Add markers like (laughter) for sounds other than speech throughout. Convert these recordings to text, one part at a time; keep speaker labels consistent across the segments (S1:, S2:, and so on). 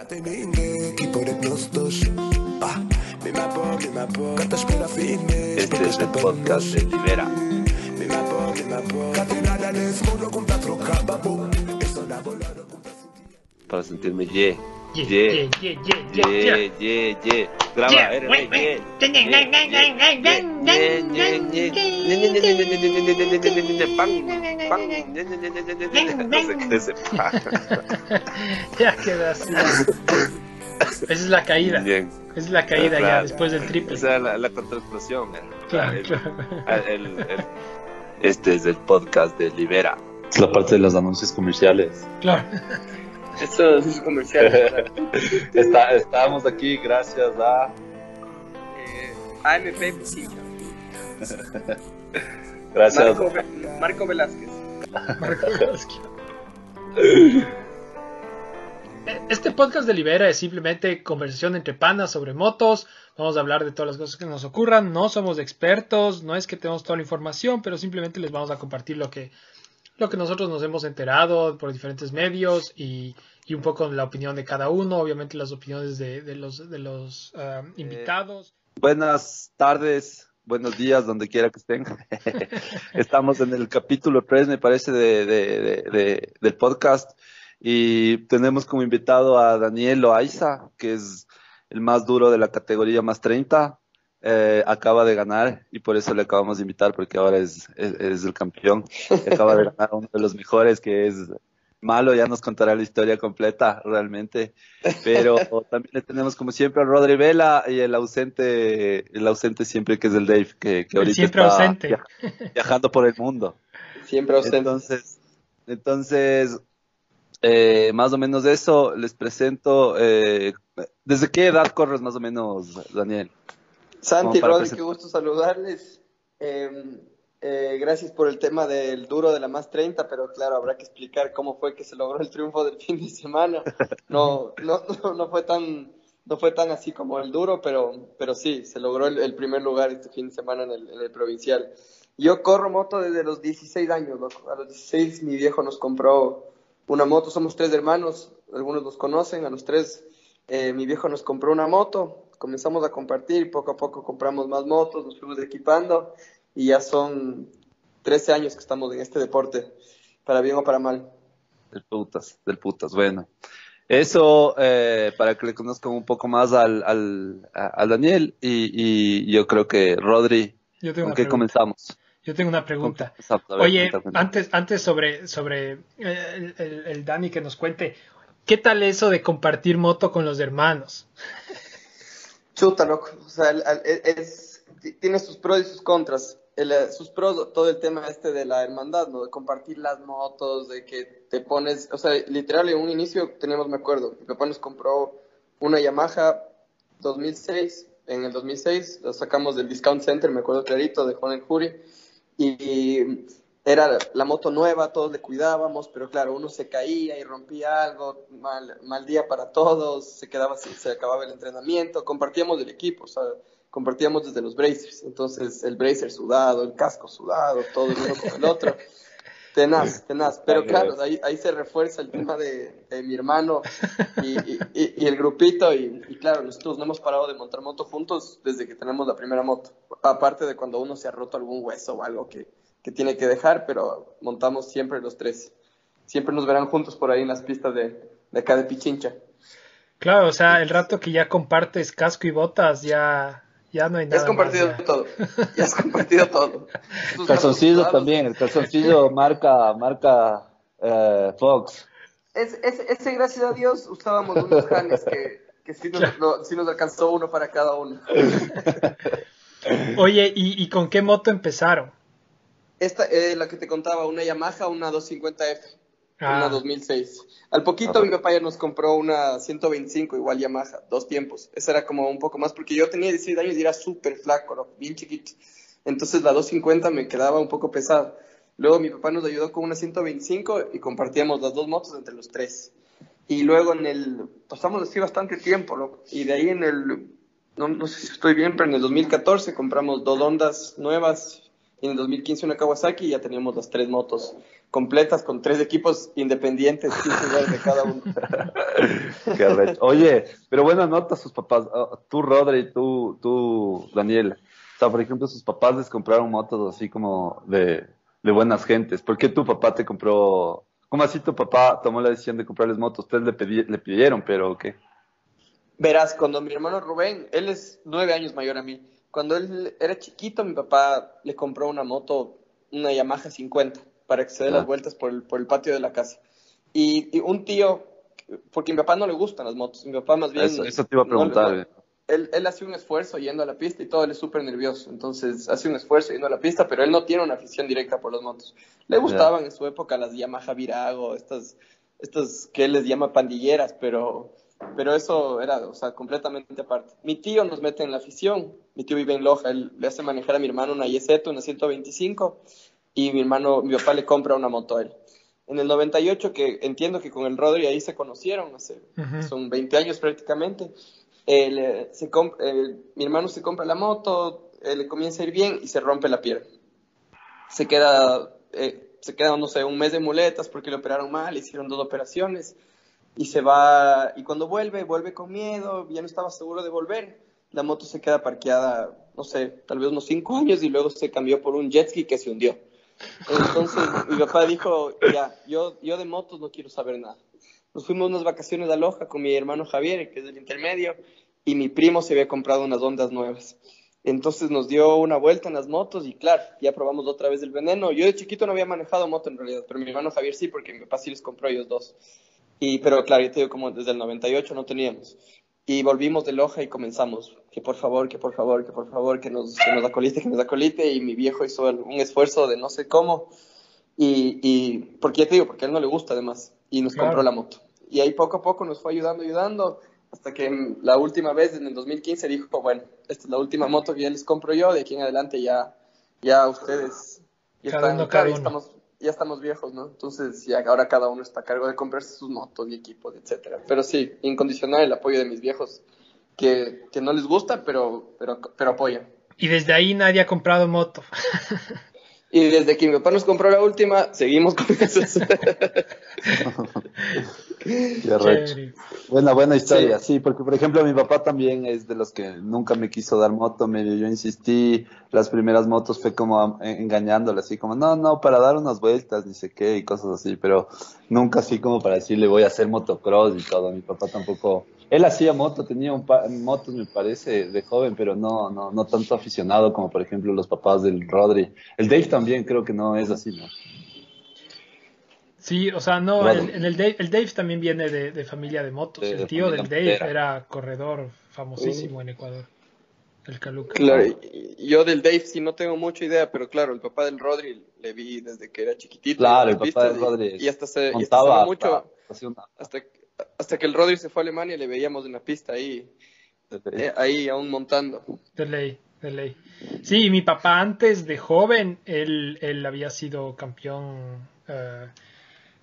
S1: Este es el podcast de Libera. Para sentirme ye.
S2: Ye,
S1: Ye.
S2: ye, ye, ye, ye,
S1: Ye, ye, ye. Graba,
S2: Ya queda así. Esa es la caída.
S1: Bien.
S2: Esa es la caída ya
S1: Claro.
S2: después del triple.
S1: Esa es la, la contraexplosión. eh.
S2: Claro,
S1: El-
S2: claro.
S1: el- el- Este es el podcast de Libera.
S3: Es la parte de los anuncios comerciales.
S2: Claro.
S4: Esto es comercial. (laughs)
S3: Está, estamos aquí gracias a...
S4: eh, AMP. (laughs)
S3: Gracias
S4: Marco, Marco Velázquez.
S2: Marco Velázquez. Este podcast de Libera es simplemente conversación entre panas sobre motos. Vamos a hablar de todas las cosas que nos ocurran. No somos expertos, no es que tenemos toda la información, pero simplemente les vamos a compartir lo que, lo que nosotros nos hemos enterado por diferentes medios y, y un poco la opinión de cada uno. Obviamente las opiniones de, de los, de los ah, invitados.
S1: Buenas tardes, buenos días, donde quiera que estén. (laughs) Estamos en el capítulo 3, me parece, de, de- de- de- del podcast y tenemos como invitado a Daniel Loaiza, que es el más duro de la categoría más 30. Eh, acaba de ganar y por eso le acabamos de invitar porque ahora es, es, es el campeón. Acaba de ganar uno de los mejores que es malo, ya nos contará la historia completa realmente. Pero (laughs) también le tenemos como siempre a Rodri Vela y el ausente, el ausente siempre que es el Dave, que, que ahorita
S2: siempre
S1: está
S2: ausente.
S1: via- viajando por el mundo.
S4: Siempre ausente.
S1: Entonces, entonces eh, más o menos eso, les presento. eh, ¿Desde qué edad corres más o menos, Daniel?
S4: Santi, Rodri,
S1: presentar.
S4: qué gusto saludarles. Eh, eh, gracias por el tema del duro de la más 30, pero claro, habrá que explicar cómo fue que se logró el triunfo del (laughs) fin de semana. No, no, no, fue tan no fue tan así como el duro, pero, pero sí, se logró el, el primer lugar este fin de semana en el, en el provincial. Yo corro moto desde los 16 años, loco. A los 16 mi viejo nos compró una moto, somos tres hermanos, algunos nos conocen, a los tres eh, mi viejo nos compró una moto, comenzamos a compartir, poco a poco compramos más motos, nos fuimos equipando y ya son 13 años que estamos en este deporte, para bien o para mal.
S1: Del putas, del putas, bueno. Eso, eh, para que le conozcan un poco más al, al, a, a Daniel y, y yo creo que Rodri,
S2: Yo tengo
S1: ¿con
S2: una
S1: qué
S2: pregunta. comenzamos? Yo tengo una
S1: ¿Con qué
S2: pregunta.
S1: ver,
S2: Oye, antes, antes sobre, sobre eh, el, el- el Dani que nos cuente, ¿qué tal eso de compartir moto con los hermanos?
S4: Chuta, loco. O sea, el- el- es, tiene sus pros y sus contras. El, eh, sus pros, todo el tema este de la hermandad, ¿no? De compartir las motos, de que te pones, o sea, literal, en un inicio teníamos, me acuerdo, mi papá nos compró una Yamaha 2006, en el 2006, la sacamos del Discount Center, me acuerdo clarito, de Juan el Jury, y era la moto nueva, todos le cuidábamos, pero claro, uno se caía y rompía algo, mal, mal día para todos, se quedaba se acababa el entrenamiento, compartíamos el equipo, o sea, compartíamos desde los bracers, entonces el bracer sudado, el casco sudado, todo el uno con el otro. (laughs) Tenaz, tenaz, pero claro, ahí, ahí se refuerza el tema de, de mi hermano y, y- y- y el grupito y, y claro, nosotros no hemos parado de montar moto juntos desde que tenemos la primera moto, aparte de cuando uno se ha roto algún hueso o algo que, que tiene que dejar, pero montamos siempre los tres. Siempre nos verán juntos por ahí en las pistas de, de acá de Pichincha.
S2: Claro, o sea, el rato que ya compartes casco y botas, ya, ya no hay
S4: Ya
S2: nada
S4: has compartido
S2: más, ya.
S4: todo, ya has compartido todo. (laughs) Tus
S1: Calzoncillo también, el calzoncillo marca, marca eh, Fox.
S4: Es- es- ese, gracias a Dios, usábamos unos hanes que, que sí, nos, no- sí nos alcanzó uno para cada uno. (laughs)
S2: Oye, ¿y, y con qué moto empezaron?
S4: Esta, eh, la que te contaba, una Yamaha, una 250F,
S2: Ah.
S4: una 2006. Al poquito
S1: Ajá.
S4: mi papá ya nos compró una 125, igual Yamaha, dos tiempos. Esa era como un poco más, porque yo tenía 16 años y era súper flaco, ¿no? bien chiquito. Entonces la 250 me quedaba un poco pesada. Luego mi papá nos ayudó con una 125 y compartíamos las dos motos entre los tres. Y luego en el, pasamos así bastante tiempo, loco. Y de ahí en el, no, no sé si estoy bien, pero en el 2014 compramos dos Hondas nuevas y en el 2015 una Kawasaki y ya teníamos las tres motos completas con tres equipos independientes, 15 jugadores de cada uno.
S1: Qué. Oye, pero buena nota sus papás. Ah, Tú, Rodri, tú, tú, Daniel. O sea, por ejemplo, sus papás les compraron motos así como de, de buenas gentes. ¿Por qué tu papá te compró? ¿Cómo así tu papá tomó la decisión de comprarles motos? Ustedes le, pedi- le pidieron, pero ¿qué?
S4: Verás, cuando mi hermano Rubén, él es nueve años mayor a mí, cuando él era chiquito, mi papá le compró una moto, una Yamaha 50, para que se dé
S1: Ah.
S4: las vueltas por el, por el patio de la casa. Y, y un tío, porque a mi papá no le gustan las motos, mi papá más bien...
S1: Eso, eso te iba a
S4: no le-
S1: preguntar.
S4: no- él, él hace un esfuerzo yendo a la pista y todo, él es súper nervioso. Entonces hace un esfuerzo yendo a la pista, pero él no tiene una afición directa por las motos. Le gustaban en su época las Yamaha Virago, estas, estas que él les llama pandilleras, pero, pero eso era, o sea, completamente aparte. Mi tío nos mete en la afición. Mi tío vive en Loja, él le hace manejar a mi hermano una Yeseto, una 125, y mi hermano, mi papá le compra una moto a él. En el 98, que entiendo que con el Rodri ahí se conocieron, hace,
S2: Ujú.
S4: son 20 años prácticamente, él, eh, se eh, mi hermano se compra la moto, eh, le comienza a ir bien y se rompe la pierna. Se queda, se queda, no sé, un mes de muletas porque le operaron mal, le hicieron dos operaciones y se va, y cuando vuelve, vuelve con miedo, ya no estaba seguro de volver. La moto se queda parqueada, no sé, tal vez unos cinco años y luego se cambió por un jet ski que se hundió. Entonces mi papá dijo, ya, yo, yo de motos no quiero saber nada. Nos fuimos unas vacaciones a Loja con mi hermano Javier, que es del intermedio, y mi primo se había comprado unas ondas nuevas. Entonces nos dio una vuelta en las motos y claro, ya probamos otra vez el veneno. Yo de chiquito no había manejado moto en realidad, pero mi hermano Javier sí, porque mi papá sí les compró ellos dos. Y, pero claro, yo te digo, como desde el 98 no teníamos. Y volvimos de Loja y comenzamos, que por favor, que por favor, que por favor, que nos, que nos acolite, que nos acolite. Y mi viejo hizo un esfuerzo de no sé cómo. Y, y porque ya te digo, porque a él no le gusta además. Y nos
S2: Claro.
S4: compró la moto. Y ahí poco a poco nos fue ayudando, ayudando. Hasta que la última vez, en el 2015, dijo, bueno, esta es la última moto que ya les compro yo. De aquí en adelante ya, ya ustedes ya están,
S2: cada uno.
S4: estamos ya estamos viejos, ¿no? Entonces ya ahora cada uno está a cargo de comprarse sus motos y equipos, etcétera. Pero sí, incondicional el apoyo de mis viejos, que, que no les gusta, pero, pero, pero apoyan.
S2: Y desde ahí nadie ha comprado moto. (laughs)
S4: Y desde que mi papá nos compró la última, seguimos con (laughs) eso.
S1: Qué. Buena, buena historia, sí. porque por ejemplo mi papá también es de los que nunca me quiso dar moto, medio yo insistí, las primeras motos fue como engañándole, así como, no, no, para dar unas vueltas, ni sé qué, y cosas así, pero nunca así como para decirle voy a hacer motocross y todo, mi papá tampoco, él hacía moto, tenía un motos me parece de joven, pero no, no, no tanto aficionado como por ejemplo los papás del Rodri, el Dave también creo que no es así, ¿no?
S2: Sí, o sea, no, el, en el Dave, el Dave también viene de, de familia de motos.
S1: De-
S2: el
S1: de
S2: tío del Dave era corredor famosísimo en Ecuador. El Caluca.
S4: Claro, yo del Dave sí no tengo mucha idea, pero claro, el papá del Rodri le vi desde que era chiquitito.
S1: Claro, el papá del
S4: pistas y-
S1: Rodri
S4: Y, hasta se, y hasta
S1: Montaba
S4: mucho,
S1: hasta-
S4: hasta, hasta que el Rodri se fue a Alemania, le veíamos en la pista ahí, eh, ahí aún montando.
S2: De ley, de ley. Sí, mi papá antes de joven, él, él había sido campeón eh,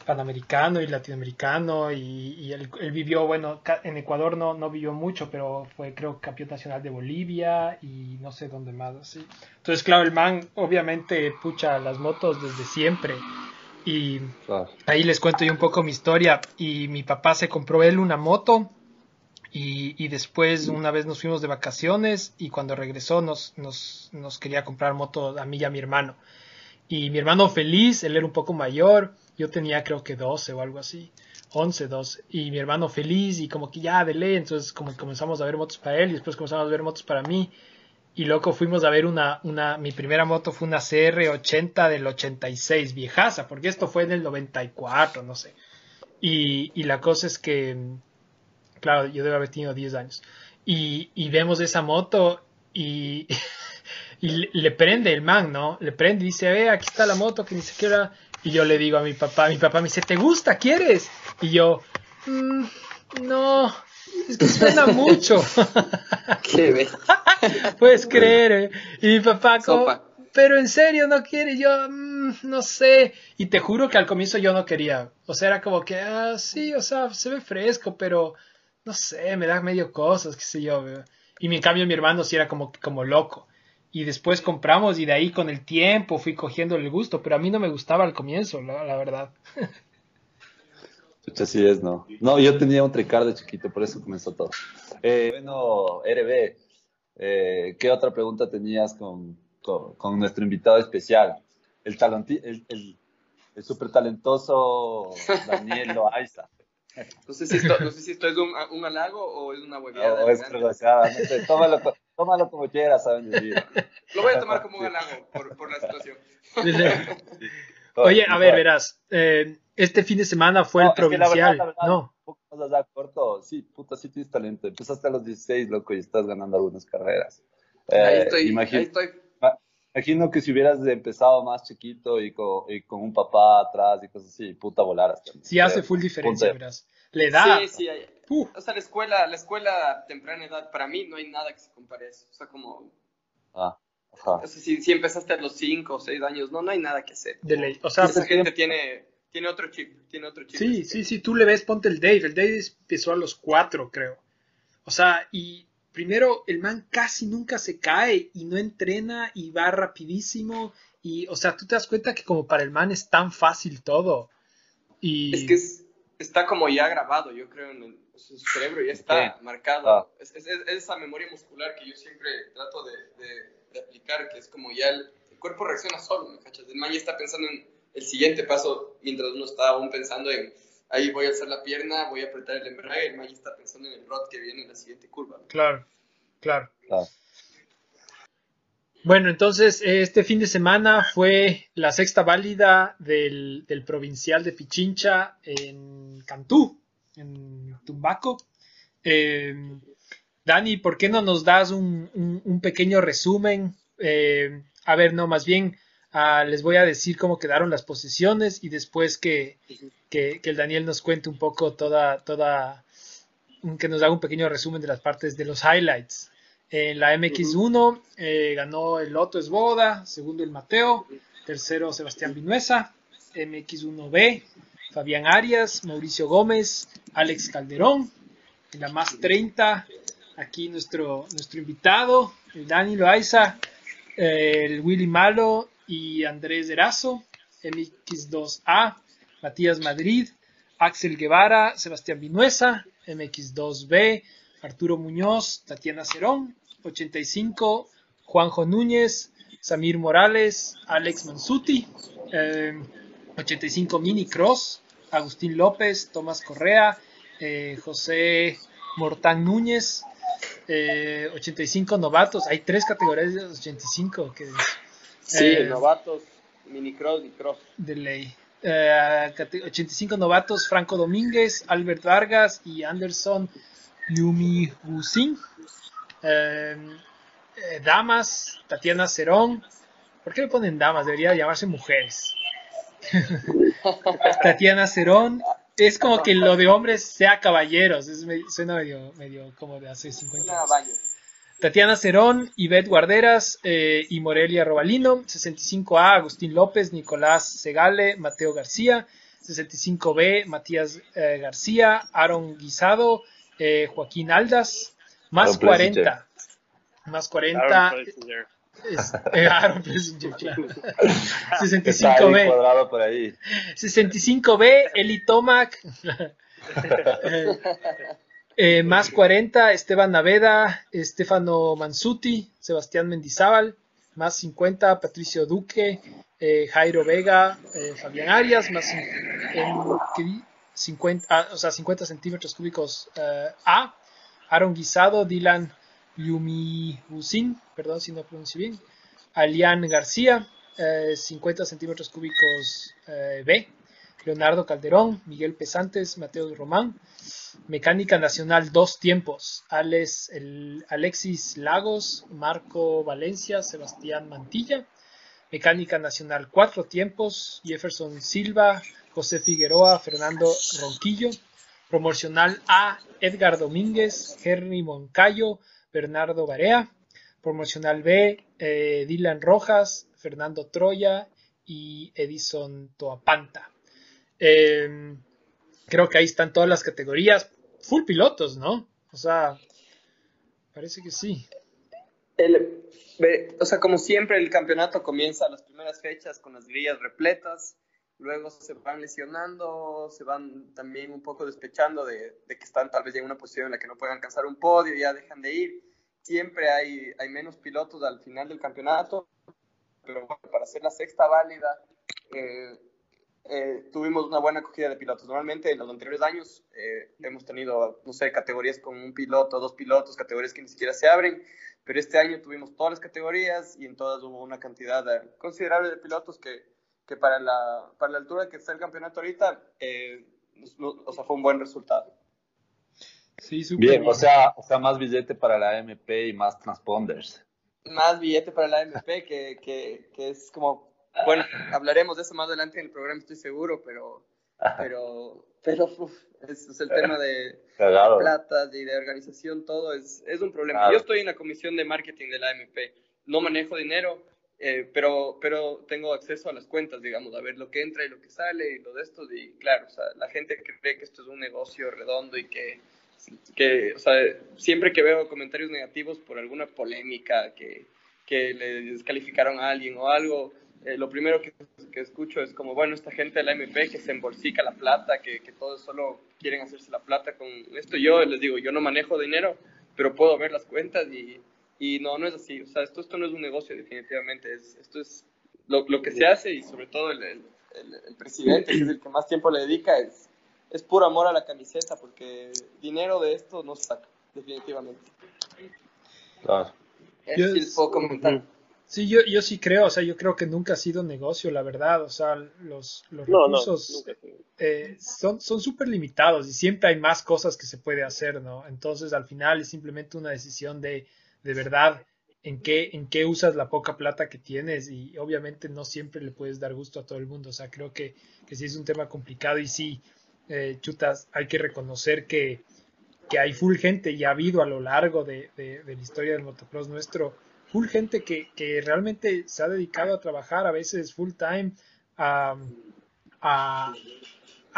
S2: panamericano y latinoamericano y, y él, él vivió, bueno, ca- en Ecuador no, no vivió mucho, pero fue creo campeón nacional de Bolivia y no sé dónde más, así. Entonces, claro, el man obviamente pucha las motos desde siempre y
S1: Claro.
S2: ahí les cuento yo un poco mi historia. Y mi papá se compró él una moto. Y, y después una vez nos fuimos de vacaciones y cuando regresó nos, nos, nos quería comprar moto a mí y a mi hermano. Y mi hermano feliz, él era un poco mayor, yo tenía creo que 12 o algo así, 11, 12. Y mi hermano feliz y como que ya de ley, entonces como comenzamos a ver motos para él y después comenzamos a ver motos para mí. Y loco, fuimos a ver una, una, mi primera moto fue una CR80 del 86, viejaza, porque esto fue en el 94, no sé. Y, y la cosa es que, claro, yo debo haber tenido 10 años. Y, y vemos esa moto y, (laughs) y le, prende el man, ¿no? Le prende y dice, ve, aquí está la moto, que ni siquiera... Y yo le digo a mi papá, mi papá me dice, ¿te gusta? ¿Quieres? Y yo, "Mm, no, es que suena mucho. (laughs)
S4: Qué
S2: Puedes creer, ¿eh? Y mi papá, como, pero en serio no quiere, yo, "Mm, no sé. Y te juro que al comienzo yo no quería. O sea, era como que, ah, sí, o sea, se ve fresco, pero no sé, me da medio cosas, qué sé yo. Y en cambio mi hermano sí era como, como loco. y después compramos y de ahí con el tiempo fui cogiendo el gusto, pero a mí no me gustaba al comienzo, la, la verdad. (laughs)
S1: Así es, no. No, yo tenía un tricar de chiquito, por eso comenzó todo. Eh, bueno, RB, eh, ¿qué otra pregunta tenías con, con, con nuestro invitado especial? El, talenti, el, el, el súper talentoso Daniel Loaiza. (laughs)
S4: No sé si esto, no sé si esto es un, un halago o es una hueveada.
S1: No, es provocada, no sé, tómalo, tómalo como quieras, saben decir.
S4: Lo voy a tomar como un halago por, por la situación. (laughs)
S2: Oye, a ver, verás, eh, este fin de semana fue
S1: No,
S2: el
S1: es que la
S2: provincial.
S1: verdad, la verdad,
S2: no,
S1: un poco más allá, corto. Sí, puta, sí tienes talento. Empezaste a los 16, loco, y estás ganando algunas carreras. Eh,
S4: Ahí estoy,
S1: imagi-
S4: ahí estoy.
S1: Imagino que si hubieras empezado más chiquito y con, y con un papá atrás y cosas así, puta, volaras también.
S2: sí hace
S1: Eh,
S2: full diferencia, verás. Le da.
S4: Sí, sí. hay-
S2: uh,
S4: O sea, la escuela, la escuela a temprana edad, para mí no hay nada que se compare a eso. O sea, como,
S1: Ah, ajá.
S4: o sea, si, si empezaste a los 5 o 6 años, no, no hay nada que hacer.
S2: de ley. O sea,
S4: Esa gente tiene, tiene otro chip, tiene otro chip.
S2: Sí,
S4: Así
S2: sí, sí, tú le ves, ponte el Dave. El Dave empezó a los cuatro, creo. O sea, y primero el man casi nunca se cae y no entrena y va rapidísimo. Y, o sea, tú te das cuenta que como para el man es tan fácil todo. Y
S4: Es que es- está como ya grabado, yo creo, en el- su cerebro ya está
S1: Ok.
S4: marcado.
S1: Ah.
S4: Es, es- es esa memoria muscular que yo siempre trato de, de- de aplicar, que es como ya el, el cuerpo reacciona solo, ¿me cachas? El man ya está pensando en el siguiente paso, mientras uno está aún pensando en, ahí voy a alzar la pierna, voy a apretar el embrague, el man ya está pensando en el rod que viene en la siguiente curva.
S2: Claro, claro.
S1: claro.
S2: Bueno, entonces eh, este fin de semana fue la sexta válida del, del provincial de Pichincha en Cantú, en Tumbaco. Eh, Dani, ¿por qué no nos das un, un- un pequeño resumen? Eh, a ver, no, más bien ah, les voy a decir cómo quedaron las posiciones y después que, que- que el Daniel nos cuente un poco toda, toda, que nos haga un pequeño resumen de las partes de los highlights. En la MX1 eh, ganó el Loto Esboda, segundo el Mateo, tercero Sebastián Vinuesa, MX1B, Fabián Arias, Mauricio Gómez, Alex Calderón. En la más 30, aquí nuestro, nuestro invitado, el Dani Loaiza, el Willy Malo y Andrés Erazo, MX2A, Matías Madrid, Axel Guevara, Sebastián Vinuesa, MX2B, Arturo Muñoz, Tatiana Cerón, 85, Juanjo Núñez, Samir Morales, Alex Mansuti, eh, 85 Mini Cross, Agustín López, Tomás Correa, eh, José Mortán Núñez, eh, 85 novatos, hay tres categorías de 85 que
S4: Sí,
S2: Eh,
S4: novatos, mini cross y cross.
S2: de ley. Eh, cate- 85 novatos, Franco Domínguez, Albert Vargas y Anderson Yumi Husin. Eh, eh, damas, Tatiana Cerón. ¿Por qué le ponen damas? Debería llamarse mujeres. (laughs) Tatiana Cerón. Es como que lo de hombres sea caballeros. Es me- suena medio, medio como de hace 50
S4: Una
S2: años. Tatiana Cerón, Ivette Guarderas eh, y Morelia Robalino. 65A, Agustín López, Nicolás Segale, Mateo García. 65B, Matías eh, García, Aaron Guisado, eh, Joaquín Aldas. Más
S1: Aaron Plessinger.
S2: 40. Más 40.
S5: Aaron Plessinger.
S2: es- (laughs) eh, Aaron Plessinger, claro.
S1: Está ahí
S2: 65B.
S1: cuadrado por ahí.
S2: 65B, Eli Tomac. Eh, (laughs) eh, más 40, Esteban Naveda, Estefano Mansuti, Sebastián Mendizábal. Más 50, Patricio Duque, eh, Jairo Vega, eh, Fabián Arias. Más cin- en- ¿qué di? 50, ah, o sea, 50 centímetros cúbicos eh, A. Aaron Guisado, Dylan Yumihusin, perdón si no pronuncio bien. Alian García, eh, 50 centímetros cúbicos eh, B. Leonardo Calderón, Miguel Pesantes, Mateo Román. Mecánica Nacional, dos tiempos. Alexis Lagos, Marco Valencia, Sebastián Mantilla. Mecánica Nacional, cuatro tiempos. Jefferson Silva, José Figueroa, Fernando Ronquillo. Promocional A, Edgar Domínguez, Henry Moncayo, Bernardo Barea. Promocional B, eh, Dylan Rojas, Fernando Troya y Edison Toapanta. Eh, creo que ahí están todas las categorías. Full pilotos, ¿no? O sea, parece que sí.
S4: O sea, como siempre, el campeonato comienza a las primeras fechas con las grillas repletas, luego se van lesionando, se van también un poco despechando de, de, que están tal vez en una posición en la que no pueden alcanzar un podio, ya dejan de ir. Siempre hay, hay menos pilotos al final del campeonato, pero para hacer la sexta válida, eh, eh, tuvimos una buena acogida de pilotos. Normalmente en los anteriores años eh, hemos tenido, no sé, categorías con un piloto, dos pilotos, categorías que ni siquiera se abren, pero este año tuvimos todas las categorías y en todas hubo una cantidad considerable de pilotos que, que para, la, para la altura que está el campeonato ahorita, eh, o sea, fue un buen resultado.
S1: Sí, bien, O, sea, o sea, más billete para la MP y más transponders.
S4: Más billete para la MP, que, que, que es como bueno, hablaremos de eso más adelante en el programa, estoy seguro, pero, pero, pero es, el tema de, plata y de organización, todo es, es un problema. Yo estoy en la comisión de marketing de la AMP, no manejo dinero, eh, pero, pero tengo acceso a las cuentas, digamos, a ver lo que entra y lo que sale y lo de esto. Y claro, o sea, la gente cree que esto es un negocio redondo y que, que o sea, siempre que veo comentarios negativos por alguna polémica que, que le descalificaron a alguien o algo, eh, lo primero que, que, escucho es como, bueno, esta gente de la MP que se embolsica la plata, que, que todos solo quieren hacerse la plata con esto. Yo les digo, yo no manejo dinero, pero puedo ver las cuentas y, y no, no es así. O sea, esto, esto no es un negocio definitivamente, es, esto es lo, lo que se hace y sobre todo el, el, el, presidente, que es el que más tiempo le dedica, es, es puro amor a la camiseta, porque dinero de esto no se saca, definitivamente.
S1: Claro.
S4: Es decir, puedo comentar.
S2: Sí, yo, yo sí creo, o sea, yo creo que nunca ha sido negocio, la verdad, o sea, los, los recursos eh, son son súper limitados y siempre hay más cosas que se puede hacer, ¿no? Entonces, al final es simplemente una decisión de, de verdad en qué, en qué usas la poca plata que tienes y obviamente no siempre le puedes dar gusto a todo el mundo, o sea, creo que, que sí es un tema complicado y sí, eh, chutas, hay que reconocer que, que hay full gente y ha habido a lo largo de, de, la historia del motocross nuestro full gente que, que, realmente se ha dedicado a trabajar a veces full time a, a,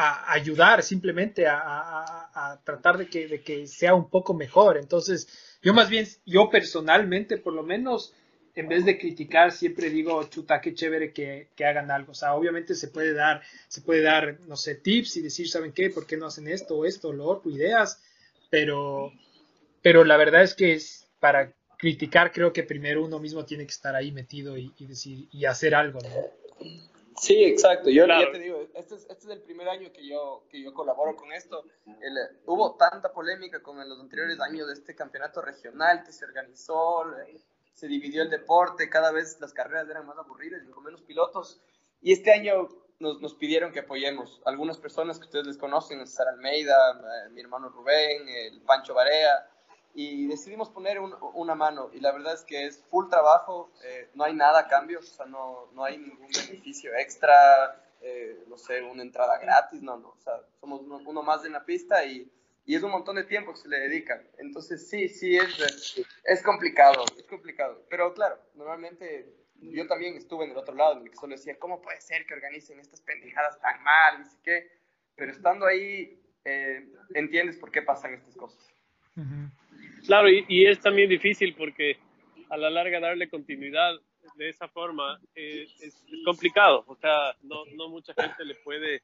S2: a ayudar simplemente a, a, tratar de que, de que sea un poco mejor. Entonces, yo más bien, yo personalmente, por lo menos, en vez de criticar, siempre digo, chuta, qué chévere que, que, hagan algo. O sea, obviamente se puede dar, se puede dar, no sé, tips y decir, ¿saben qué? ¿Por qué no hacen esto o esto lo otro? Ideas. Pero, pero la verdad es que es para criticar, creo que primero uno mismo tiene que estar ahí metido y, decir, y hacer algo, ¿no?
S4: Sí, exacto. Yo ya te digo, este es, este es, el primer año que yo, que yo colaboro con esto. hubo tanta polémica con los anteriores años de este campeonato regional que se organizó, se dividió el deporte, cada vez las carreras eran más aburridas y con menos pilotos. Y este año nos, nos, pidieron que apoyemos. Algunas personas que ustedes les conocen, Sara Almeida, eh, mi hermano Rubén, el Pancho Barea, y decidimos poner una mano y la verdad es que es full trabajo, eh, no hay nada a cambio, o sea, no, no hay ningún beneficio extra, eh, no sé, una entrada gratis, no, no, o sea, somos uno, más de la pista y, y, es un montón de tiempo que se le dedica. Entonces, sí, sí, es, es complicado, es complicado, pero claro, normalmente yo también estuve en el otro lado, en el que solo decía, ¿cómo puede ser que organicen estas pendejadas tan mal? Y qué, pero estando ahí, eh, entiendes por qué pasan estas cosas.
S5: Claro, y, es también difícil porque a la larga darle continuidad de esa forma eh, es, complicado. O sea, no, mucha gente le puede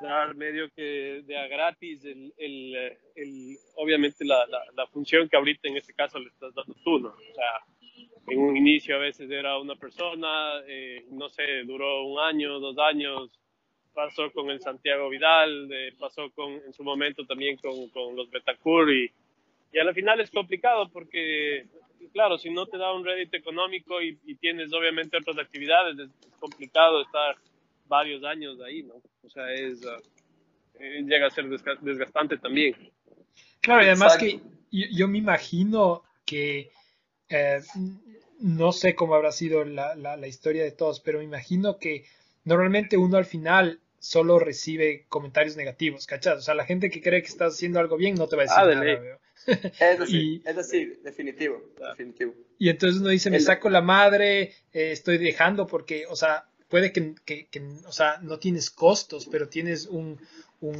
S5: dar medio que de a gratis el, el, obviamente la, función que ahorita en este caso le estás dando tú, ¿no? O sea, en un inicio a veces era una persona, eh, no sé, duró un año, dos años, pasó con el Santiago Vidal, pasó con, en su momento también con, con los Betacur y, y a la final es complicado porque, claro, si no te da un rédito económico y, tienes obviamente otras actividades, es, complicado estar varios años ahí, ¿no? O sea, es, uh, llega a ser desgastante también.
S2: Claro, y además que yo, me imagino que, eh, no sé cómo habrá sido la, la, la historia de todos, pero me imagino que normalmente uno al final solo recibe comentarios negativos, ¿cachas? O sea, la gente que cree que estás haciendo algo bien no te va a decir ah, nada, veo.
S4: Es decir, es decir definitivo, definitivo.
S2: Y entonces uno dice, me saco la madre, eh, estoy dejando porque, o sea, puede que, que, que, o sea, no tienes costos, pero tienes un, un,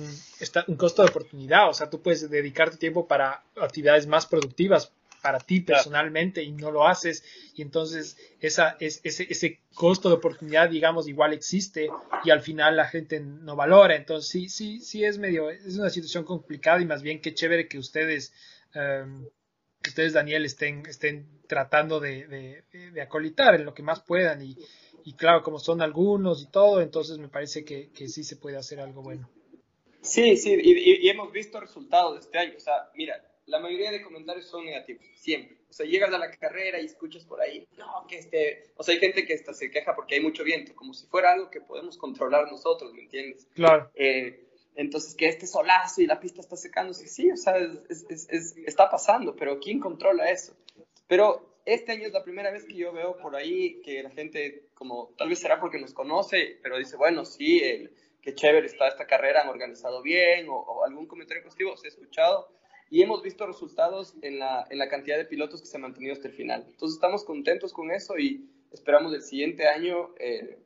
S2: un costo de oportunidad, o sea, tú puedes dedicar tu tiempo para actividades más productivas para ti personalmente y no lo haces y entonces esa, es, ese, ese costo de oportunidad, digamos, igual existe y al final la gente no valora. Entonces sí, sí, sí es medio, es una situación complicada y más bien qué chévere que ustedes, em, que ustedes, Daniel, estén, estén tratando de, de, acolitar en lo que más puedan y, y, claro, como son algunos y todo, entonces me parece que, que sí se puede hacer algo bueno.
S4: Sí, sí, y, y hemos visto resultados de este año. O sea, mira, la mayoría de comentarios son negativos, siempre. O sea, llegas a la carrera y escuchas por ahí, no, que este, o sea, hay gente que hasta se queja porque hay mucho viento, como si fuera algo que podemos controlar nosotros, ¿me entiendes?
S2: Claro.
S4: Eh, entonces, que este solazo y la pista está secándose, sí, o sea, es, es, es, está pasando, pero ¿quién controla eso? Pero este año es la primera vez que yo veo por ahí que la gente, como tal vez será porque nos conoce, pero dice, bueno, sí, el, qué chévere está esta carrera, han organizado bien, o, o algún comentario positivo se ha escuchado, y hemos visto resultados en la, en la cantidad de pilotos que se han mantenido hasta el final. Entonces estamos contentos con eso y esperamos el siguiente año eh,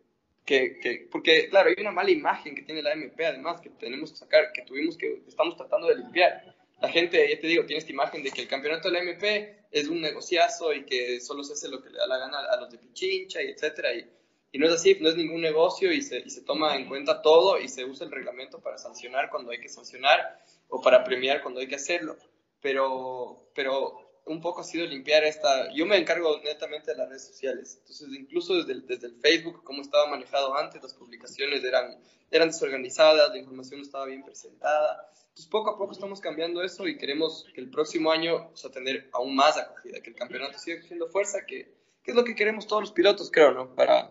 S4: que, que, porque claro, hay una mala imagen que tiene la MP además que tenemos que sacar, que tuvimos que, estamos tratando de limpiar. La gente, ya te digo, tiene esta imagen de que el campeonato de la MP es un negociazo y que solo se hace lo que le da la gana a los de Pichincha y etcétera. Y, y no es así, no es ningún negocio y se, y se toma en cuenta todo y se usa el reglamento para sancionar cuando hay que sancionar o para premiar cuando hay que hacerlo. Pero, pero un poco ha sido limpiar esta... Yo me encargo netamente de las redes sociales. Entonces, incluso desde el, desde el Facebook, como estaba manejado antes, las publicaciones eran, eran desorganizadas, la información no estaba bien presentada. Entonces, poco a poco estamos cambiando eso y queremos que el próximo año o tener aún más acogida, que el campeonato siga cogiendo fuerza, que, que, es lo que queremos todos los pilotos, creo, ¿no? Para,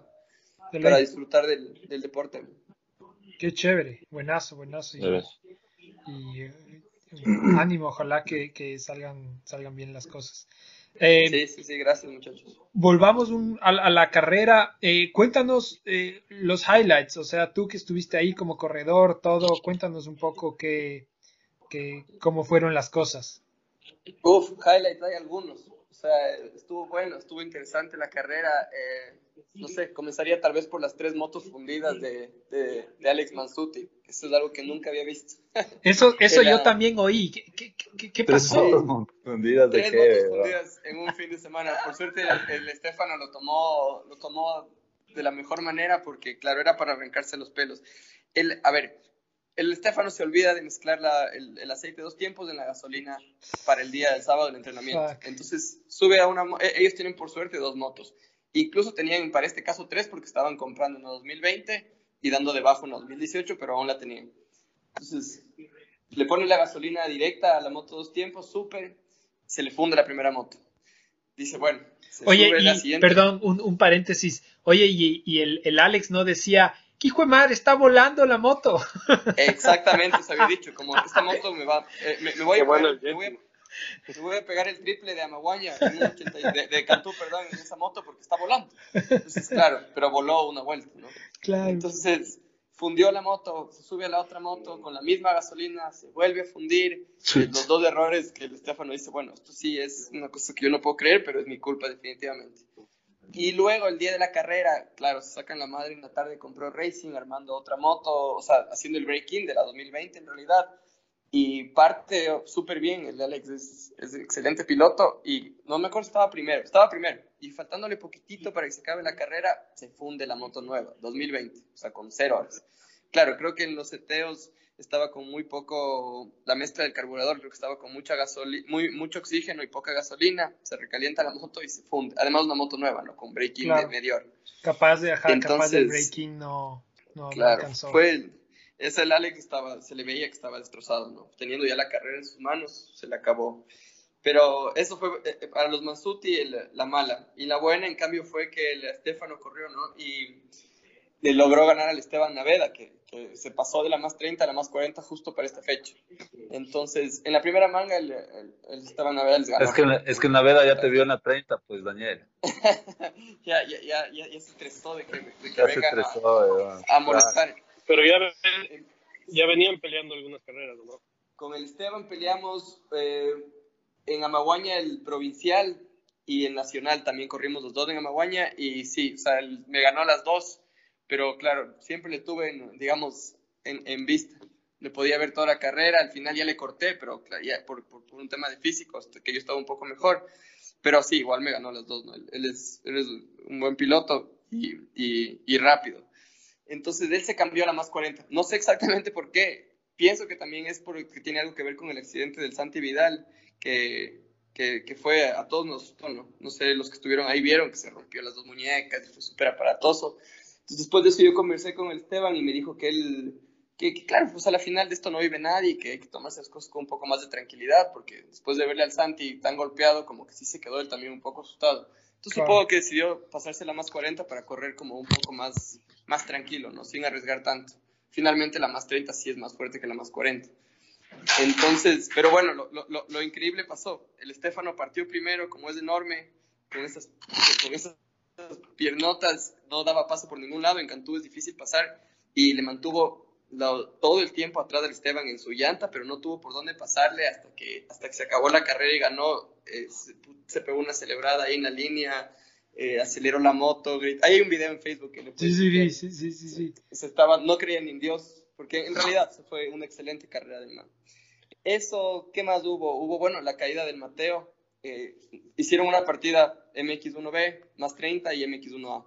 S4: para disfrutar del, del deporte.
S2: Qué chévere, buenazo, buenazo. Y, y eh, (clears throat) ánimo, ojalá que, que, salgan, salgan bien las cosas.
S4: Eh, sí, sí, sí, gracias muchachos.
S2: Volvamos un, a, a, la carrera. Eh, cuéntanos eh, los highlights, o sea, tú que estuviste ahí como corredor, todo, cuéntanos un poco qué, qué, cómo fueron las cosas.
S4: Uf, highlights hay algunos. O sea, estuvo bueno, estuvo interesante la carrera. Eh, no sé, comenzaría tal vez por las tres motos fundidas de, de, de Alex Mansuti. Eso es algo que nunca había visto. (laughs)
S2: Eso, eso yo también oí. ¿Qué, qué, qué pasó?
S3: Tres motos fundidas de
S4: tres
S3: qué,
S4: motos fundidas en un fin de semana. Por suerte el, el Estefano lo tomó, lo tomó de la mejor manera porque, claro, era para arrancarse los pelos. El, a ver, el Estefano se olvida de mezclar la, el, el, aceite dos tiempos en la gasolina para el día del sábado del entrenamiento.
S2: Fuck.
S4: Entonces sube a una... Ellos tienen por suerte dos motos. Incluso tenían para este caso tres porque estaban comprando una 2020 y dando debajo una 2018, pero aún la tenían. Entonces le pone la gasolina directa a la moto dos tiempos, súper, se le funde la primera moto. Dice, bueno, se
S2: Oye,
S4: sube
S2: y,
S4: la siguiente.
S2: perdón, un, un, paréntesis. Oye, y, y el, el, Alex no decía, ¿qué hijo de madre está volando la moto? (laughs)
S4: Exactamente, se había dicho, como esta moto me va, eh, me, me, voy a,
S5: bueno,
S4: me, voy a, (laughs) me voy a pegar el triple de Amaguaña, de, de, Cantú, perdón, en esa moto porque está volando. Entonces, claro, pero voló una vuelta, ¿no?
S2: Claro.
S4: Entonces, fundió la moto, se sube a la otra moto con la misma gasolina, se vuelve a fundir.
S3: Sí.
S4: Los dos errores que el Estefano dice, bueno, esto sí es una cosa que yo no puedo creer, pero es mi culpa definitivamente. Y luego el día de la carrera, claro, se sacan la madre en la tarde, compró Racing, armando otra moto, o sea, haciendo el break-in de la 2020 en realidad. Y parte súper bien, el Alex es, es, excelente piloto y no me acuerdo si estaba primero, estaba primero. Y faltándole poquitito para que se acabe la carrera, se funde la moto nueva, 2020, o sea, con cero horas. Claro, creo que en los seteos estaba con muy poco, la mezcla del carburador, creo que estaba con mucha gasolina, muy, mucho oxígeno y poca gasolina, se recalienta la moto y se funde. Además una moto nueva, ¿no? Con break-in
S2: Claro.
S4: de medio hora.
S2: Capaz de, ajá, capaz
S4: Entonces,
S2: del breaking no, no, no
S4: Claro,
S2: alcanzó.
S4: fue el, ese el Alex estaba, se le veía que estaba destrozado, ¿no? Teniendo ya la carrera en sus manos, se le acabó. Pero eso fue eh, para los Mansuti el- la mala. Y la buena, en cambio, fue que el Estefano corrió, ¿no? Y le logró ganar al Esteban Naveda, que, que se pasó de la más 30 a la más 40 justo para esta fecha. Entonces, en la primera manga, el, el, el Esteban Naveda les ganó.
S3: Es que, es que Naveda ya te vio en la 30, pues, Daniel. (laughs)
S4: ya, ya, ya, ya, se estresó de que, de que vengan a-
S3: eh,
S4: a, molestar.
S5: Pero ya, ya venían peleando algunas carreras, ¿no?
S4: Con el Esteban peleamos eh, en Amaguaña el provincial y el nacional también corrimos los dos en Amaguaña y sí, o sea, él me ganó las dos, pero claro, siempre le tuve, en, digamos, en, en vista. le podía ver toda la carrera, al final ya le corté, pero ya por, por- por un tema de físicos, que yo estaba un poco mejor, pero sí, igual me ganó las dos, ¿no? Él, él es, él es un buen piloto y, y- y rápido. Entonces él se cambió a la más 40. No sé exactamente por qué. Pienso que también es porque tiene algo que ver con el accidente del Santi Vidal, que, que, que fue a todos nos asustó, ¿no? No sé, los que estuvieron ahí vieron que se rompió las dos muñecas y fue súper aparatoso. Entonces después de eso yo conversé con el Esteban y me dijo que él, que, que claro, pues a la final de esto no vive nadie y que hay que tomarse las cosas con un poco más de tranquilidad, porque después de verle al Santi tan golpeado, como que sí se quedó él también un poco asustado. Entonces
S2: Claro.
S4: supongo que decidió pasarse la más 40 para correr como un poco más, más tranquilo, ¿no? Sin arriesgar tanto. Finalmente la más 30 sí es más fuerte que la más 40. Entonces, pero bueno, lo, lo, lo- increíble pasó. El Estefano partió primero, como es enorme, con esas, con esas piernotas, no daba paso por ningún lado, en Cantú es difícil pasar, y le mantuvo todo el tiempo atrás del Esteban en su llanta, pero no tuvo por dónde pasarle hasta que, hasta que se acabó la carrera y ganó. eh, se, se pegó una celebrada ahí en la línea, eh, aceleró la moto. hay un video en Facebook que le
S2: Sí,
S4: puedes
S2: sí,
S4: ver.
S2: sí, sí, sí, sí.
S4: se estaba, no creía ni en Dios, porque en realidad fue una excelente carrera del man. Eso, ¿qué más hubo? Hubo, bueno, la caída del Mateo. eh, hicieron una partida MX1B más 30 y MX1A.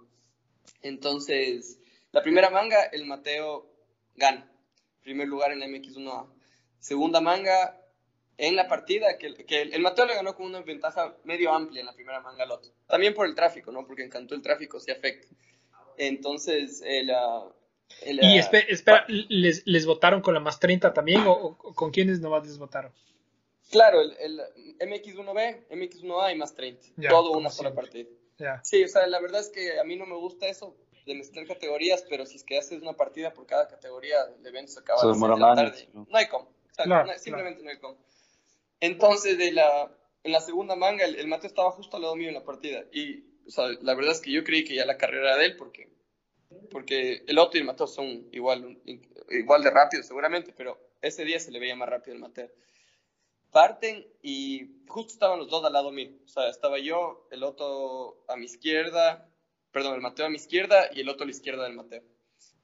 S4: Entonces, la primera manga, el Mateo gana. Primer lugar en la MX1A. Segunda manga, en la partida, que, que el, el Mateo le ganó con una ventaja medio amplia en la primera manga al otro. También por el tráfico, ¿no? Porque en Cantú el tráfico se afecta. Entonces, el, ah, el,
S2: Y
S4: ah,
S2: espe- espera, ¿les, ¿les votaron con la más 30 también o, o con quiénes nomás les votaron?
S4: Claro, el, el MX1B, MX1A y más 30.
S2: Ya,
S4: todo una sola partida.
S2: Ya.
S4: Sí, o sea, la verdad es que a mí no me gusta eso de mezclar categorías, pero si es que haces una partida por cada categoría, el evento se acaba
S1: Se
S4: a las de la
S1: años,
S4: tarde.
S1: ¿no?
S4: No hay cómo. Exacto,
S2: Claro,
S4: no simplemente no hay cómo. Entonces, de la, en la segunda manga, el, Mateo estaba justo al lado mío en la partida. Y, o sea, la verdad es que yo creí que ya la carrera era de él, porque, porque el Otto y el Mateo son igual, igual de rápidos, seguramente, pero ese día se le veía más rápido el Mateo parten y justo estaban los dos al lado mío. O sea, estaba yo, el Otto a mi izquierda, perdón, el Mateo a mi izquierda y el Otto a la izquierda del Mateo.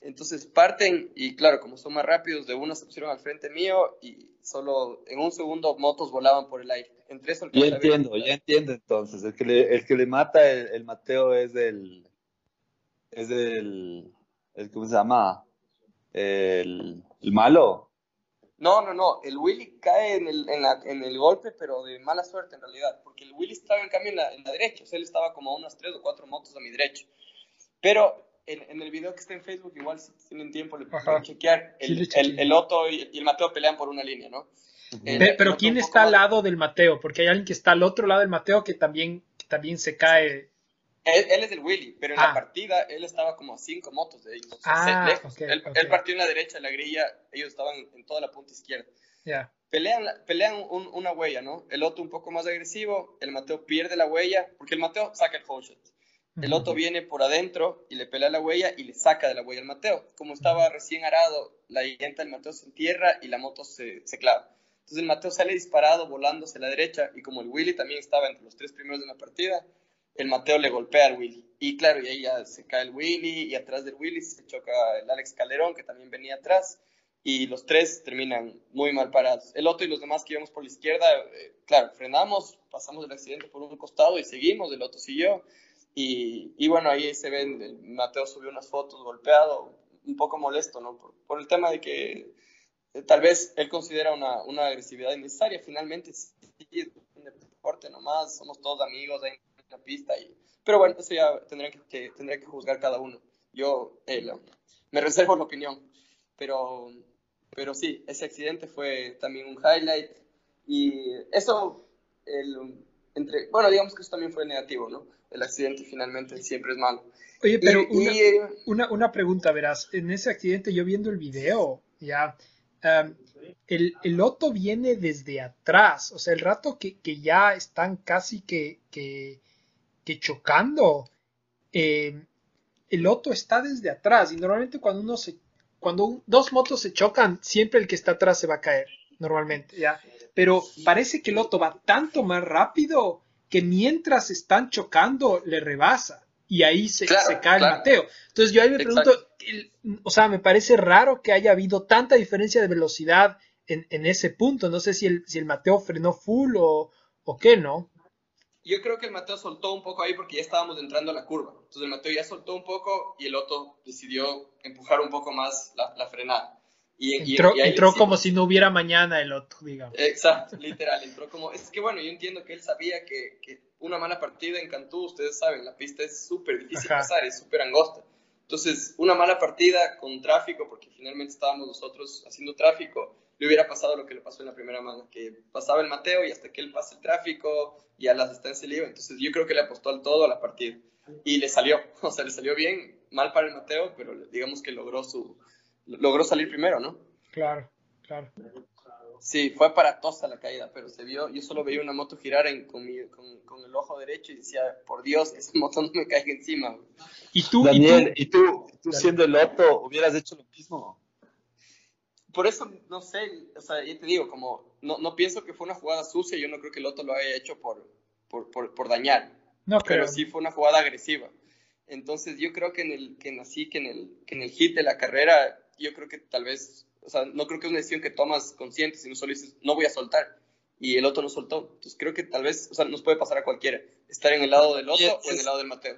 S4: Entonces parten y claro, como son más rápidos, de una se pusieron al frente mío y solo en un segundo motos volaban por el aire. Entre eso ver-
S1: entiendo, ya entiendo entonces. El que le, el que le mata el, el Mateo es del. Es. El, ¿Cómo se llama? El, el malo.
S4: No, no, no. El Willy cae en el, en, la- en el golpe, pero de mala suerte en realidad. Porque el Willy estaba en cambio en la, en la derecha. O sea, él estaba como a unas tres o cuatro motos a mi derecha. Pero en, en el video que está en Facebook, igual si tienen tiempo, le pueden chequear.
S2: Sí,
S4: El,
S2: chequeé.
S4: el, el Otto y, y el Mateo pelean por una línea, ¿no? El-
S2: Pe-
S4: el
S2: pero ¿quién está al lado del Mateo? Porque hay alguien que está al otro lado del Mateo que también, que también se cae.
S4: Él, él es el Willy, pero en
S2: Ah.
S4: la partida él estaba como a cinco motos de ellos.
S2: Ah,
S4: lejos.
S2: ok,
S4: él,
S2: ok.
S4: él partió en la derecha, en la grilla, ellos estaban en toda la punta izquierda.
S2: Ya.
S4: pelean, pelean un- una huella, ¿no? El Otto un poco más agresivo, el Mateo pierde la huella, porque el Mateo saca el whole shot. El. Otto viene por adentro y le pelea la huella y le saca de la huella al Mateo. Como estaba recién arado, la llanta del Mateo se entierra y la moto se, se clava. Entonces el Mateo sale disparado, volando hacia la derecha, y como el Willy también estaba entre los tres primeros de la partida, el Mateo le golpea al Willy. Y claro, y ahí ya se cae el Willy, y atrás del Willy se choca el Alex Calderón, que también venía atrás, y los tres terminan muy mal parados. El Otto y los demás que íbamos por la izquierda, eh, claro, frenamos, pasamos el accidente por un costado y seguimos, el Otto siguió. Y, y bueno, ahí se ven, Mateo subió unas fotos golpeado, un poco molesto, ¿no? Por, por el tema de que eh, tal vez él considera una, una agresividad innecesaria. Finalmente, sí, es un deporte nomás, somos todos amigos ahí en la pista. Y, pero bueno, eso ya tendrán que, que, tendrá que juzgar cada uno. Yo eh, me reservo la opinión, pero, pero sí, ese accidente fue también un highlight. Y eso, el, entre, bueno, digamos que eso también fue negativo, ¿no? El accidente finalmente siempre es malo.
S2: Oye, pero
S4: Y-
S2: una,
S4: y, eh,
S2: una, una pregunta, verás. En ese accidente, yo viendo el video, ya. el, el Otto viene desde atrás. O sea, el rato que, que ya están casi que, que, que chocando. eh, el Otto está desde atrás. Y normalmente cuando uno se. Cuando un- dos motos se chocan, siempre el que está atrás se va a caer. Normalmente, ya. Pero parece que el Otto va tanto más rápido que mientras están chocando le rebasa. y ahí se,
S4: Claro,
S2: se cae
S4: claro.
S2: el Mateo. Entonces yo ahí me pregunto, el- o sea, me parece raro que haya habido tanta diferencia de velocidad en, en ese punto. No sé si el, si el Mateo frenó full o, o qué, ¿no?
S4: Yo creo que el Mateo soltó un poco ahí porque ya estábamos entrando a la curva. Entonces el Mateo ya soltó un poco y el Otto decidió empujar un poco más la, la frenada. Y, y-
S2: Entró,
S4: y ahí
S2: entró
S4: sí-
S2: como si no hubiera mañana el otro, digamos.
S4: Exacto, literal, entró como... Es que bueno, yo entiendo que él sabía que, que una mala partida en Cantú, ustedes saben, la pista es súper difícil
S2: Ajá.
S4: pasar, es súper angosta. Entonces, una mala partida con tráfico, porque finalmente estábamos nosotros haciendo tráfico, le hubiera pasado lo que le pasó en la primera mano, que pasaba el Mateo y hasta que él pase el tráfico, ya las distancias le iba. Entonces, yo creo que le apostó al todo a la partida. Y le salió, (laughs) o sea, le salió bien, mal para el Mateo, pero digamos que logró su... Logró salir primero, ¿no?
S2: Claro, claro.
S4: Sí, fue aparatosa la caída, pero se vio, yo solo veía una moto girar en- con, mi- con- con el ojo derecho y decía, por Dios, esa moto no me caiga encima. güey".
S2: Y tú,
S1: Daniel,
S2: y
S1: ¿y tú, tú siendo el Otto, hubieras hecho lo mismo?
S4: Por eso, no sé, o sea, yo te digo, como, no, no pienso que fue una jugada sucia, yo no creo que el otro lo haya hecho por, por, por, por dañar,
S2: no creo.
S4: pero sí fue una jugada agresiva. Entonces yo creo que en el, que en así, que en el, que en el hit de la carrera, yo creo que tal vez, o sea, no creo que es una decisión que tomas consciente, sino solo dices, no voy a soltar. Y el otro no soltó. Entonces creo que tal vez, o sea, nos puede pasar a cualquiera, estar en el lado del otro o en el lado del Mateo.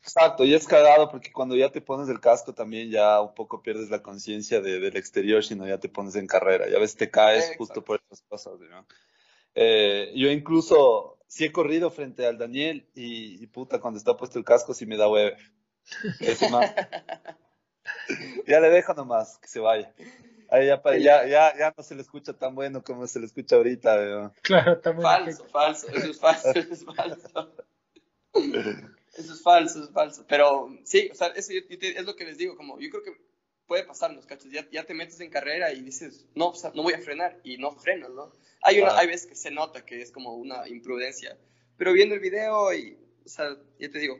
S1: Exacto, y es cagado porque cuando ya te pones el casco también ya un poco pierdes la conciencia de- del exterior, sino ya te pones en carrera, y a veces te caes
S4: Exacto.
S1: justo por esas cosas, ¿no? Eh, yo incluso sí he corrido frente al Daniel y, y puta, cuando está puesto el casco sí me da hueve. Ese man. (laughs) (laughs) ya le dejo nomás que se vaya. Ahí ya, ya, ya, ya no se le escucha tan bueno como se le escucha ahorita, ¿no?
S2: Claro, muy
S4: Falso, falso, eso es falso, eso es falso. Eso es falso, eso es falso. Pero sí, o sea, eso yo- yo te- es lo que les digo, como yo creo que puede pasarnos, ¿cachas? Ya, ya te metes en carrera y dices, no, o sea, no voy a frenar, y no frenas, ¿no? Hay, una,
S1: Ah.
S4: hay veces que se nota que es como una imprudencia, pero viendo el video y, o sea, ya te digo,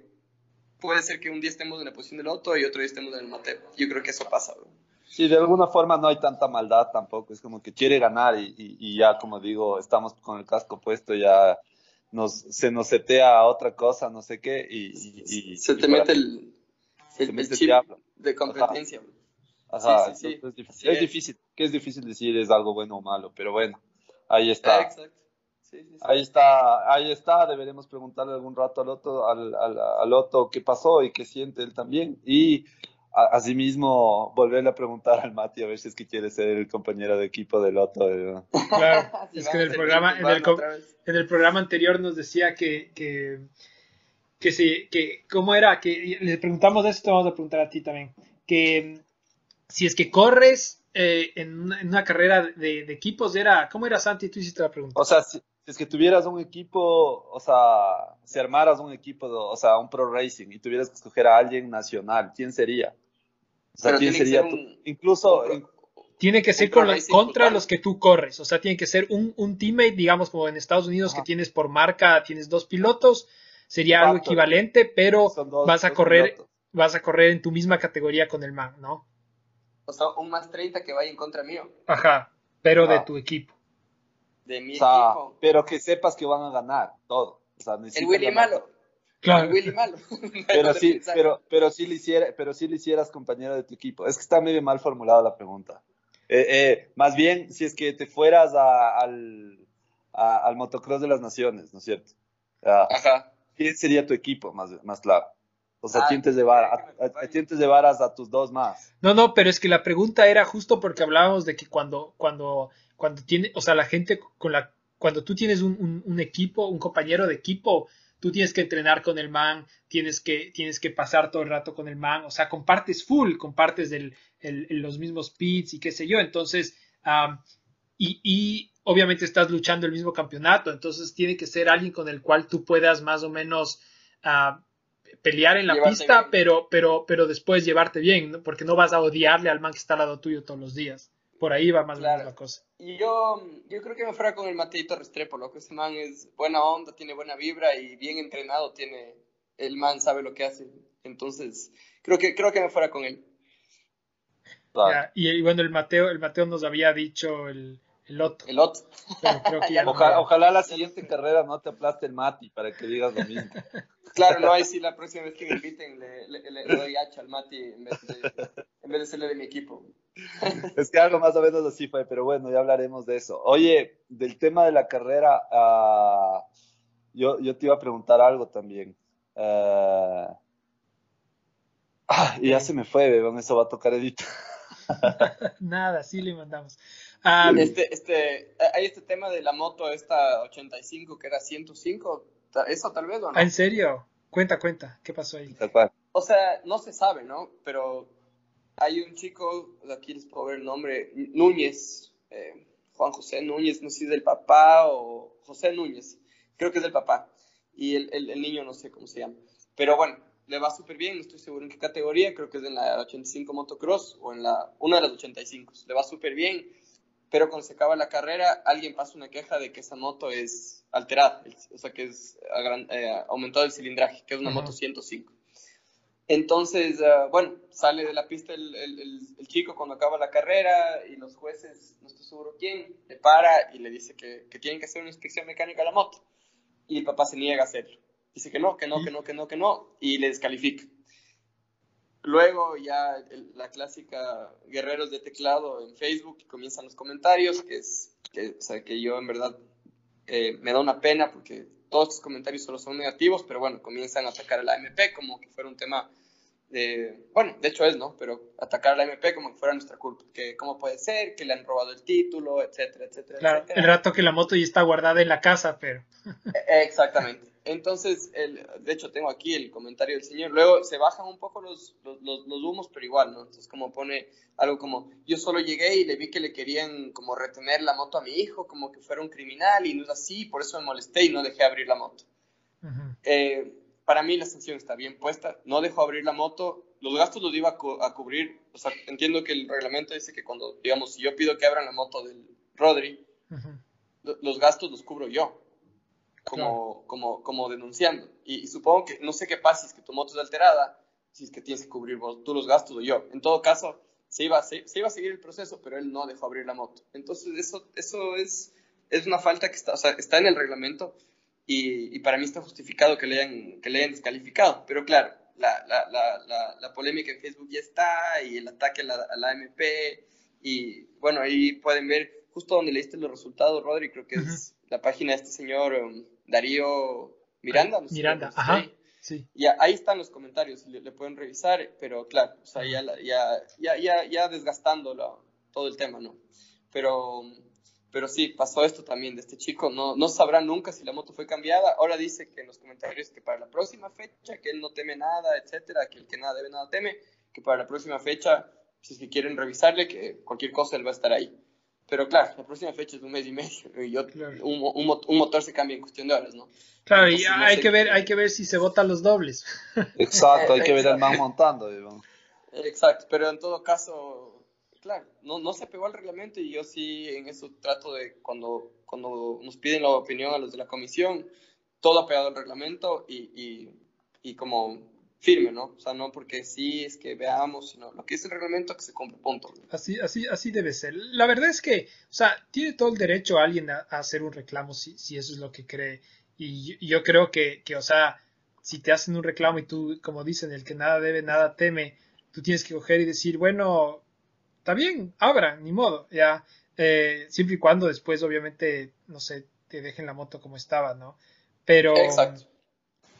S4: puede ser que un día estemos en la posición del otro y otro día estemos en el Mateo. Yo creo que eso pasa, bro.
S1: Sí, de alguna forma no hay tanta maldad tampoco, es como que quiere ganar y, y- y ya, como digo, estamos con el casco puesto, ya nos, se nos setea a otra cosa, no sé qué, y...
S4: Se te mete el, chip
S1: diablo.
S4: de competencia, bro.
S1: Ajá,
S4: Sí, sí, sí.
S1: es, difícil, es. difícil, que es difícil decir es algo bueno o malo, pero bueno, ahí está.
S4: Exacto. Sí, sí, sí.
S1: Ahí está, ahí está, deberemos preguntarle algún rato al Otto, al, al, al Otto qué pasó y qué siente él también. Y a- asimismo volverle a preguntar al Mati a ver si es que quiere ser el compañero de equipo del. ¿eh?
S2: Claro, (laughs)
S4: Sí,
S2: es que en el programa, en el, en el programa anterior nos decía que, que, que sí, que, ¿cómo era? Que le preguntamos eso, te vamos a preguntar a ti también. Que si es que corres eh, en, una, en una carrera de, de equipos, era, ¿cómo era Santi? Tú hiciste la pregunta.
S1: O sea, si, si es que tuvieras un equipo, o sea, si armaras un equipo, de- o sea, un pro racing y tuvieras que escoger a alguien nacional, ¿quién sería? O sea,
S4: Pero
S1: ¿quién sería
S4: ser
S1: tu-
S4: un-
S1: Incluso,
S4: un pro-
S1: in-
S2: Tiene que ser con la- contra
S4: total.
S2: los que tú corres. O sea, tiene que ser un, un teammate, digamos, como en Estados Unidos, que tienes por marca, tienes dos pilotos. Sería algo equivalente, pero
S1: dos-
S2: vas a correr,
S1: pilotos.
S2: vas a correr en tu misma categoría con el man, ¿no?
S4: O sea, un más 30 que vaya en contra mío,
S2: Ajá, pero de
S1: Ah.
S2: tu equipo.
S4: De mi
S1: O sea,
S4: equipo.
S1: pero que sepas que van a ganar todo. O sea,
S4: El Willy
S1: ganar.
S4: malo.
S2: Claro.
S4: El Willy malo. (laughs) (laughs)
S1: Pero sí, pero, pero sí le hiciera, pero sí le hicieras compañero de tu equipo. Es que está medio mal formulada la pregunta. Eh, eh, más bien, si es que te fueras a- al, a- al motocross de las naciones, ¿no es cierto? Ah,
S4: Ajá.
S1: ¿Quién sería tu equipo, más, más claro? O sea,
S4: Ah,
S1: ¿quién te llevar, a,
S4: déjame
S1: a- a quién te llevaras a tus dos más?
S2: No, no, pero es que la pregunta era justo porque hablábamos de que cuando, cuando, cuando tiene, o sea, la gente con la, cuando tú tienes un, un- un equipo, un compañero de equipo, tú tienes que entrenar con el man, tienes que, tienes que pasar todo el rato con el man, o sea, compartes full, compartes el, el- el- los mismos pits y qué sé yo, entonces, am, y, y obviamente estás luchando el mismo campeonato, entonces tiene que ser alguien con el cual tú puedas más o menos ah, pelear en la
S4: Llevarte
S2: pista,
S4: bien.
S2: pero, pero, pero después llevarte bien, ¿no? porque no vas a odiarle al man que está al lado tuyo todos los días. Por ahí va más o
S4: Claro.
S2: menos la cosa.
S4: Y yo, yo creo que me fuera con el Mateito Restrepo, loco. Ese man es buena onda, tiene buena vibra y bien entrenado. Tiene, el man sabe lo que hace. Entonces, creo que, creo que me fuera con él.
S1: Claro.
S2: Ya, y, y bueno, el Mateo, el Mateo nos había dicho el, el Loto.
S4: El otro.
S2: Pero creo que (laughs) ya no
S1: Ojalá, la siguiente carrera no te aplaste el Mati para que digas lo mismo. (laughs)
S4: Claro, no, ahí sí la próxima vez que me inviten le, le, le- le doy hacha al Mati en vez de, en vez de serle de mi equipo. (laughs)
S1: Es que algo más o menos así fue, pero bueno, ya hablaremos de eso. Oye, del tema de la carrera, ah, yo, yo te iba a preguntar algo también. Ah, ah, y ya se me fue, bebé, eso va a tocar editar. (laughs)
S2: Nada, sí le mandamos.
S4: Este, este, hay este tema de la moto esta 85 que era 105, ta- eso tal vez o no.
S2: ¿En serio? Cuenta, cuenta. ¿Qué pasó ahí?
S1: Tal cual.
S4: O sea, no se sabe, ¿no? Pero hay un chico, aquí les puedo ver el nombre, Núñez, eh, Juan José Núñez, no sé si es del papá o José Núñez, creo que es del papá. Y el, el- el niño no sé cómo se llama. Pero bueno, le va súper bien, no estoy seguro en qué categoría, creo que es en la 85 motocross o en la, una de las 85. Le va súper bien, pero cuando se acaba la carrera, alguien pasa una queja de que esa moto es alterada, o sea, que es agran- eh, aumentado el cilindraje, que es una
S2: Ajá.
S4: moto 105. Entonces, ah, bueno, sale de la pista el, el- el- el chico cuando acaba la carrera y los jueces, no estoy seguro quién, le para y le dice que, que tienen que hacer una inspección mecánica a la moto. Y el papá se niega a hacerlo. Dice que no, que no, que no, que no, que no, y le descalifica. Luego ya la clásica guerreros de teclado en Facebook y comienzan los comentarios, que es que, o sea, que yo en verdad eh, me da una pena porque todos estos comentarios solo son negativos, pero bueno, comienzan a atacar a la MP como que fuera un tema de, bueno, de hecho es, ¿no? Pero atacar a la MP como que fuera nuestra culpa, que cómo puede ser, que le han robado el título, etcétera, etcétera.
S2: Claro,
S4: etcétera.
S2: el rato que la moto ya está guardada en la casa, pero.
S4: Eh, Exactamente. Entonces, el, de hecho, tengo aquí el comentario del señor. Luego se bajan un poco los, los, los- los humos, pero igual, ¿no? Entonces, como pone algo como, yo solo llegué y le vi que le querían como retener la moto a mi hijo, como que fuera un criminal, y no es así, por eso me molesté y no dejé abrir la moto.
S2: Ujú.
S4: Eh, para mí la sanción está bien puesta, no dejó abrir la moto, los gastos los iba a, cu- a cubrir, o sea, entiendo que el reglamento dice que cuando, digamos, si yo pido que abran la moto del Rodri,
S2: Ujú.
S4: lo- los gastos los cubro yo, como, como, como denunciando. Y, y supongo que, no sé qué pasa si es que tu moto es alterada, si es que tienes que cubrir vos, tú los gastos o yo. En todo caso, se iba, a, se, se iba a seguir el proceso, pero él no dejó abrir la moto. Entonces, eso, eso es, es una falta que está, o sea, está en el reglamento y, y para mí está justificado que le hayan, que le hayan descalificado. Pero claro, la, la, la, la, la polémica en Facebook ya está y el ataque a la, a la AMP y bueno, ahí pueden ver justo donde leíste los resultados, Rodri, creo que es la página de este señor um, Darío Miranda. no sé si
S2: Miranda,
S4: conoces
S2: ajá. Sí.
S4: Y ahí están los comentarios, le, le pueden revisar, pero claro, o sea, ya, ya, ya, ya, ya desgastando la- todo el tema, ¿no? Pero, pero sí, pasó esto también de este chico, no, no sabrá nunca si la moto fue cambiada, ahora dice que en los comentarios que para la próxima fecha, que él no teme nada, etcétera, que el que nada debe, nada teme, que para la próxima fecha, si es que quieren revisarle, que cualquier cosa él va a estar ahí. Pero claro, la próxima fecha es un mes y medio, y yo,
S2: Claro.
S4: un, un un motor se cambia en cuestión de horas, ¿no?
S2: Claro, y
S4: Entonces, no
S2: hay
S4: sé
S2: que ver, hay que ver si se votan los dobles. (laughs)
S1: Exacto, hay que ver al man montando. Iván.
S4: Exacto, pero en todo caso, claro, no, no se pegó al reglamento y yo sí en eso trato de, cuando, cuando nos piden la opinión a los de la comisión, todo apegado al reglamento y, y, y como firme, ¿no? O sea, no porque sí es que veamos, sino lo que es el reglamento que se cumple, punto.
S2: Así, así, así debe ser. La verdad es que, o sea, tiene todo el derecho a alguien a, a hacer un reclamo si, si eso es lo que cree. Y, yo- y yo creo que, que, o sea, si te hacen un reclamo y tú, como dicen, el que nada debe, nada teme, tú tienes que coger y decir, bueno, está bien, abra, ni modo, ya. Eh, siempre y cuando después, obviamente, no sé, te dejen la moto como estaba, ¿no? Pero,
S4: Exacto.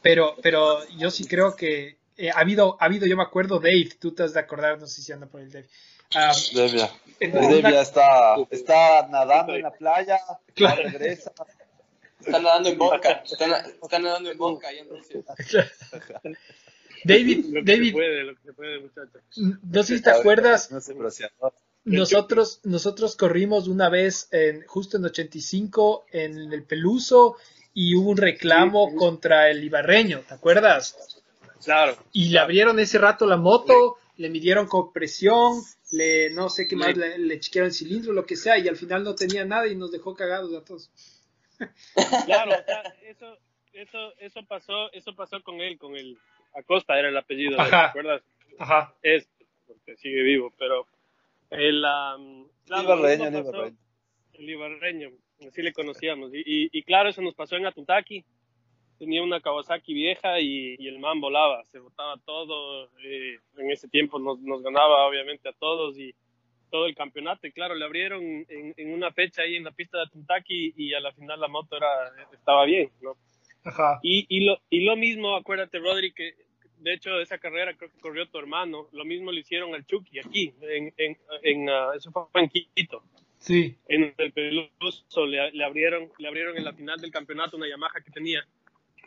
S2: Pero, pero yo sí creo que eh, ha habido, ha habido, yo me acuerdo, Dave, tú te has de acordar, no sé si anda por el Dave.
S1: Devia.
S2: en
S1: Devia
S2: una-
S1: está, está nadando en la playa,
S2: Claro.
S1: regresa.
S4: Están nadando en están, están nadando en vodka ahí en Rusia.
S2: David,
S5: Lo que se
S2: David,
S5: puede, lo que se puede, muchachos.
S2: no sé si te acuerdas,
S1: No sé, bronceador.
S2: nosotros, nosotros corrimos una vez en, justo en 85 en el Peluso y hubo un reclamo contra el Ibarreño, ¿te acuerdas?
S5: Claro.
S2: Y le abrieron ese rato la moto, le midieron con presión, le no sé qué más, le, le chequearon el cilindro, lo que sea, y al final no tenía nada y nos dejó cagados a todos. (laughs)
S5: Claro, o sea, eso, eso, eso pasó, eso pasó con él, con el Acosta era el apellido, ¿te acuerdas?
S2: Ajá.
S5: Es, porque sigue vivo, pero el, am, claro,
S1: Iba
S5: lo
S1: reño,
S5: mismo
S1: no iba
S5: pasó-
S1: reño.
S5: el ibarreño, así le conocíamos. Y, y, y claro, eso nos pasó en Atutaki. Tenía una Kawasaki vieja y, y el man volaba, se botaba todo. eh, en ese tiempo nos, nos ganaba obviamente a todos y todo el campeonato. Y claro, le abrieron en, en una fecha ahí en la pista de Atutaki y a la final la moto era, estaba bien, ¿no?
S2: Ajá.
S5: Y, y, lo, y lo mismo, acuérdate, Rodri, que de hecho esa carrera creo que corrió tu hermano. Lo mismo le hicieron al Chucky aquí, en, en, en ah, eso fue en Quito.
S2: Sí.
S5: En el Peluso le, le abrieron, le abrieron en la final del campeonato una Yamaha que tenía.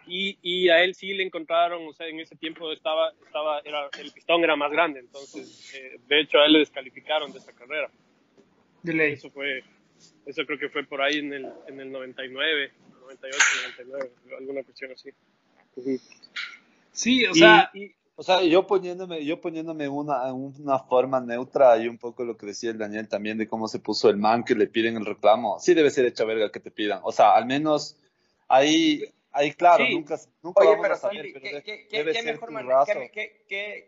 S5: Y, y a él sí le encontraron, o sea, en ese tiempo estaba, estaba era, el pistón era más grande, entonces, eh, de hecho, a él le descalificaron de esa carrera.
S2: De ley.
S5: Eso fue, eso creo que fue por ahí en el, en el 99, 98, 99, alguna cuestión así.
S2: Sí, o
S5: Y-
S2: sea,
S5: y-
S1: O sea, yo poniéndome, yo poniéndome una, una forma neutra y un poco lo que decía el Daniel también de cómo se puso el man que le piden el reclamo. Sí debe ser hecha verga que te pidan. O sea, al menos ahí, ahí claro,
S5: Sí.
S1: nunca, nunca
S4: Oye,
S1: vamos
S4: pero
S1: a saber,
S4: Santi,
S1: pero
S4: ¿qué,
S1: de-
S4: qué, qué,
S1: debe
S4: qué
S1: ser
S4: mejor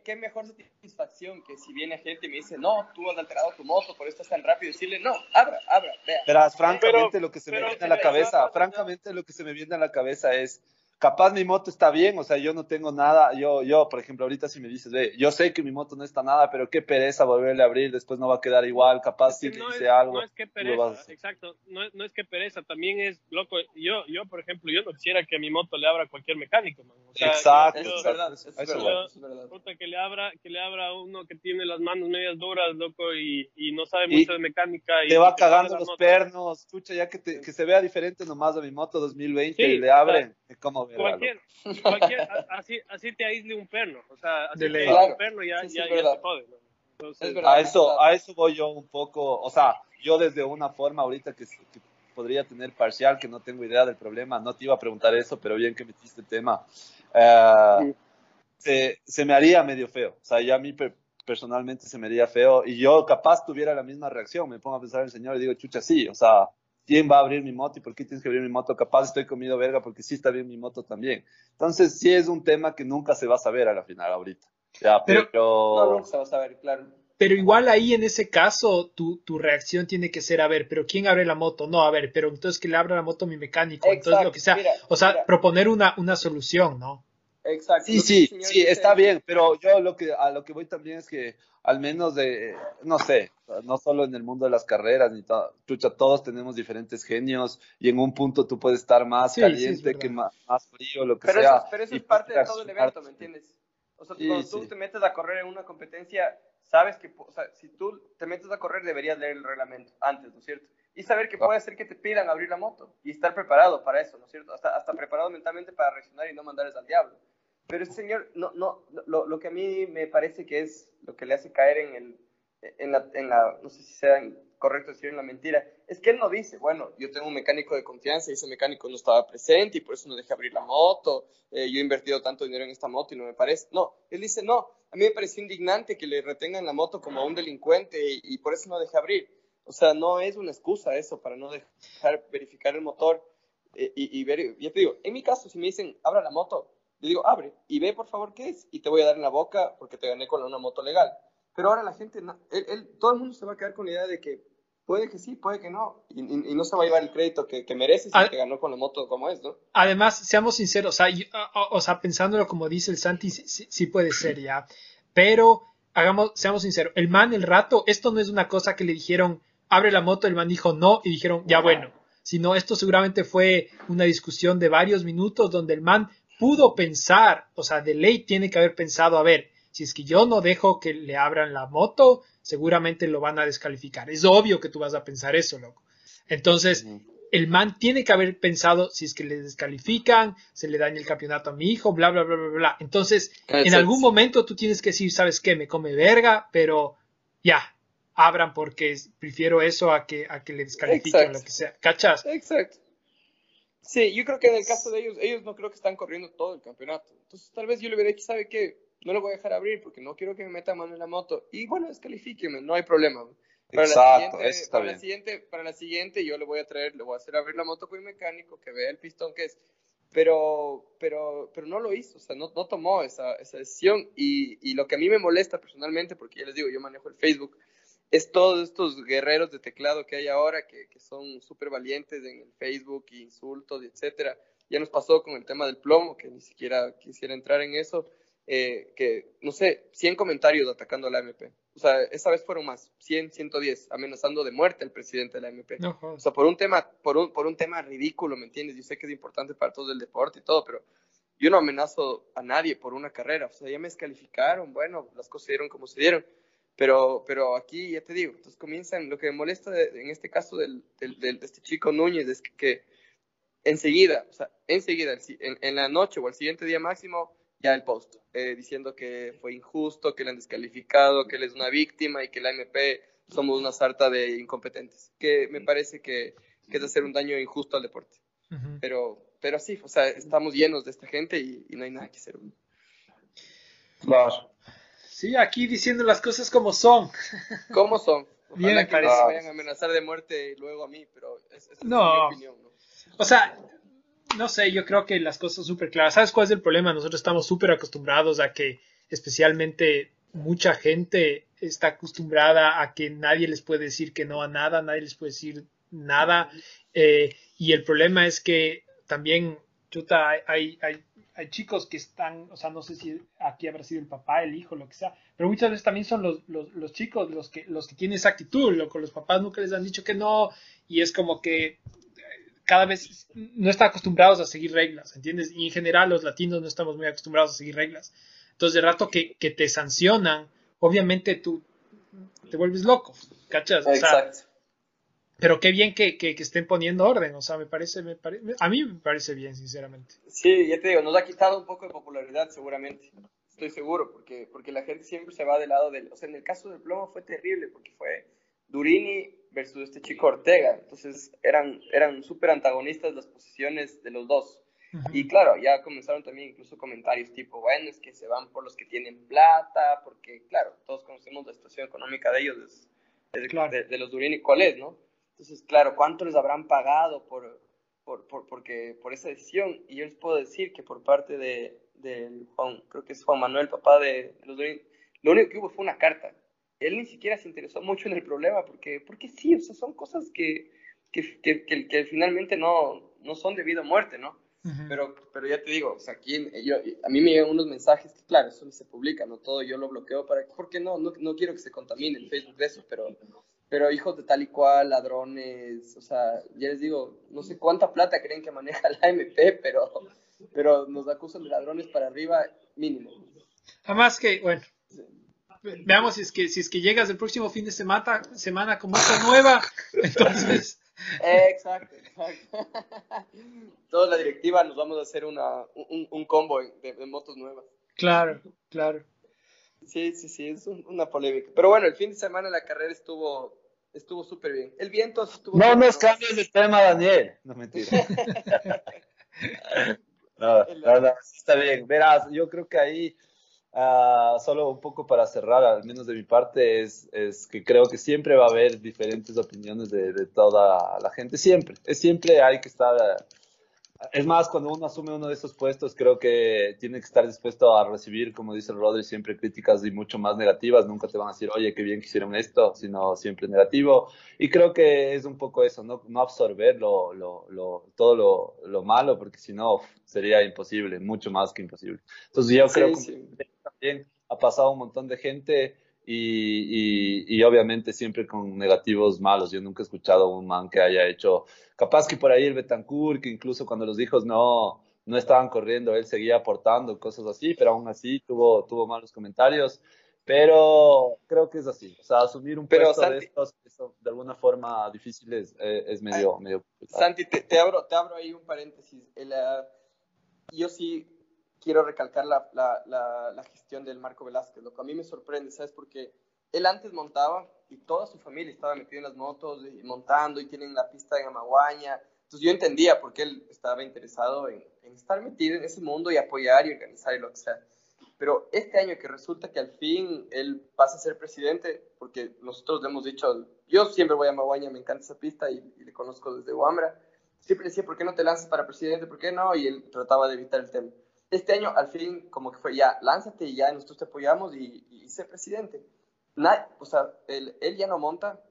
S4: qué, mejor satisfacción que si viene gente y me dice, no, tú has alterado tu moto, por eso estás tan rápido, decirle, no, abra, abra, vea.
S1: Verás, francamente
S5: Pero-
S1: lo que se me viene a la cabeza, francamente lo que se me viene a la cabeza es, capaz mi moto está bien, o sea, yo no tengo nada, yo, yo, por ejemplo, ahorita si me dices, ve, yo sé que mi moto no está nada, pero qué pereza volverle a abrir, después no va a quedar igual, capaz
S5: Es
S1: si
S5: que
S1: le
S5: no,
S1: hice
S5: es,
S1: algo.
S5: no es que pereza, exacto, no, es- no es que pereza, también es, loco, yo, yo por ejemplo, yo no quisiera que a mi moto le abra cualquier mecánico, man. O sea,
S1: Exacto,
S5: yo-
S4: es verdad, es
S1: es
S4: verdad, es verdad.
S5: puta, que le abra, que le abra a uno que tiene las manos medias duras, loco, y, y no sabe
S1: Y
S5: mucho de mecánica. Y
S1: te va cagando los
S5: moto.
S1: pernos, escucha, ya que, te- que se vea diferente nomás a mi moto 2020
S5: Sí,
S1: y le abren, como verga,
S5: Cualquier, así, así te aísle un perno, o sea, así
S2: De
S5: te aísle un
S4: Claro.
S5: perno ya,
S4: Sí, sí,
S5: ya,
S4: es
S5: ya te jode, ¿no? Entonces,
S4: Es verdad.
S1: a eso, a eso voy yo un poco, o sea, yo desde una forma ahorita que, que podría tener parcial, que no tengo idea del problema, no te iba a preguntar eso, pero bien que metiste el tema, eh,
S5: Sí.
S1: se, se me haría medio feo, o sea, ya a mí per- personalmente se me haría feo y yo capaz tuviera la misma reacción, me pongo a pensar en el señor y digo, chucha, sí, o sea, ¿quién va a abrir mi moto y por qué tienes que abrir mi moto? Capaz estoy comido verga porque sí está bien mi moto también. Entonces, sí es un tema que nunca se va a saber a la final ahorita. Ya,
S2: Pero-
S1: pero...
S4: No, nunca se va a saber, claro.
S2: pero igual ahí en ese caso tu, tu reacción tiene que ser, a ver, pero ¿quién abre la moto? No, a ver, pero entonces que le abra la moto a mi mecánico, entonces lo que sea.
S4: mira,
S2: o sea,
S4: mira.
S2: proponer una, una solución, ¿no?
S4: Exacto.
S1: Sí, sí, sí,
S4: dice-
S1: está bien, pero yo lo que a lo que voy también es que al menos de, no sé, no solo en el mundo de las carreras, ni todo, chucha, todos tenemos diferentes genios y en un punto tú puedes estar más
S2: Sí, sí, es
S1: caliente que más, más frío, lo que
S4: Pero
S1: sea.
S4: eso, pero eso es parte de todo el evento, ¿me entiendes? O sea,
S1: Sí,
S4: cuando tú
S1: sí.
S4: te metes a correr en una competencia, sabes que, o sea, si tú te metes a correr, deberías leer el reglamento antes, ¿no es cierto? Y saber que
S1: Ah.
S4: puede ser que te pidan abrir la moto y estar preparado para eso, ¿no es cierto? Hasta, hasta preparado mentalmente para reaccionar y no mandarles al diablo. Pero este señor, no, no, lo, lo que a mí me parece que es lo que le hace caer en el, en la, en la no sé si sea correcto decir en la mentira, es que él no dice, bueno, yo tengo un mecánico de confianza y ese mecánico no estaba presente y por eso no dejé abrir la moto, eh, yo he invertido tanto dinero en esta moto y no me parece. No, él dice, no, a mí me pareció indignante que le retengan la moto como a un delincuente y, y por eso no dejé abrir. O sea, no es una excusa eso para no dejar verificar el motor eh, y, y ver, ya te digo, en mi caso, si me dicen, abra la moto, le digo, abre y ve por favor qué es y te voy a dar en la boca porque te gané con una moto legal. Pero ahora la gente, no- él- él- todo el mundo se va a quedar con la idea de que puede que sí, puede que no, y, y- y no se va a llevar el crédito que, que merece si que ganó con la moto como es, ¿no?
S2: Además, seamos sinceros, o sea, yo- o, o sea, pensándolo como dice el Santi, sí, sí- sí puede ser ya, pero hagamos, seamos sinceros, el man, el rato, esto no es una cosa que le dijeron, abre la moto, el man dijo no, y dijeron, ya bueno, sino esto seguramente fue una discusión de varios minutos donde el man pudo pensar, o sea, de ley tiene que haber pensado, a ver, si es que yo no dejo que le abran la moto, seguramente lo van a descalificar. Es obvio que tú vas a pensar eso, loco. Entonces, el man tiene que haber pensado si es que le descalifican, se le daña el campeonato a mi hijo, bla, bla, bla, bla, bla. Entonces, en algún momento tú tienes que decir, ¿sabes qué? Me come verga, pero ya, abran porque prefiero eso a que, a que le descalifiquen lo que sea. ¿Cachas?
S4: Exacto. Sí, yo creo que en el caso de ellos, ellos no creo que están corriendo todo el campeonato. Entonces, tal vez yo le hubiera dicho, ¿sabe qué? No lo voy a dejar abrir porque no quiero que me meta mano en la moto. Y bueno, descalifíqueme, no hay problema. Para
S1: Exacto,
S4: la siguiente,
S1: eso está
S4: para
S1: bien.
S4: La siguiente, para la siguiente yo le voy a traer, le voy a hacer abrir la moto con mi mecánico, que vea el pistón que es. Pero, pero, pero no lo hizo, o sea, no, no tomó esa, esa decisión. Y, y lo que a mí me molesta personalmente, porque ya les digo, yo manejo el Facebook, es todos estos guerreros de teclado que hay ahora, que, que son súper valientes en el Facebook, insultos, etcétera. Ya nos pasó con el tema del plomo, que ni siquiera quisiera entrar en eso, eh, que, no sé, 100 comentarios atacando a la MP. O sea, esa vez fueron más, 100, 110, amenazando de muerte al presidente de la MP.
S2: No,
S4: O sea, por un tema, por un, por un tema ridículo, ¿me entiendes? Yo sé que es importante para todo el deporte y todo, pero yo no amenazo a nadie por una carrera. O sea, ya me descalificaron, bueno, las cosas se dieron como se dieron. Pero, pero aquí, ya te digo, entonces comienzan, lo que me molesta de- en este caso del, del- del- de este chico Núñez es que, que enseguida, o sea, enseguida, en, en la noche o el siguiente día máximo, ya el post, eh, diciendo que fue injusto, que le han descalificado, que él es una víctima y que la MP somos una sarta de incompetentes, que me parece que, que es hacer un daño injusto al deporte.
S2: Ujú.
S4: Pero, pero sí, o sea, estamos llenos de esta gente y, y no hay nada que hacer.
S1: Claro.
S2: Sí, aquí diciendo las cosas como son. (laughs)
S4: ¿Cómo son?
S2: Bien,
S4: Ojalá
S2: me
S4: que
S2: parece.
S4: vayan a amenazar de muerte luego a mí, pero es, esa es
S2: No.
S4: mi opinión. ¿no?
S2: O sea, no sé, yo creo que las cosas son súper claras. ¿Sabes cuál es el problema? Nosotros estamos súper acostumbrados a que especialmente mucha gente está acostumbrada a que nadie les puede decir que no a nada, nadie les puede decir nada. eh, y el problema es que también, chuta, hay, hay, hay, chicos que están, o sea, no sé si aquí habrá sido el papá, el hijo, lo que sea, pero muchas veces también son los, los, los chicos los que, los que tienen esa actitud, loco, los papás nunca les han dicho que no, y es como que cada vez no están acostumbrados a seguir reglas, ¿entiendes? Y en general los latinos no estamos muy acostumbrados a seguir reglas. Entonces, de rato que, que te sancionan, obviamente tú te vuelves loco, ¿cachas? O sea. Pero qué bien que, que, que estén poniendo orden, o sea, me parece, me pare- a mí me parece bien, sinceramente.
S4: Sí, ya te digo, nos ha quitado un poco de popularidad seguramente. Estoy seguro, porque, porque la gente siempre se va del lado del... O sea, en el caso del plomo fue terrible, porque fue Durini versus este chico Ortega. Entonces eran, eran súper antagonistas las posiciones de los dos. Y claro, ya comenzaron también incluso comentarios tipo, bueno, es que se van por los que tienen plata, porque claro, todos conocemos la situación económica de ellos, es, es de,
S2: Claro.
S4: de- de los Durini, ¿cuál es, no? Entonces, claro, ¿cuánto les habrán pagado por, por, por, porque, por esa decisión? Y yo les puedo decir que por parte de, del Juan, creo que es Juan Manuel, papá de, de los lo único que hubo fue una carta. Él ni siquiera se interesó mucho en el problema, porque, porque sí, o sea, son cosas que, que, que, que- que finalmente no, no son debido a muerte, ¿no? Pero, pero ya te digo, o sea, aquí yo, a mí me llegan unos mensajes que, claro, eso se publica, no todo yo lo bloqueo para porque no, no, no quiero que se contamine el Facebook de eso, pero, pero hijos de tal y cual, ladrones, o sea, ya les digo, no sé cuánta plata creen que maneja la MP, pero, pero nos acusan de ladrones para arriba, mínimo.
S2: Además que, bueno, veamos si es que si es que llegas el próximo fin de semana, semana con moto nueva, (laughs) entonces
S4: Exacto, exacto. Toda la directiva nos vamos a hacer una, un, un combo de, de motos nuevas.
S2: claro, claro.
S4: Sí, sí, sí, es un- una polémica. Pero bueno, el fin de semana la carrera estuvo estuvo súper bien. El viento estuvo...
S1: No nos cambies de tema, Daniel. No, mentira. (laughs) no, no, no, está bien. Verás, yo creo que ahí, ah, solo un poco para cerrar, al menos de mi parte, es, es que creo que siempre va a haber diferentes opiniones de, de toda la gente. Siempre, es siempre hay que estar... es más, cuando uno asume uno de esos puestos, creo que tiene que estar dispuesto a recibir, como dice Rodri, siempre críticas y mucho más negativas. Nunca te van a decir, oye, qué bien que hicieron esto, sino siempre negativo. Y creo que es un poco eso, no, no absorber lo, lo, lo, todo lo, lo malo, porque si no sería imposible, mucho más que imposible. Entonces yo
S4: Sí,
S1: creo que
S4: sí.
S1: también ha pasado un montón de gente y, y, y obviamente siempre con negativos malos. Yo nunca he escuchado a un man que haya hecho, capaz que por ahí el Betancourt, que incluso cuando los hijos no, no estaban corriendo, él seguía aportando cosas así, pero aún así tuvo, tuvo malos comentarios. Pero creo que es así. O sea, asumir un
S4: Pero,
S1: puesto de
S4: Santi-
S1: estos que son de alguna forma difíciles eh, es medio, medio complicado.
S4: Santi, te, te abro, te abro ahí un paréntesis. El, ah, yo sí quiero recalcar la, la, la, la gestión del Marco Velázquez. Lo que a mí me sorprende, ¿sabes? Porque él antes montaba y toda su familia estaba metida en las motos y montando y tienen la pista en Amaguaña. Entonces yo entendía por qué él estaba interesado en, en estar metido en ese mundo y apoyar y organizar y lo que sea. Pero este año que resulta que al fin él pasa a ser presidente, porque nosotros le hemos dicho, yo siempre voy a Maguaña, me encanta esa pista y, y le conozco desde Huambra, siempre decía, ¿por qué no te lanzas para presidente? ¿Por qué no? Y él trataba de evitar el tema. Este año al fin como que fue ya, lánzate y ya nosotros te apoyamos y, y sé presidente. o sea, él, él ya no monta,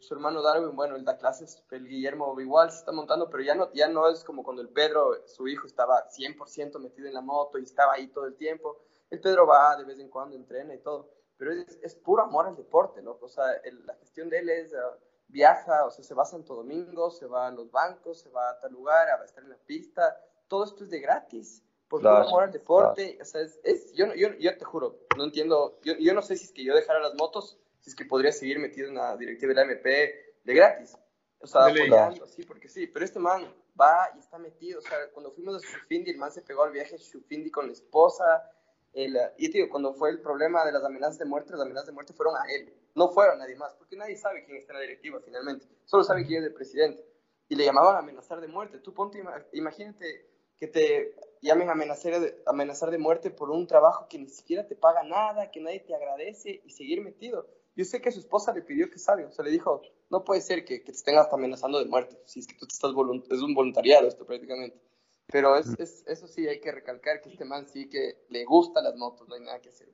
S4: su hermano Darwin, bueno, él da clases, el Guillermo igual se está montando, pero ya no, ya no es como cuando el Pedro, su hijo, estaba 100% metido en la moto y estaba ahí todo el tiempo. El Pedro va de vez en cuando, entrena y todo, pero es, es puro amor al deporte, ¿no? O sea, la gestión de él es, uh, viaja, o sea, se va a Santo Domingo, se va a los bancos, se va a tal lugar, a estar en la pista, todo esto es de gratis, por puro amor al deporte, o sea, es, es yo, yo, yo, te juro, no entiendo, yo, yo no sé si es que yo dejara las motos, si es que podría seguir metido en la directiva de la MP de gratis. O sea, apoyando, sí, porque sí. Pero este man va y está metido. O sea, cuando fuimos a Shufindi, el man se pegó al viaje a Shufindi con la esposa. El, y digo, cuando fue el problema de las amenazas de muerte, las amenazas de muerte fueron a él. No fueron a nadie más, porque nadie sabe quién está en la directiva finalmente. Solo sabe quién es el presidente. Y le llamaban a amenazar de muerte. Tú ponte, imagínate que te llamen a amenazar de, amenazar de muerte por un trabajo que ni siquiera te paga nada, que nadie te agradece y seguir metido. Yo sé que su esposa le pidió que salga, o sea, le dijo, no puede ser que, te estén hasta amenazando de muerte, si es que tú te estás es un voluntariado esto prácticamente. Pero es, es, eso sí, hay que recalcar que este man sí que le gusta las motos, no hay nada que hacer.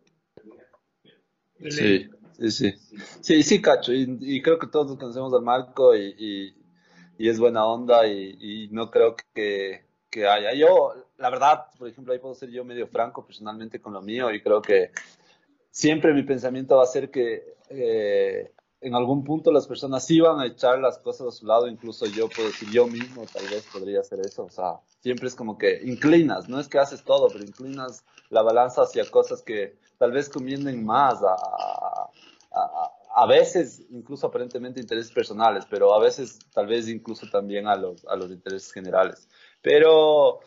S1: Sí, sí, sí. Sí, sí, cacho. Y, creo que todos conocemos al Marco y, y, es buena onda y, no creo que, que, haya. Yo, la verdad, por ejemplo, ahí puedo ser yo medio franco personalmente con lo mío y creo que siempre mi pensamiento va a ser que eh, en algún punto las personas iban a echar las cosas a su lado, incluso yo puedo decir, yo mismo tal vez podría hacer eso, o sea, siempre es como que inclinas, no es que haces todo, pero inclinas la balanza hacia cosas que tal vez convienen más a, a, a veces incluso aparentemente intereses personales, pero a veces tal vez incluso también a los, a los intereses generales. Pero,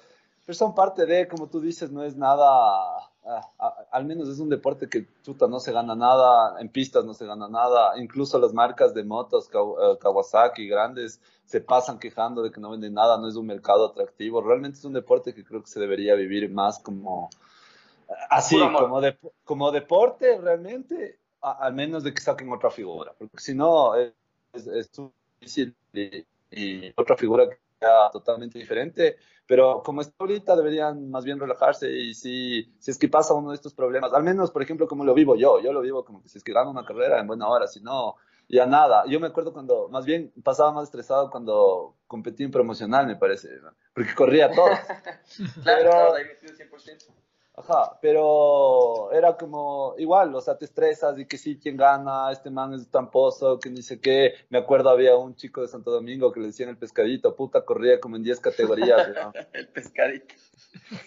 S1: pero son parte de, como tú dices, no es nada Ah, al menos es un deporte que chuta no se gana nada, en pistas no se gana nada, incluso las marcas de motos eh, Kawasaki grandes se pasan quejando de que no venden nada, no es un mercado atractivo, realmente es un deporte que creo que se debería vivir más como así, como, como deporte realmente, al menos de que saquen otra figura, porque si no es, es, difícil y, otra figura que totalmente diferente pero como está ahorita, deberían más bien relajarse y si, si es que pasa uno de estos problemas, al menos, por ejemplo, como lo vivo yo, yo lo vivo como que si es que gano una carrera en buena hora, si no, ya nada. Yo me acuerdo cuando, más bien, pasaba más estresado cuando competí en promocional, me parece, porque corría todo. (laughs)
S4: claro, pero, ahí metido 100%.
S1: Ajá, pero era como igual, o sea, te estresas y que sí, quién gana, este man es tamposo, que ni sé qué. Me acuerdo había un chico de Santo Domingo que le decían el pescadito, puta, corría como en 10 categorías. (laughs)
S4: el pescadito.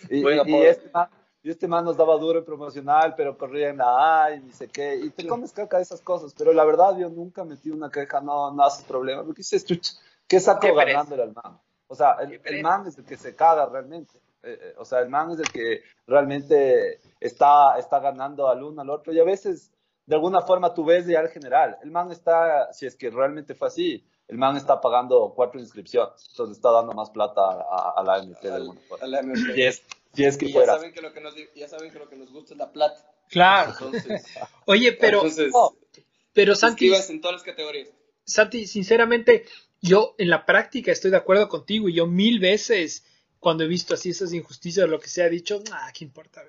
S1: Y, este man, y, este man, nos daba duro en promocional, pero corría en la A y ni sé qué. Y te comes caca de esas cosas, pero la verdad yo nunca metí una queja, no, no haces problema, porque dices, ¿qué saco ganándole al man? O sea, el, el man es el que se caga realmente. Eh, eh, o sea, el man es el que realmente está, está ganando al uno al otro y a veces de alguna forma tú ves ya al general. El man está, si es que realmente fue así, el man está pagando cuatro inscripciones, entonces está dando más plata a, la AMT de alguna forma. A la Si es, si es que
S4: y
S1: fuera.
S4: Ya saben que, lo que nos, ya saben que lo que nos gusta es la plata.
S2: Claro. (laughs) Oye, pero, pero Santi.
S4: en todas las categorías.
S2: Santi, sinceramente, yo en la práctica estoy de acuerdo contigo y yo mil veces cuando he visto así esas injusticias, lo que se ha dicho, ah, ¿qué importa?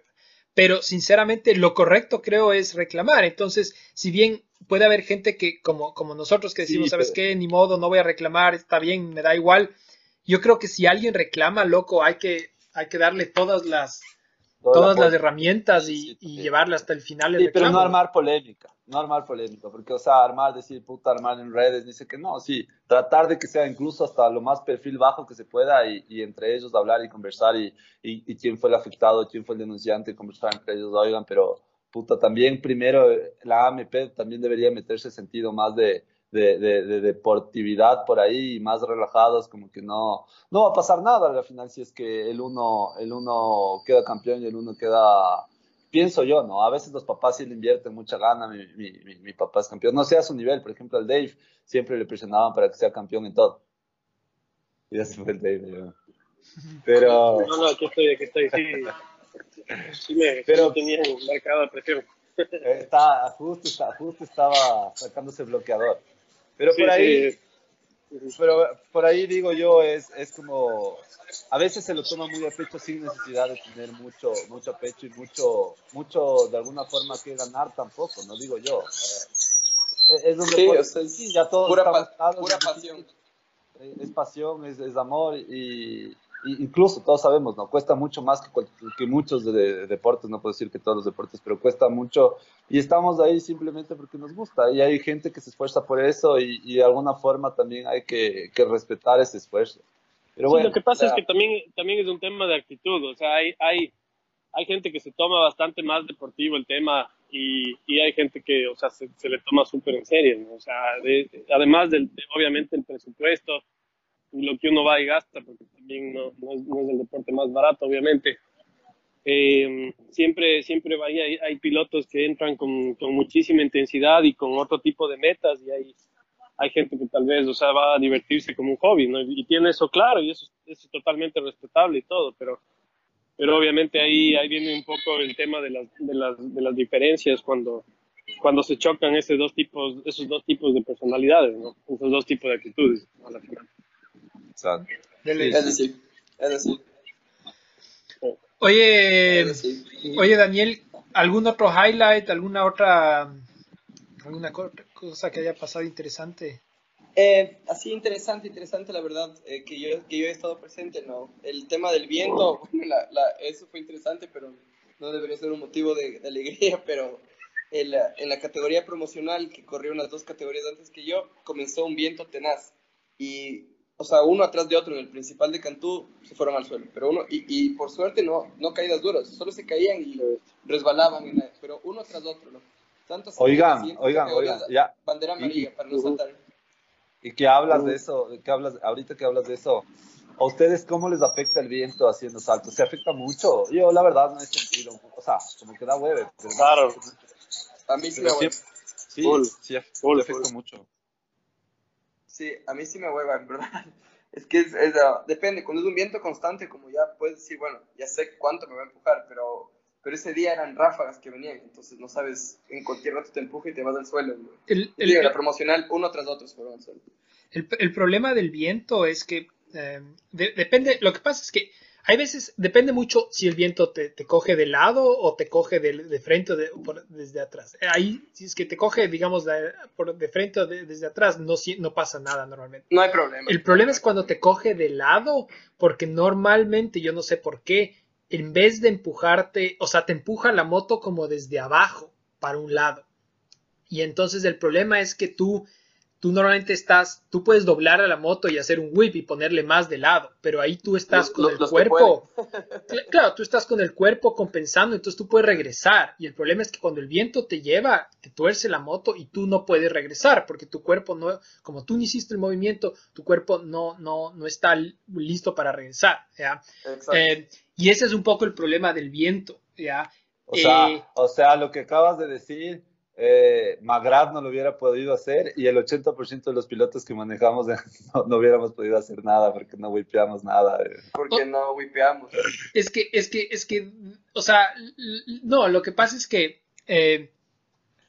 S2: Pero sinceramente lo correcto creo es reclamar. Entonces, si bien puede haber gente que, como, como nosotros que decimos, ¿sabes qué? Ni modo, no voy a reclamar, está bien, me da igual. Yo creo que si alguien reclama, loco, hay que, hay que darle todas las, todas las herramientas y, llevarle hasta el final.
S1: sí, pero no armar polémica, no armar polémica, porque, o sea, armar, decir, puta, armar en redes, dice que no, sí, tratar de que sea incluso hasta lo más perfil bajo que se pueda y, entre ellos hablar y conversar y, y, quién fue el afectado, quién fue el denunciante, conversar entre ellos, oigan, pero, puta, también primero la AMP también debería meterse sentido más de de, de, deportividad por ahí, más relajados, como que no, no va a pasar nada al final si es que el uno, el uno queda campeón y el uno queda, pienso yo, ¿no? A veces los papás sí le invierten mucha gana, mi, mi, mi, papá es campeón, no sea a su nivel, por ejemplo, al Dave siempre le presionaban para que sea campeón en todo. Y ya se fue el Dave, Pero... (laughs)
S5: No, no, aquí estoy, aquí estoy, sí. Sí me, pero tenía marcado la presión.
S1: Está, justo, justo estaba sacándose bloqueador. Pero por ahí, pero por ahí digo yo, es, es como, a veces se lo toma muy a pecho sin necesidad de tener mucho, mucho pecho y mucho, mucho de alguna forma que ganar tampoco, no digo yo. Eh, es donde
S4: sí, ya todos pura, pura pasión.
S1: Es pasión, es, es amor y, incluso todos sabemos, ¿no? Cuesta mucho más que, que muchos de, deportes, no puedo decir que todos los deportes, pero cuesta mucho. Y estamos ahí simplemente porque nos gusta. Y hay gente que se esfuerza por eso y, de alguna forma también hay que, respetar ese esfuerzo. Pero bueno,
S5: lo que pasa es que también, también es un tema de actitud, o sea, hay, hay, hay gente que se toma bastante más deportivo el tema y, y hay gente que, o sea, se, le toma súper en serio, o sea, además del, obviamente el presupuesto, lo que uno va y gasta, porque también no, no, es, el deporte más barato, obviamente. Eh, siempre siempre hay, hay, pilotos que entran con, con, muchísima intensidad y con otro tipo de metas y hay, hay gente que tal vez, o sea, va a divertirse como un hobby, ¿no? Y tiene eso claro y eso, eso es totalmente respetable y todo, pero, pero obviamente ahí, ahí viene un poco el tema de las, de las, de las diferencias cuando, cuando se chocan esos dos tipos, esos dos tipos de personalidades, ¿no? Esos dos tipos de actitudes a la final.
S4: Es decir, es decir.
S2: Oye, oye Daniel, ¿algún otro highlight, alguna otra, alguna cosa que haya pasado interesante?
S4: Eh, así interesante, interesante la verdad, eh, que, yo, que yo he estado presente, ¿no? El tema del viento, (laughs) eso fue interesante, pero no debería ser un motivo de, alegría, (laughs) pero en la, en la, categoría promocional, que corrió unas dos categorías antes que yo, comenzó un viento tenaz. Y o sea, uno atrás de otro en el principal de Cantú se fueron al suelo, pero uno, y, y por suerte no, no caídas duras, solo se caían y resbalaban, pero uno tras otro, ¿no?
S1: Tanto oigan, oigan, oigan, ya.
S4: Bandera amarilla para no saltar.
S1: Y que hablas de eso, que hablas, ahorita que hablas de eso, ¿a ustedes cómo les afecta el viento haciendo saltos? ¿Se afecta mucho? Yo la verdad no he sentido, o sea, como que da hueve.
S5: claro.
S4: a mí sí me
S1: Sí, sí, sí, afecta mucho.
S4: Sí, a mí sí me hueva, en (laughs) verdad. Es que es, ah, depende, cuando es un viento constante, como ya puedes decir, bueno, ya sé cuánto me va a empujar, pero, pero ese día eran ráfagas que venían, entonces no sabes, en cualquier rato te empuja y te vas al suelo. El, el, la promocional, uno tras otro se al suelo.
S2: El, el, problema del viento es que eh, depende, lo que pasa es que hay veces, depende mucho si el viento te, coge de lado o te coge de, frente o de, desde atrás. Ahí, si es que te coge, digamos, de, por, de frente o desde atrás, no, no pasa nada normalmente.
S4: No hay problema.
S2: El problema es cuando te coge de lado, porque normalmente, yo no sé por qué, en vez de empujarte, o sea, te empuja la moto como desde abajo para un lado. Y entonces el problema es que tú tú normalmente estás, tú puedes doblar a la moto y hacer un whip y ponerle más de lado, pero ahí tú estás con el cuerpo. (laughs) claro, tú estás con el cuerpo compensando, entonces tú puedes regresar. Y el problema es que cuando el viento te lleva, te tuerce la moto y tú no puedes regresar, porque tu cuerpo no, como tú no hiciste el movimiento, tu cuerpo no, no, no está listo para regresar. ¿ya? Eh, y ese es un poco el problema del viento. ¿ya?
S1: O, sea, eh, o sea, lo que acabas de decir eh, McGrath no lo hubiera podido hacer y el 80% de los pilotos que manejamos (laughs) no, hubiéramos podido hacer nada porque no wipeamos nada. Eh.
S4: Porque no wipeamos.
S2: Es que, es que, es que, o sea, no, lo que pasa es que, eh,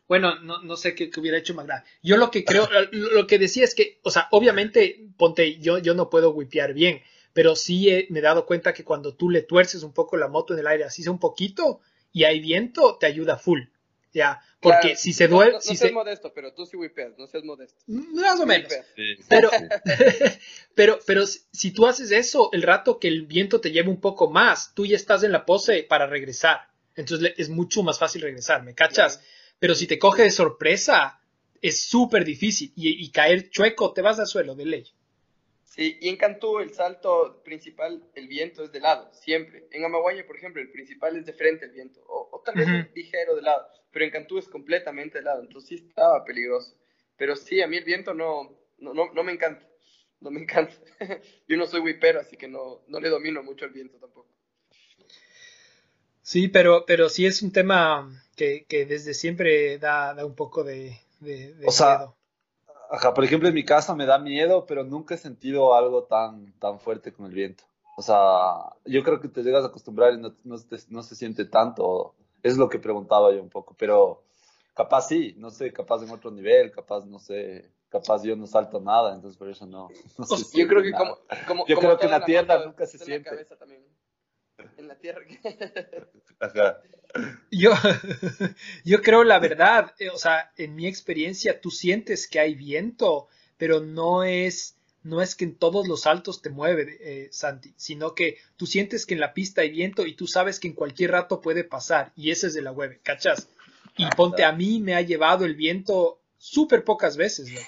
S2: bueno, no, no sé qué, hubiera hecho McGrath. Yo lo que creo, (laughs) lo que decía es que, o sea, obviamente, ponte, yo, yo no puedo wipear bien, pero sí me he dado cuenta que cuando tú le tuerces un poco la moto en el aire, así sea un poquito, y hay viento, te ayuda full. Ya, porque si se duele.
S4: No,
S2: si
S4: seas modesto, pero tú sí wipeas, no seas modesto.
S2: Más o menos. (laughs) Pero, pero, pero si tú haces eso, el rato que el viento te lleve un poco más, tú ya estás en la pose para regresar. Entonces es mucho más fácil regresar, ¿me cachas? Pero si te coge de sorpresa, es súper difícil. Y, y, caer chueco, te vas al suelo, de ley.
S4: Sí, y en Cantú el salto principal, el viento es de lado, siempre. En Amaguaña, por ejemplo, el principal es de frente el viento, o, o tal vez ligero de lado pero en Cantú es completamente helado, entonces sí estaba peligroso. Pero sí, a mí el viento no, no, no, me encanta, no me encanta. (laughs) Yo no soy whipero, así que no, no le domino mucho el viento tampoco.
S2: Sí, pero, pero sí es un tema que, que desde siempre da, da, un poco de, de,
S1: o sea, Ajá, por ejemplo, en mi casa me da miedo, pero nunca he sentido algo tan, tan fuerte con el viento. O sea, yo creo que te llegas a acostumbrar y no, no, no se siente tanto. Es lo que preguntaba yo un poco, pero capaz sí, no sé, capaz en otro nivel, capaz, no sé, capaz yo no salto nada, entonces por eso no. (laughs)
S4: yo creo que como, como,
S1: Yo creo que en la, tierra nunca se siente.
S4: En la (laughs) tierra.
S2: Yo, (laughs) yo creo la verdad, eh, o sea, en mi experiencia tú sientes que hay viento, pero no es, no es que en todos los saltos te mueve, eh, Santi, sino que tú sientes que en la pista hay viento y tú sabes que en cualquier rato puede pasar, y ese es de la web, ¿cachas? Y ah, ponte a mí me ha llevado el viento súper pocas veces, ¿no?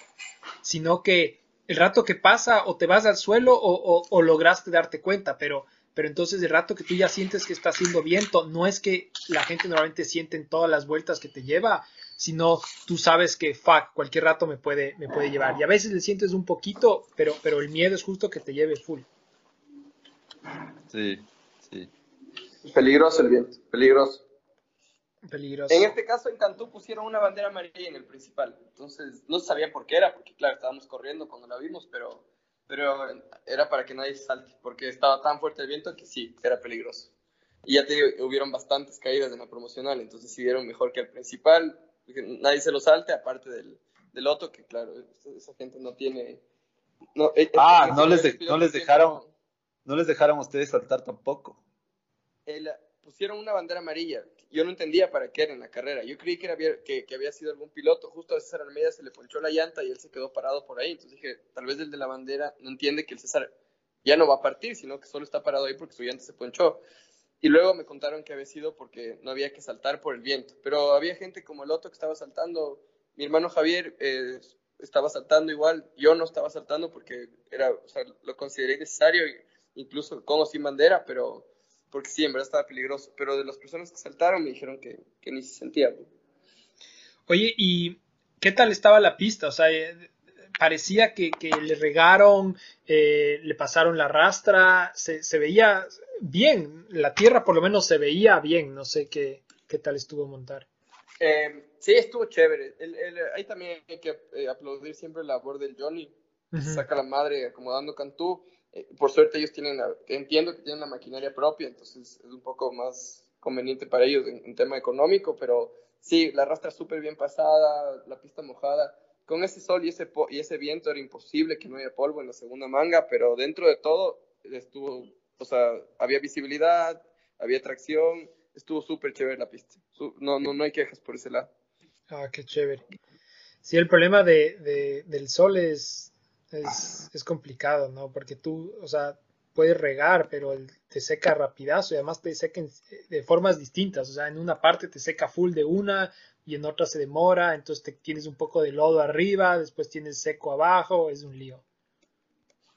S2: sino que el rato que pasa o te vas al suelo o, o lograste darte cuenta, pero pero entonces el rato que tú ya sientes que está haciendo viento, no es que la gente normalmente siente en todas las vueltas que te lleva, sino tú sabes que fuck, cualquier rato me puede, me puede llevar. Y a veces le sientes un poquito, pero, pero el miedo es justo que te lleve full.
S1: Sí, sí.
S4: Peligroso el viento, peligroso.
S2: Peligroso.
S4: En este caso en Cantú pusieron una bandera amarilla en el principal, entonces no sabía por qué era, porque claro, estábamos corriendo cuando la vimos, pero pero era para que nadie salte, porque estaba tan fuerte el viento que sí, era peligroso. Y ya te digo, hubieron bastantes caídas en la promocional, entonces sí dieron mejor que el principal, nadie se lo salte, aparte del, del otro, que claro, esa gente no tiene...
S1: No, eh, ah, no les, no les dejaron, no les dejaron ustedes saltar tampoco.
S4: El, pusieron una bandera amarilla. Yo no entendía para qué era en la carrera. Yo creí que, era, que, que había sido algún piloto. Justo a César Almeida se le ponchó la llanta y él se quedó parado por ahí. Entonces dije, tal vez el de la bandera no entiende que el César ya no va a partir, sino que solo está parado ahí porque su llanta se ponchó. Y luego me contaron que había sido porque no había que saltar por el viento. Pero había gente como el otro que estaba saltando. Mi hermano Javier eh, estaba saltando igual. Yo no estaba saltando porque era, o sea, lo consideré necesario, incluso como sin bandera, pero porque sí, en verdad estaba peligroso, pero de las personas que saltaron me dijeron que, ni se sentía.
S2: Oye, ¿y qué tal estaba la pista? O sea, eh, parecía que, le regaron, eh, le pasaron la rastra, se, se, veía bien, la tierra por lo menos se veía bien, no sé qué, qué tal estuvo montar.
S4: Eh, sí, estuvo chévere. ahí también hay que aplaudir siempre la labor del Johnny, saca la madre acomodando Cantú. Eh, por suerte ellos tienen, entiendo que tienen la maquinaria propia, entonces es un poco más conveniente para ellos en, tema económico, pero sí, la rastra súper bien pasada, la pista mojada. Con ese sol y ese, y ese viento era imposible que no haya polvo en la segunda manga, pero dentro de todo estuvo, o sea, había visibilidad, había tracción, estuvo súper chévere la pista. No, no, no hay quejas por ese lado.
S2: Ah, qué chévere. Sí, el problema de, del sol es es, complicado, ¿no? Porque tú, o sea, puedes regar, pero te seca rapidazo y además te seca de formas distintas. O sea, en una parte te seca full de una y en otra se demora, entonces te, tienes un poco de lodo arriba, después tienes seco abajo, es un lío.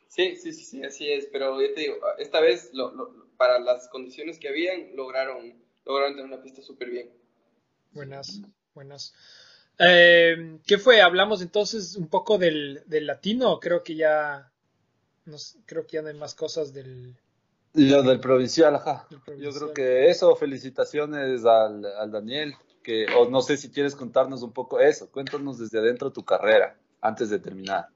S4: Sí, sí, sí, sí así es, pero ya te digo, esta vez para las condiciones que habían lograron, lograron tener una pista súper bien.
S2: Buenas, buenas. Eh, ¿Qué fue? Hablamos entonces un poco del, latino. Creo que ya. creo que ya no hay más cosas del.
S1: Lo del provincial, ajá. Yo creo que eso, felicitaciones al, al, Daniel. Que, o no sé si quieres contarnos un poco eso. Cuéntanos desde adentro tu carrera, antes de terminar.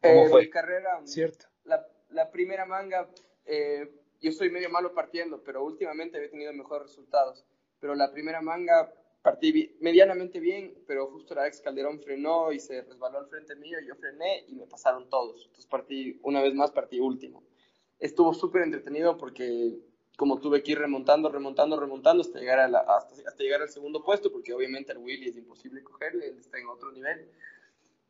S4: ¿Cómo eh, fue? Mi carrera,
S2: Cierto.
S4: La, la primera manga, eh, yo soy medio malo partiendo, pero últimamente había tenido mejores resultados. Pero la primera manga partí medianamente bien, pero justo la ex Calderón frenó y se resbaló al frente mío, yo frené y me pasaron todos. Entonces partí, una vez más, partí último. Estuvo súper entretenido porque como tuve que ir remontando, remontando, remontando hasta llegar, hasta, llegar al segundo puesto, porque obviamente al Willy es imposible cogerle, él está en otro nivel.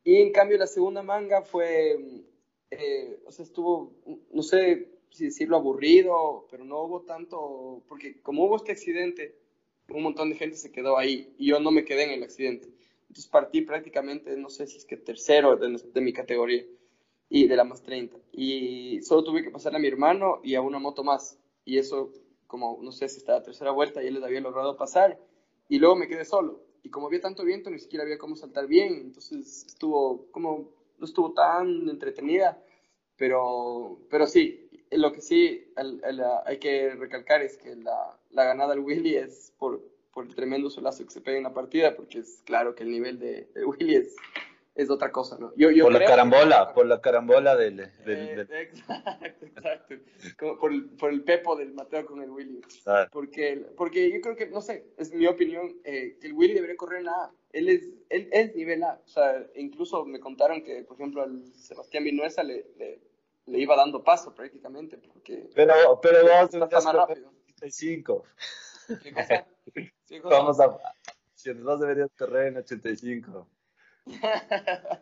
S4: Y en cambio la segunda manga fue, eh, o sea, estuvo, no sé si decirlo aburrido, pero no hubo tanto, porque como hubo este accidente, un montón de gente se quedó ahí y yo no me quedé en el accidente. Entonces partí prácticamente, no sé si es que tercero de, mi categoría y de la más 30. Y solo tuve que pasarle a mi hermano y a una moto más. Y eso, como no sé si estaba tercera vuelta y él les había logrado pasar. Y luego me quedé solo. Y como había tanto viento, ni siquiera había cómo saltar bien. Entonces estuvo como, no estuvo tan entretenida. Pero, pero sí, lo que sí hay que recalcar es que la, la ganada del Willy es por, por, el tremendo solazo que se pega en la partida, porque es claro que el nivel de, Willy es es otra cosa, ¿no?
S1: Yo, por la carambola, por la carambola del...
S4: Eh, exacto, exacto. por, el, por, el, pepo del Mateo con el Willy. Porque, porque yo creo que, no sé, es mi opinión, eh, que el Willy debería correr en la A. Él es, él es nivel A. O sea, incluso me contaron que, por ejemplo, al Sebastián Vinuesa le, le, iba dando paso prácticamente. Porque
S1: pero, pero vamos
S4: a más rápido.
S1: 85. ¿Qué cosa? Vamos a... Si dos deberías correr en 85. (laughs)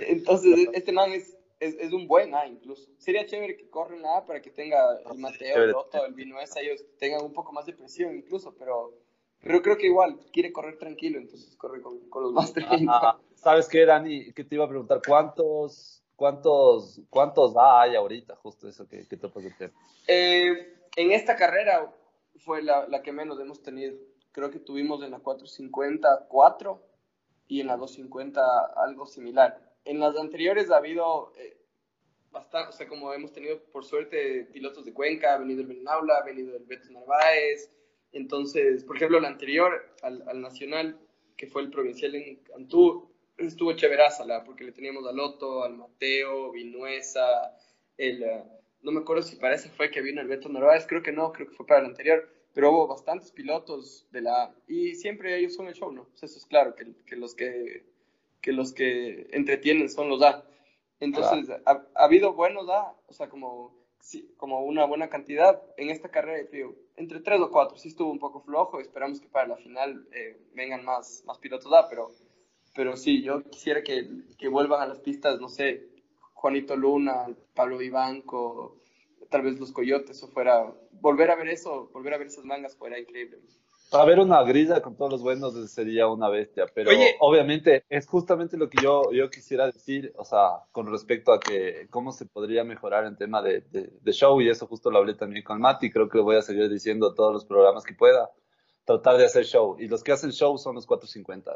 S4: Entonces, este man es, es, un buen A incluso. Sería chévere que corra una A para que tenga el Mateo, el Otto, el Vinuesa, ellos tengan un poco más de presión incluso, pero, pero creo que igual quiere correr tranquilo, entonces corre con, los más tranquilos.
S1: ¿Sabes qué, Dani? Que te iba a preguntar, ¿cuántos, cuántos, cuántos A hay ahorita? Justo eso que, que te puedo
S4: eh, en esta carrera fue la, la que menos hemos tenido. Creo que tuvimos en la 450 4 y en la 250 algo similar. En las anteriores ha habido eh, bastante, o sea, como hemos tenido por suerte pilotos de Cuenca, ha venido el Benaula, ha venido el Beto Narváez. Entonces, por ejemplo, la anterior al, al Nacional, que fue el provincial en Cantú, estuvo chéveraza, porque le teníamos al Loto, al Mateo, Vinuesa, el, eh, no me acuerdo si para ese fue que vino el Beto Narváez, creo que no, creo que fue para el anterior pero hubo bastantes pilotos de la y siempre ellos son el show, ¿no? eso es claro, que, que, los que, que los que entretienen son los A. Entonces, ha, habido buenos A, o sea, como, como una buena cantidad en esta carrera, tío, entre tres o cuatro, sí estuvo un poco flojo, esperamos que para la final eh, vengan más, más pilotos A, pero, pero sí, yo quisiera que, que vuelvan a las pistas, no sé, Juanito Luna, Pablo Vivanco, tal vez los coyotes o fuera, volver a ver eso, volver a ver esas mangas fuera increíble.
S1: Para ver una grilla con todos los buenos sería una bestia, pero obviamente es justamente lo que yo, yo quisiera decir, o sea, con respecto a que cómo se podría mejorar en tema de, de, show, y eso justo lo hablé también con Mati, creo que lo voy a seguir diciendo todos los programas que pueda, tratar de hacer show, y los que hacen show son los 450.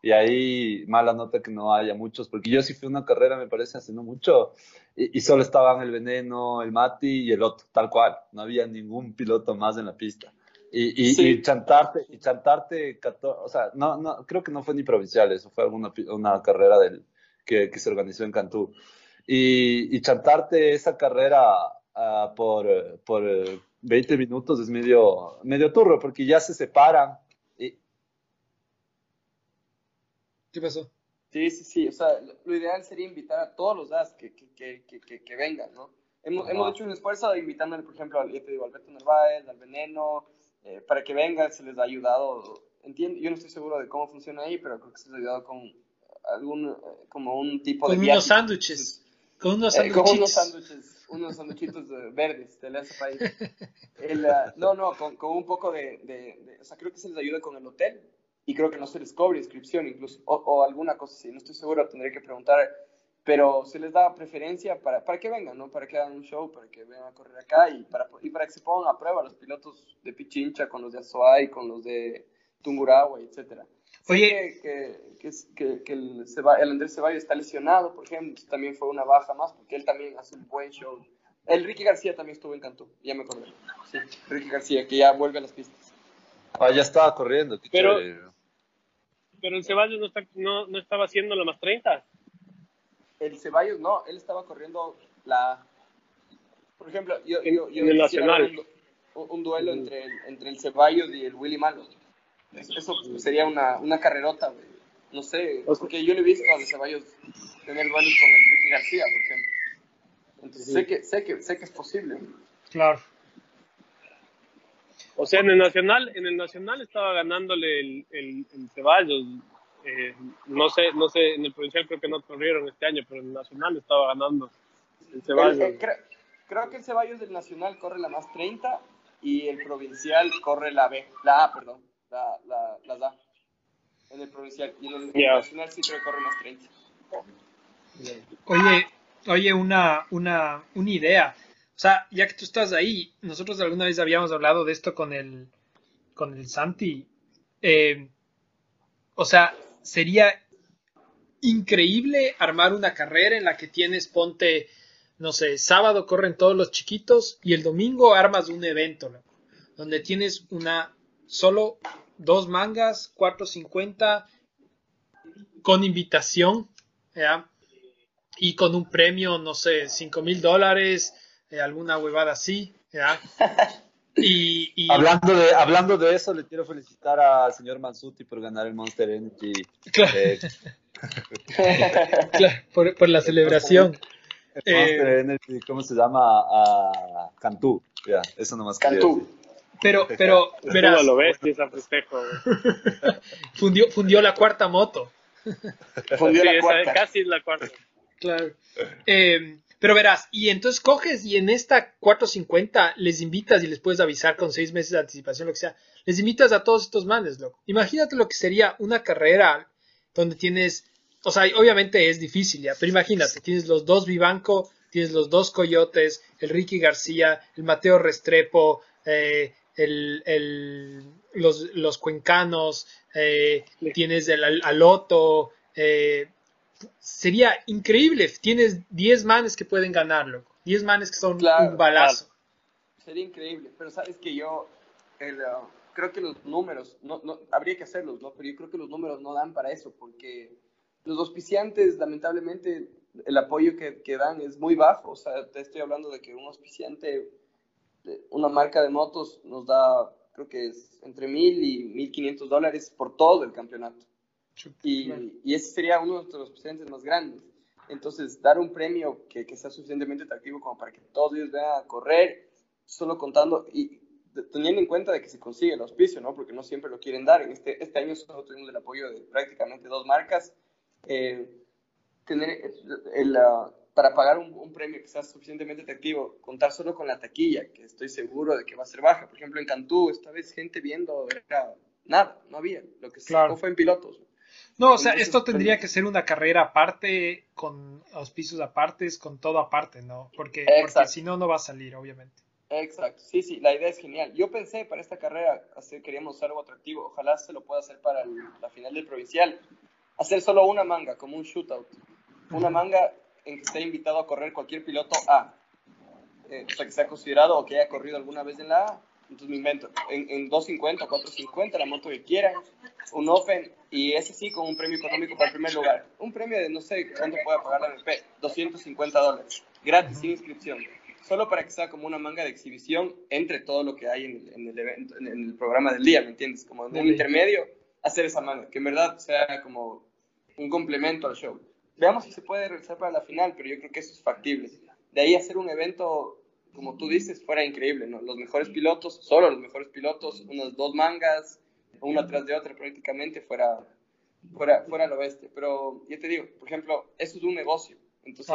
S1: Y ahí mala nota que no haya muchos, porque yo sí fui una carrera, me parece, hace no mucho, y, solo estaban el Veneno, el Mati y el otro, tal cual. No había ningún piloto más en la pista. Y, y, chantarte, y chantarte, o sea, no, no, creo que no fue ni provincial, eso fue alguna una carrera del, que, que se organizó en Cantú. Y, y chantarte esa carrera uh, por, por 20 minutos es medio, medio turro, porque ya se separan
S2: ¿Qué pasó?
S4: Sí, sí, sí. O sea, lo ideal sería invitar a todos los DAS que, que, que, que vengan, ¿no? Hemos, hemos, hecho un esfuerzo invitándole, por ejemplo, al, te digo, Alberto Narváez, al Veneno, eh, para que vengan, se les ha ayudado. Entiendo, yo no estoy seguro de cómo funciona ahí, pero creo que se les ha ayudado con algún, eh, como un tipo
S2: de... Con unos sándwiches. Con unos sándwiches.
S4: Eh, con unos sándwiches, unos sándwichitos verdes de ese país. El, uh, no, no, con, con, un poco de, de, de, O sea, creo que se les ayuda con el hotel y creo que no se les cobre inscripción incluso, o, alguna cosa así, no estoy seguro, tendré que preguntar, pero se les da preferencia para, para que vengan, ¿no? Para que hagan un show, para que vengan a correr acá y para, y para que se pongan a prueba los pilotos de Pichincha con los de Azuay, con los de Tungurahua, etcétera. Oye, que, que, que, el, el, Andrés Ceballos está lesionado, por ejemplo, también fue una baja más, porque él también hace un buen show. El Ricky García también estuvo en Cantú, ya me acordé. Sí, Ricky García, que ya vuelve a las pistas.
S1: Ah, ya estaba corriendo.
S5: Pero, pero el Ceballos no, está, no, no estaba haciendo la más 30.
S4: El Ceballos no, él estaba corriendo la. Por ejemplo, yo, yo, yo
S5: en el Nacional.
S4: Un, duelo entre, el, entre el Ceballos y el Willy Malo. Eso sería una, una carrerota, No sé, porque yo no he visto a Ceballos tener duelos con Enrique García, por ejemplo. Entonces sé, que, sé, que, sé que es posible.
S2: Claro.
S5: O sea, en el Nacional, en el Nacional estaba ganándole el, el, Ceballos. Eh, no sé, no sé, en el provincial creo que no corrieron este año, pero en el Nacional estaba ganando el Ceballos.
S4: Eh, creo, que el Ceballos del Nacional corre la más 30 y el provincial corre la B, la A, perdón, la, la, las A. En el provincial. Y en el, nacional sí creo que corre más 30.
S2: Oye, oye, una, una, una idea. O sea, ya que tú estás ahí, nosotros alguna vez habíamos hablado de esto con el, con el Santi. Eh, o sea, sería increíble armar una carrera en la que tienes, ponte, no sé, sábado corren todos los chiquitos y el domingo armas un evento, donde tienes una, solo dos mangas, 450 con invitación, ¿ya? Y con un premio, no sé, 5 mil dólares, eh, alguna huevada así, ¿ya? (laughs)
S1: Y, Hablando, de, hablando de eso, le quiero felicitar al señor Mansuti por ganar el Monster Energy.
S2: Claro. Eh, claro por, la celebración.
S1: Monster eh, Energy, ¿cómo se llama? A Cantú. Ya, eso nomás
S4: Cantú.
S2: Pero, pero, verás.
S5: lo ves, esa festejo. (laughs)
S2: fundió, fundió la cuarta moto.
S5: fundió la cuarta. casi la cuarta.
S2: Claro. Eh, pero verás, y entonces coges y en esta 450 les invitas y les puedes avisar con seis meses de anticipación, lo que sea. Les invitas a todos estos manes, loco. Imagínate lo que sería una carrera donde tienes, o sea, obviamente es difícil ya, pero imagínate, tienes los dos Vivanco, tienes los dos Coyotes, el Ricky García, el Mateo Restrepo, eh, el, los, cuencanos, eh, tienes el Aloto, eh, sería increíble. Tienes 10 manes que pueden ganarlo. 10 manes que son un balazo.
S4: Sería increíble. Pero sabes que yo uh, creo que los números, no, no, habría que hacerlos, ¿no? Pero yo creo que los números no dan para eso, porque los auspiciantes, lamentablemente, el apoyo que, que dan es muy bajo. O sea, te estoy hablando de que un auspiciante, una marca de motos, nos da, creo que es entre mil y mil quinientos dólares por todo el campeonato. Y, y, ese sería uno de los presentes más grandes. Entonces, dar un premio que, que, sea suficientemente atractivo como para que todos ellos vean a correr, solo contando y teniendo en cuenta de que se consigue el auspicio, ¿no? Porque no siempre lo quieren dar. En este, este año solo tuvimos el apoyo de prácticamente dos marcas. Eh, tener el, para pagar un, un, premio que sea suficientemente atractivo, contar solo con la taquilla, que estoy seguro de que va a ser baja. Por ejemplo, en Cantú, esta vez gente viendo, era nada, no había. Lo que se claro. fue en pilotos.
S2: No, o sea, esto tendría que ser una carrera aparte, con auspicios apartes, con todo aparte, ¿no? Porque, si no, no va a salir, obviamente.
S4: Exacto, sí, sí, la idea es genial. Yo pensé para esta carrera, hacer, queríamos hacer algo atractivo, ojalá se lo pueda hacer para la final del provincial, hacer solo una manga, como un shootout, una manga en que esté invitado a correr cualquier piloto A, eh, o sea, que sea considerado o que haya corrido alguna vez en la A, entonces me invento, en, en 250, 450, la moto que quieran, un Open, y ese sí con un premio económico para el primer lugar. Un premio de no sé cuánto pueda pagar la MP, 250 dólares, gratis, sin inscripción. Solo para que sea como una manga de exhibición entre todo lo que hay en el, en el evento, en el programa del día, ¿me entiendes? Como un intermedio, hacer esa manga, que en verdad sea como un complemento al show. Veamos si se puede realizar para la final, pero yo creo que eso es factible. De ahí hacer un evento como tú dices, fuera increíble, ¿no? Los mejores pilotos, solo los mejores pilotos, unas dos mangas, una tras de otra prácticamente, fuera, fuera, fuera lo oeste. Pero ya te digo, por ejemplo, eso es un negocio. Entonces,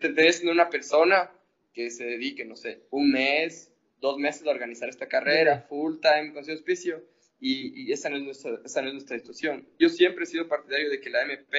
S4: te debes tener una persona que se dedique, no sé, un mes, dos meses a organizar esta carrera, full time, con su auspicio, y, y esa, no es nuestra, esa no es nuestra situación. Yo siempre he sido partidario de que la MP,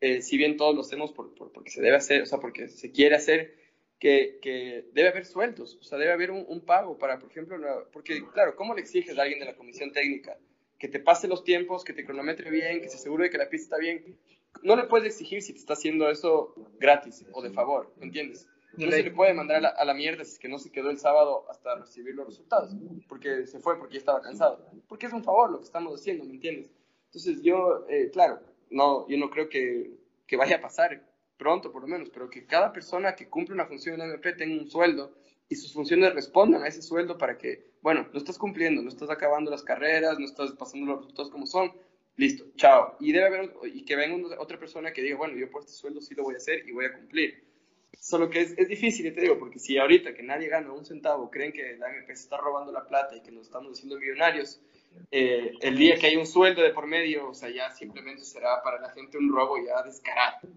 S4: eh, si bien todos lo hacemos por, por, porque se debe hacer, o sea, porque se quiere hacer, que, que, debe haber sueldos, o sea, debe haber un, pago para, por ejemplo, porque, claro, ¿cómo le exiges a alguien de la comisión técnica que te pase los tiempos, que te cronometre bien, que se asegure de que la pista está bien? No le puedes exigir si te está haciendo eso gratis o de favor, ¿me entiendes? No se le puede mandar a la, a la, mierda si es que no se quedó el sábado hasta recibir los resultados, porque se fue porque ya estaba cansado. Porque es un favor lo que estamos haciendo, ¿me entiendes? Entonces yo, eh, claro, no, yo no creo que, que vaya a pasar pronto por lo menos, pero que cada persona que cumple una función en la MP tenga un sueldo y sus funciones respondan a ese sueldo para que, bueno, no estás cumpliendo, no estás acabando las carreras, no estás pasando los resultados como son, listo, chao. Y debe haber, y que venga otra persona que diga, bueno, yo por este sueldo sí lo voy a hacer y voy a cumplir. Solo que es, es difícil, te digo, porque si ahorita que nadie gana un centavo creen que la MP se está robando la plata y que nos estamos haciendo millonarios, eh, el día que hay un sueldo de por medio, o sea, ya simplemente será para la gente un robo ya descarado.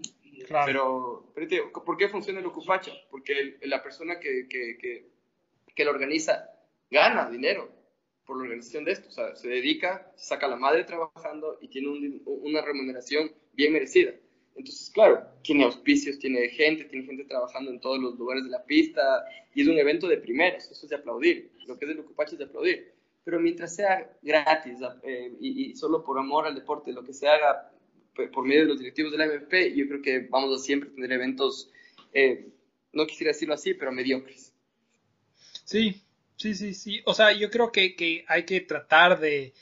S4: Pero, pero ¿por qué funciona el Ocupacha? Porque la persona que, que, que, que, lo organiza gana dinero por la organización de esto. O sea, se dedica, saca la madre trabajando y tiene una remuneración bien merecida. Entonces, claro, tiene auspicios, tiene gente, tiene gente trabajando en todos los lugares de la pista y es un evento de primeras, eso es de aplaudir. Lo que es el Ocupacha es de aplaudir. Pero mientras sea gratis eh, y, y, solo por amor al deporte, lo que se haga por medio de los directivos de la MP, yo creo que vamos a siempre tener eventos, eh, no quisiera decirlo así, pero mediocres.
S2: Sí, sí, sí, sí. O sea, yo creo que, que hay que tratar de,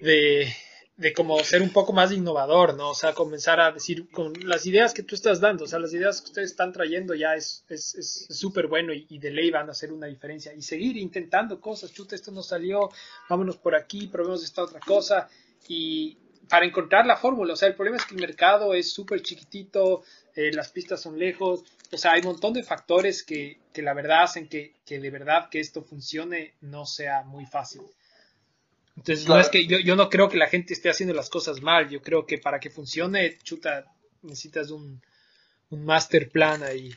S2: de de como ser un poco más innovador, ¿no? O sea, comenzar a decir con las ideas que tú estás dando, o sea, las ideas que ustedes están trayendo ya es súper es, bueno y, de ley van a hacer una diferencia. Y seguir intentando cosas, chuta, esto no salió, vámonos por aquí, probemos esta otra cosa. Y para encontrar la fórmula, o sea, el problema es que el mercado es súper chiquitito, eh, las pistas son lejos, o sea, hay un montón de factores que, que la verdad hacen que, que de verdad que esto funcione no sea muy fácil. Entonces, no es que yo, yo no creo que la gente esté haciendo las cosas mal. Yo creo que para que funcione, chuta, necesitas un, un master plan ahí.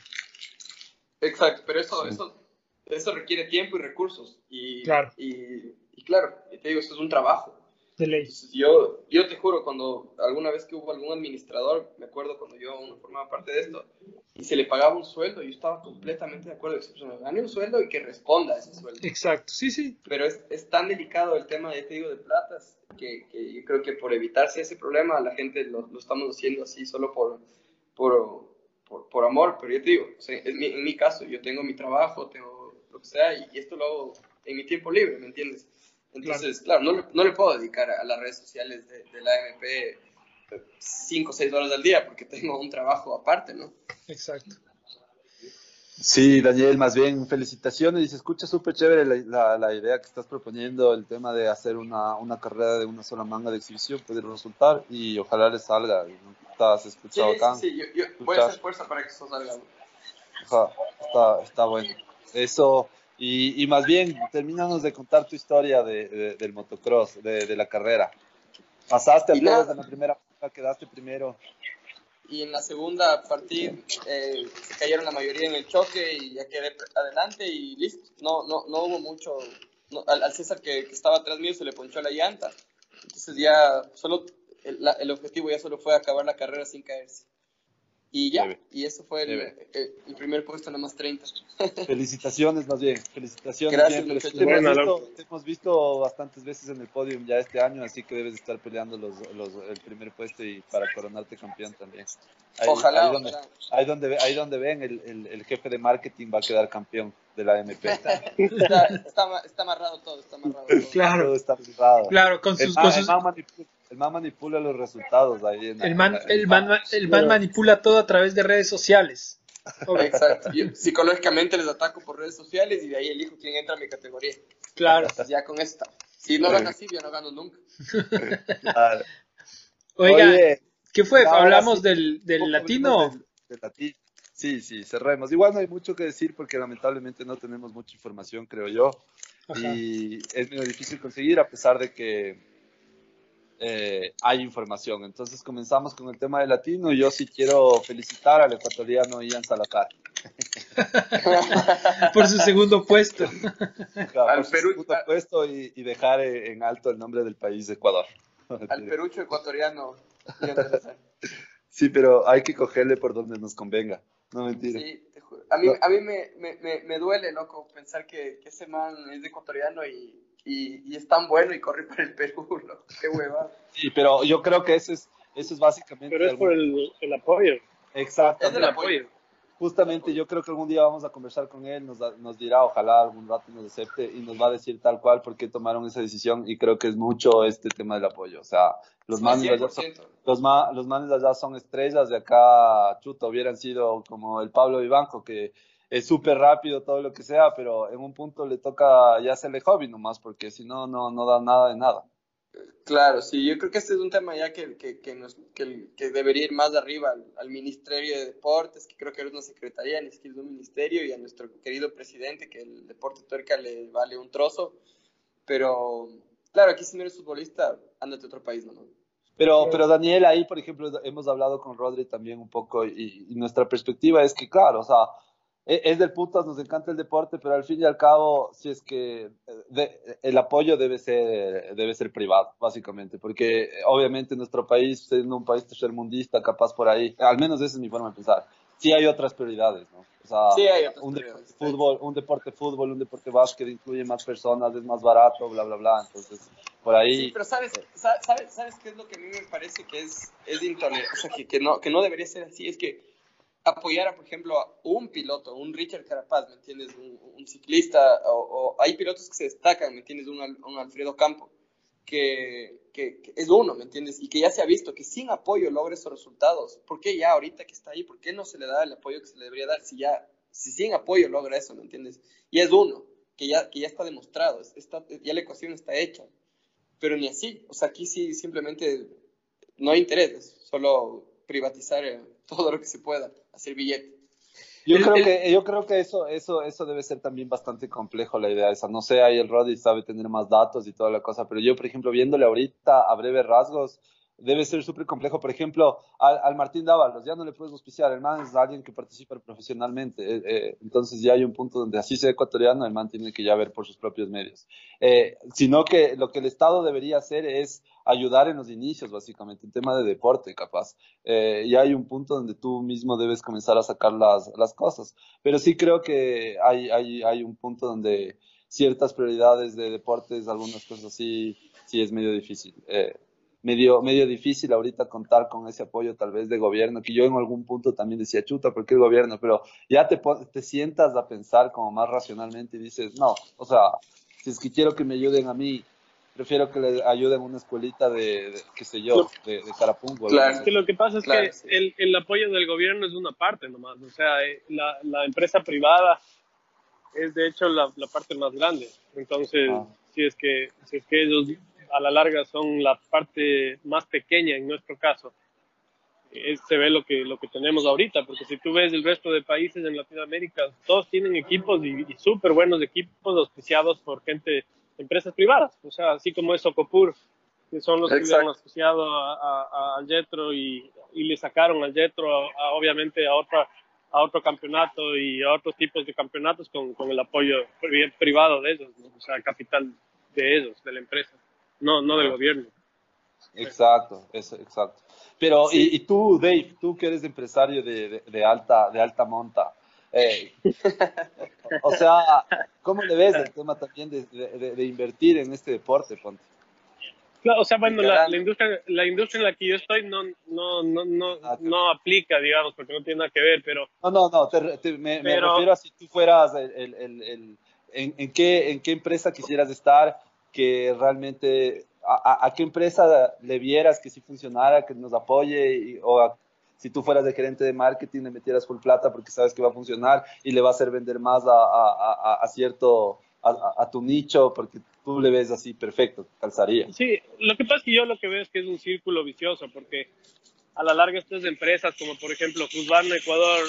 S4: Exacto, pero eso, eso, eso requiere tiempo y recursos. Y claro, y, y claro, te digo, esto es un trabajo yo, yo te juro, cuando alguna vez que hubo algún administrador, me acuerdo cuando yo formaba parte de esto, y se le pagaba un sueldo, yo estaba completamente de acuerdo. Que se gane un sueldo y que responda a ese sueldo.
S2: Exacto, sí, sí.
S4: Pero es, es tan delicado el tema, ya te digo, de platas, que, que, yo creo que por evitarse ese problema, la gente lo, lo estamos haciendo así solo por, por, por, por, amor. Pero yo te digo, en, mi, en mi caso, yo tengo mi trabajo, tengo lo que sea, y, y esto lo hago en mi tiempo libre, ¿me entiendes? Entonces, claro, no, no, le puedo dedicar a las redes sociales de, la AMP 5 o 6 horas al día porque tengo un trabajo aparte, ¿no?
S2: Exacto.
S1: Sí, Daniel, más bien felicitaciones y se escucha súper chévere la, la, idea que estás proponiendo, el tema de hacer una, una, carrera de una sola manga de exhibición puede resultar y ojalá le salga. ¿Estás escuchado acá?
S4: Sí, sí, yo, voy a hacer fuerza para que eso salga.
S1: está, está bueno. Eso, y, y, más bien, terminanos de contar tu historia de, del motocross, de, de, la carrera. Pasaste a todos en la primera quedaste primero.
S4: Y en la segunda partida eh, se cayeron la mayoría en el choque y ya quedé adelante y listo. No, no, no hubo mucho. al, César que, que, estaba atrás mío se le ponchó la llanta. Entonces ya solo el, el objetivo ya solo fue acabar la carrera sin caerse. Y ya, y eso fue el, primer puesto la más 30. (laughs)
S1: Felicitaciones más bien, felicitaciones. Gracias, bien, te, hemos visto, te, hemos visto, bastantes veces en el podio ya este año, así que debes estar peleando los, los, el primer puesto y para coronarte campeón también.
S4: ojalá,
S1: ahí donde, Ahí donde, ahí donde ven, el, el, el, jefe de marketing va a quedar campeón de la MP. (laughs)
S4: Está, está, está, amarrado todo, está amarrado todo.
S2: Claro,
S1: está amarrado.
S2: Claro, con sus... con sus...
S1: El man manipula los resultados ahí.
S2: En el, man, el, man, el man manipula todo a través de redes sociales. (laughs)
S4: Exacto. Yo psicológicamente les ataco por redes sociales y de ahí elijo quién entra a mi categoría.
S2: Claro.
S4: Ya con esta. Si no gano así, yo no gano nunca. (laughs)
S2: Oiga, ¿qué fue? ¿Hablamos del, del latino?
S1: Del, latino. Sí, sí, cerremos. Igual no hay mucho que decir porque lamentablemente no tenemos mucha información, creo yo. Y es muy difícil conseguir a pesar de que eh, hay información. Entonces comenzamos con el tema del latino y yo sí quiero felicitar al ecuatoriano Ian Salazar. (laughs)
S2: por su segundo puesto.
S1: al su segundo puesto y, dejar en alto el nombre del país de Ecuador.
S4: al perucho ecuatoriano.
S1: sí, pero hay que cogerle por donde nos convenga. No mentira.
S4: Sí, a mí, a mí me, me, me, duele, loco, pensar que, que ese man es ecuatoriano y y, es tan bueno y corre para el Perú, (laughs) qué hueva.
S1: Sí, pero yo creo que eso es, eso es básicamente...
S5: Pero es por el, el, apoyo.
S1: Exacto.
S4: Es el apoyo.
S1: Justamente yo creo que algún día vamos a conversar con él, nos, nos dirá, ojalá algún rato nos acepte y nos va a decir tal cual por qué tomaron esa decisión y creo que es mucho este tema del apoyo. O sea, los manes, allá son, los, ma, los manes allá son estrellas, de acá, chuto, hubieran sido como el Pablo Vivanco, que es súper rápido, todo lo que sea, pero en un punto le toca ya hacerle hobby nomás, porque si no, no, no da nada de nada.
S4: Claro, sí, yo creo que este es un tema ya que, que, que, nos, que, que debería ir más arriba al, Ministerio de Deportes, que creo que es una secretaría, ni siquiera es un ministerio, y a nuestro querido presidente, que el deporte tuerca le vale un trozo, pero claro, aquí si no eres futbolista, ándate a otro país, ¿no?
S1: Pero, pero Daniel, ahí, por ejemplo, hemos hablado con Rodri también un poco, y, y nuestra perspectiva es que, claro, o sea, es del putas, nos encanta el deporte, pero al fin y al cabo, si es que el apoyo debe ser, debe ser privado, básicamente, porque obviamente nuestro país, siendo un país tercermundista, capaz por ahí, al menos esa es mi forma de pensar, sí hay otras prioridades, ¿no?
S4: O sea, sí hay
S1: un, deporte, fútbol, un deporte fútbol, un deporte básquet incluye más personas, es más barato, bla, bla, bla, entonces por ahí...
S4: Sí, pero ¿sabes, sabes, sabes qué es lo que a mí me parece que es, es intolerante, o sea, que, que, no, que no debería ser así, es que apoyar, por ejemplo, a un piloto, un Richard Carapaz, ¿me entiendes? Un, ciclista, o, hay pilotos que se destacan, ¿me entiendes? Un, un, Alfredo Campo, que, que, es uno, ¿me entiendes? Y que ya se ha visto que sin apoyo logra esos resultados. ¿Por qué ya ahorita que está ahí, por qué no se le da el apoyo que se le debería dar si ya, si sin apoyo logra eso, ¿me entiendes? Y es uno, que ya, que ya está demostrado, está, ya la ecuación está hecha. Pero ni así, o sea, aquí sí simplemente no hay interés, solo privatizar eh, (laughs) todo lo que se pueda, hacer billete.
S1: Yo creo que, yo creo que eso, eso, eso debe ser también bastante complejo la idea esa. No sé, ahí el Roddy sabe tener más datos y toda la cosa, pero yo, por ejemplo, viéndole ahorita a breves rasgos, debe ser súper complejo. Por ejemplo, al, Martín Dávalos ya no le puedes auspiciar, el man es alguien que participa profesionalmente, eh, eh, entonces ya hay un punto donde así sea ecuatoriano, el man tiene que ya ver por sus propios medios. Eh, sino que lo que el Estado debería hacer es ayudar en los inicios, básicamente, en tema de deporte, capaz. y hay un punto donde tú mismo debes comenzar a sacar las, las cosas. Pero sí creo que hay, hay, hay un punto donde ciertas prioridades de deportes, algunas cosas así, sí es medio difícil. Eh, medio, medio difícil ahorita contar con ese apoyo tal vez de gobierno, que yo en algún punto también decía, chuta, ¿por qué el gobierno? Pero ya te, te sientas a pensar como más racionalmente y dices, no, o sea, si es que quiero que me ayuden a mí, prefiero que le ayuden una escuelita de, qué sé yo, de, de Carapungo.
S5: Claro, que lo que pasa es que el, el, apoyo del gobierno es una parte nomás, o sea, eh, la, la empresa privada es de hecho la, la parte más grande, entonces, ah. si, es que, si es que ellos a la larga son la parte más pequeña en nuestro caso. se ve lo que, lo que tenemos ahorita, porque si tú ves el resto de países en Latinoamérica, todos tienen equipos y, súper buenos equipos auspiciados por gente, empresas privadas, o sea, así como es Ocopur, que son los que que han asociado al Jetro y, y, le sacaron al Jetro, obviamente, a otra a otro campeonato y a otros tipos de campeonatos con, con el apoyo privado de ellos, o sea, capital de ellos, de la empresa no, no del gobierno.
S1: Exacto, eso, exacto. Pero, y, tú, Dave, tú que eres empresario de, de, alta, de alta monta, (laughs) o sea, ¿cómo le ves el tema también de, de invertir en este deporte, Ponte?
S5: o sea, bueno, la, industria, la industria en la que yo estoy no, no, no, no, ah, no aplica, digamos, porque no tiene nada que ver, pero...
S1: No, no, no, me, me, refiero a si tú fueras el, el, el, en, en, qué, en qué empresa quisieras estar que realmente a, qué empresa le vieras que sí funcionara, que nos apoye, o si tú fueras de gerente de marketing le metieras full plata porque sabes que va a funcionar y le va a hacer vender más a, a cierto, a, tu nicho porque tú le ves así perfecto, calzaría.
S5: Sí, lo que pasa es que yo lo que veo es que es un círculo vicioso porque a la larga estas empresas como por ejemplo Husqvarna Ecuador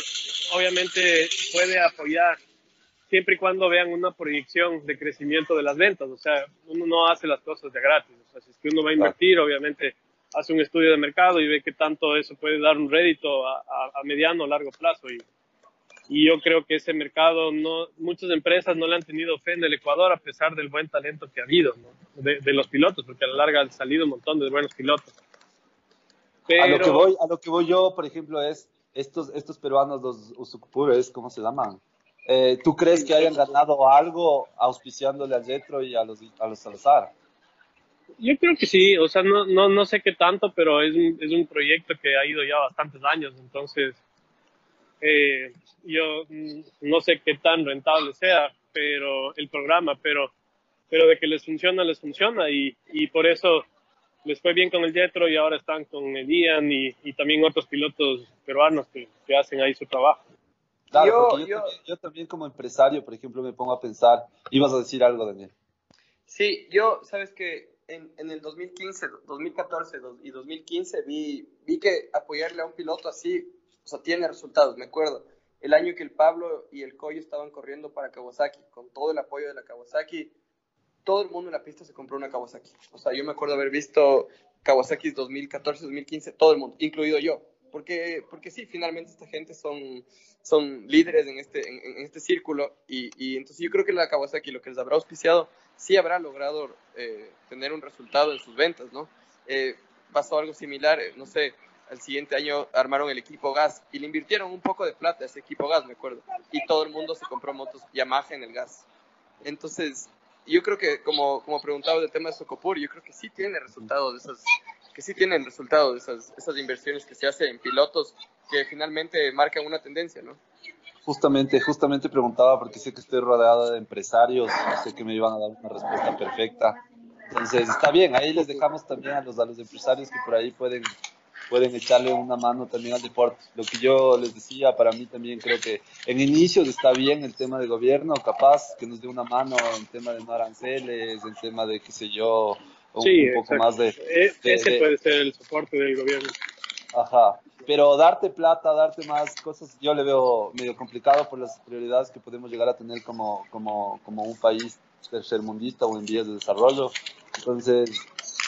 S5: obviamente puede apoyar siempre y cuando vean una proyección de crecimiento de las ventas. O sea, uno no hace las cosas de gratis. O sea, si es que uno va a invertir, obviamente hace un estudio de mercado y ve que tanto eso puede dar un rédito a, mediano o largo plazo. Y, y, yo creo que ese mercado, no, muchas empresas no le han tenido fe en el Ecuador a pesar del buen talento que ha habido de, los pilotos, porque a la larga han salido un montón de buenos pilotos.
S1: A, lo que voy, a lo que voy yo, por ejemplo, es estos, estos peruanos, los Usukpures, ¿cómo se llaman? Eh, ¿Tú crees que hayan ganado algo auspiciándole al Jetro y a los, a los Salazar?
S5: Yo creo que sí, o sea, no, no, no sé qué tanto, pero es un, es un proyecto que ha ido ya bastantes años, entonces eh, yo no sé qué tan rentable sea pero el programa, pero, pero de que les funciona, les funciona y, y por eso les fue bien con el Jetro y ahora están con el Ian y, y también otros pilotos peruanos que, que hacen ahí su trabajo.
S1: Claro, yo, yo, también como empresario, por ejemplo, me pongo a pensar, ibas a decir algo, Daniel.
S4: Sí, yo, sabes que en, el 2015, 2014 y 2015 vi, vi que apoyarle a un piloto así, o sea, tiene resultados, me acuerdo. El año que el Pablo y el Coyo estaban corriendo para Kawasaki, con todo el apoyo de la Kawasaki, todo el mundo en la pista se compró una Kawasaki. O sea, yo me acuerdo haber visto Kawasaki 2014, 2015, todo el mundo, incluido yo. Porque, porque sí, finalmente esta gente son, son líderes en este, en, este círculo y, y, entonces yo creo que la Kawasaki, lo que les habrá auspiciado, sí habrá logrado eh, tener un resultado en sus ventas, ¿no? Eh, pasó algo similar, eh, no sé, al siguiente año armaron el equipo gas y le invirtieron un poco de plata a ese equipo gas, me acuerdo, y todo el mundo se compró motos Yamaha en el gas. Entonces, yo creo que, como, como preguntaba del tema de Socopur, yo creo que sí tiene resultados de esas, que sí tienen resultados de esas, esas inversiones que se hacen en pilotos que finalmente marcan una tendencia, ¿no?
S1: Justamente, justamente preguntaba porque sé que estoy rodeado de empresarios, sé que me iban a dar una respuesta perfecta. Entonces está bien, ahí les dejamos también a los, a los empresarios que por ahí pueden, pueden echarle una mano también al deporte. Lo que yo les decía, para mí también creo que en inicios está bien el tema de gobierno, capaz que nos dé una mano en tema de no aranceles, en tema de qué sé yo, un,
S5: Sí,
S1: un poco
S5: exacto.
S1: más de...
S5: E-
S1: de-
S5: Ese
S1: de-
S5: puede ser el soporte del gobierno.
S1: Ajá. Pero darte plata, darte más cosas, yo le veo medio complicado por las prioridades que podemos llegar a tener como, como, como un país tercermundista o en vías de desarrollo. Entonces,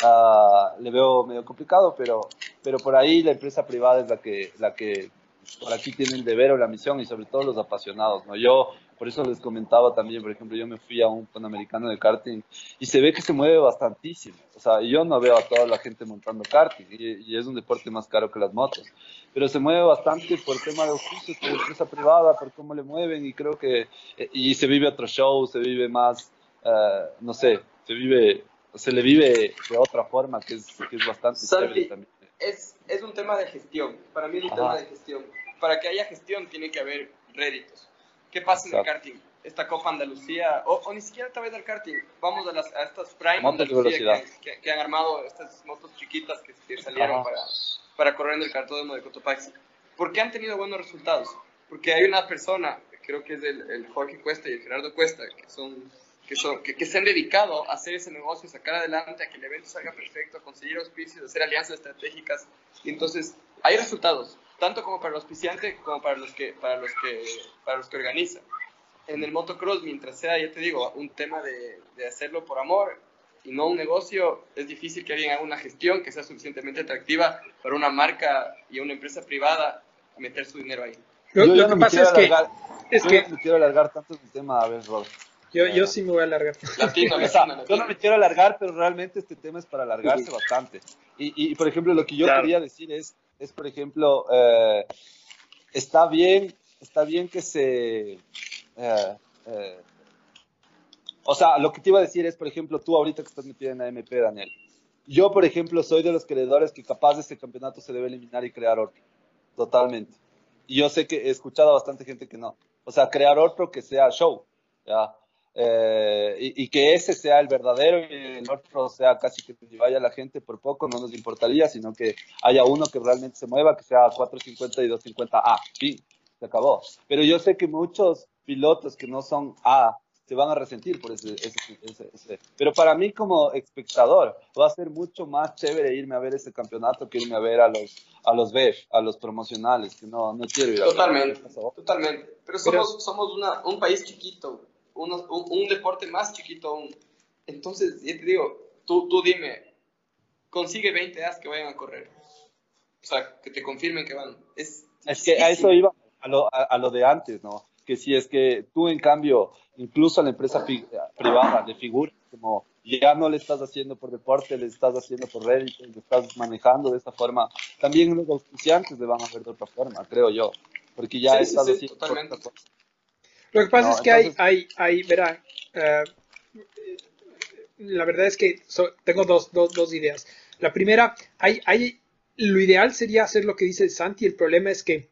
S1: ah, le veo medio complicado, pero, pero por ahí la empresa privada es la que, la que por aquí tiene el deber o la misión y sobre todo los apasionados, ¿no? Yo, por eso les comentaba también, por ejemplo, yo me fui a un panamericano de karting y se ve que se mueve bastantísimo. O sea, yo no veo a toda la gente montando karting y, y es un deporte más caro que las motos, pero se mueve bastante por tema de oficios, por empresa privada, por cómo le mueven y creo que, eh, y se vive otro show, se vive más, eh, no sé, se vive, se le vive de otra forma que es, que es bastante chévere también.
S4: Es, es un tema de gestión. Para mí es un
S1: Ajá.
S4: tema de gestión. Para que haya gestión tiene que haber réditos. ¿Qué pasa en el karting? Esta Copa Andalucía, o, o ni siquiera a través del karting, vamos a, las, a estas Prime
S1: Motos
S4: Andalucía que, que- que han armado estas motos chiquitas que, que salieron para, para correr en el cartódromo de Cotopaxi. ¿Por qué han tenido buenos resultados? Porque hay una persona, creo que es el, el Jorge Cuesta y el Gerardo Cuesta, que son que, son, que, que se han dedicado a hacer ese negocio, sacar adelante, a que el evento salga perfecto, a conseguir auspicios, a hacer alianzas estratégicas. Y entonces, hay resultados, tanto como para el auspiciante como para los que, para los que, para los que organizan. En el motocross, mientras sea, ya te digo, un tema de, de hacerlo por amor y no un negocio, es difícil que alguien haga una gestión que sea suficientemente atractiva para una marca y una empresa privada meter su dinero ahí.
S2: Lo,
S1: Yo
S2: lo que
S1: no
S2: pasa es que,
S1: alargar,
S2: es
S1: yo
S2: que
S1: no me quiero alargar tanto el tema, a ver, Rod.
S2: yo, yo sí me voy a alargar. (laughs)
S4: Latino,
S1: O sea,
S4: latino,
S1: yo
S4: latino.
S1: no me quiero alargar, pero realmente este tema es para alargarse bastante. Y, y, por ejemplo, lo que yo
S5: Claro.
S1: quería decir es, es por ejemplo, eh, está bien, está bien que se... eh, eh, o sea, lo que te iba a decir es, por ejemplo, tú ahorita que estás metida en la MP, Daniel. Yo, por ejemplo, soy de los creedores que capaz de este campeonato se debe eliminar y crear otro. Totalmente. Y yo sé que he escuchado a bastante gente que no. O sea, crear otro que sea show. ¿ya? Eh, y, y que ese sea el verdadero y el otro sea casi que vaya la gente por poco, no nos importaría, sino que haya uno que realmente se mueva, que sea 450 y 250 A. Sí, se acabó. Pero yo sé que muchos pilotos que no son A se van a resentir por ese, ese, ese, ese. Pero para mí como espectador va a ser mucho más chévere irme a ver ese campeonato que irme a ver a los a los BEF, a los promocionales, que no, no quiero ir a
S4: Totalmente,
S1: ver.
S4: totalmente. Pero somos, somos una, un país chiquito, un, un deporte más chiquito aún. Entonces, ya te digo, tú, tú dime, consigue 20 As que vayan a correr. O sea, que te confirmen que van. Es,
S1: Es que a eso iba, a lo, a, a lo de antes, ¿no? Que si es que tú, en cambio, incluso a la empresa privada de figura, como ya no le estás haciendo por deporte, le estás haciendo por Reddit, le estás manejando de esa forma, también los auspiciantes le van a ver de otra forma, creo yo. Porque ya
S4: Sí,
S1: estás
S4: sí, sí,
S1: haciendo
S4: totalmente.
S1: cosa.
S2: Lo que pasa
S1: No,
S2: es que hay,
S1: entonces-
S2: hay, hay, verá, eh, la verdad es que so- tengo dos, dos, dos ideas. La primera, hay, hay, lo ideal sería hacer lo que dice Santi, el problema es que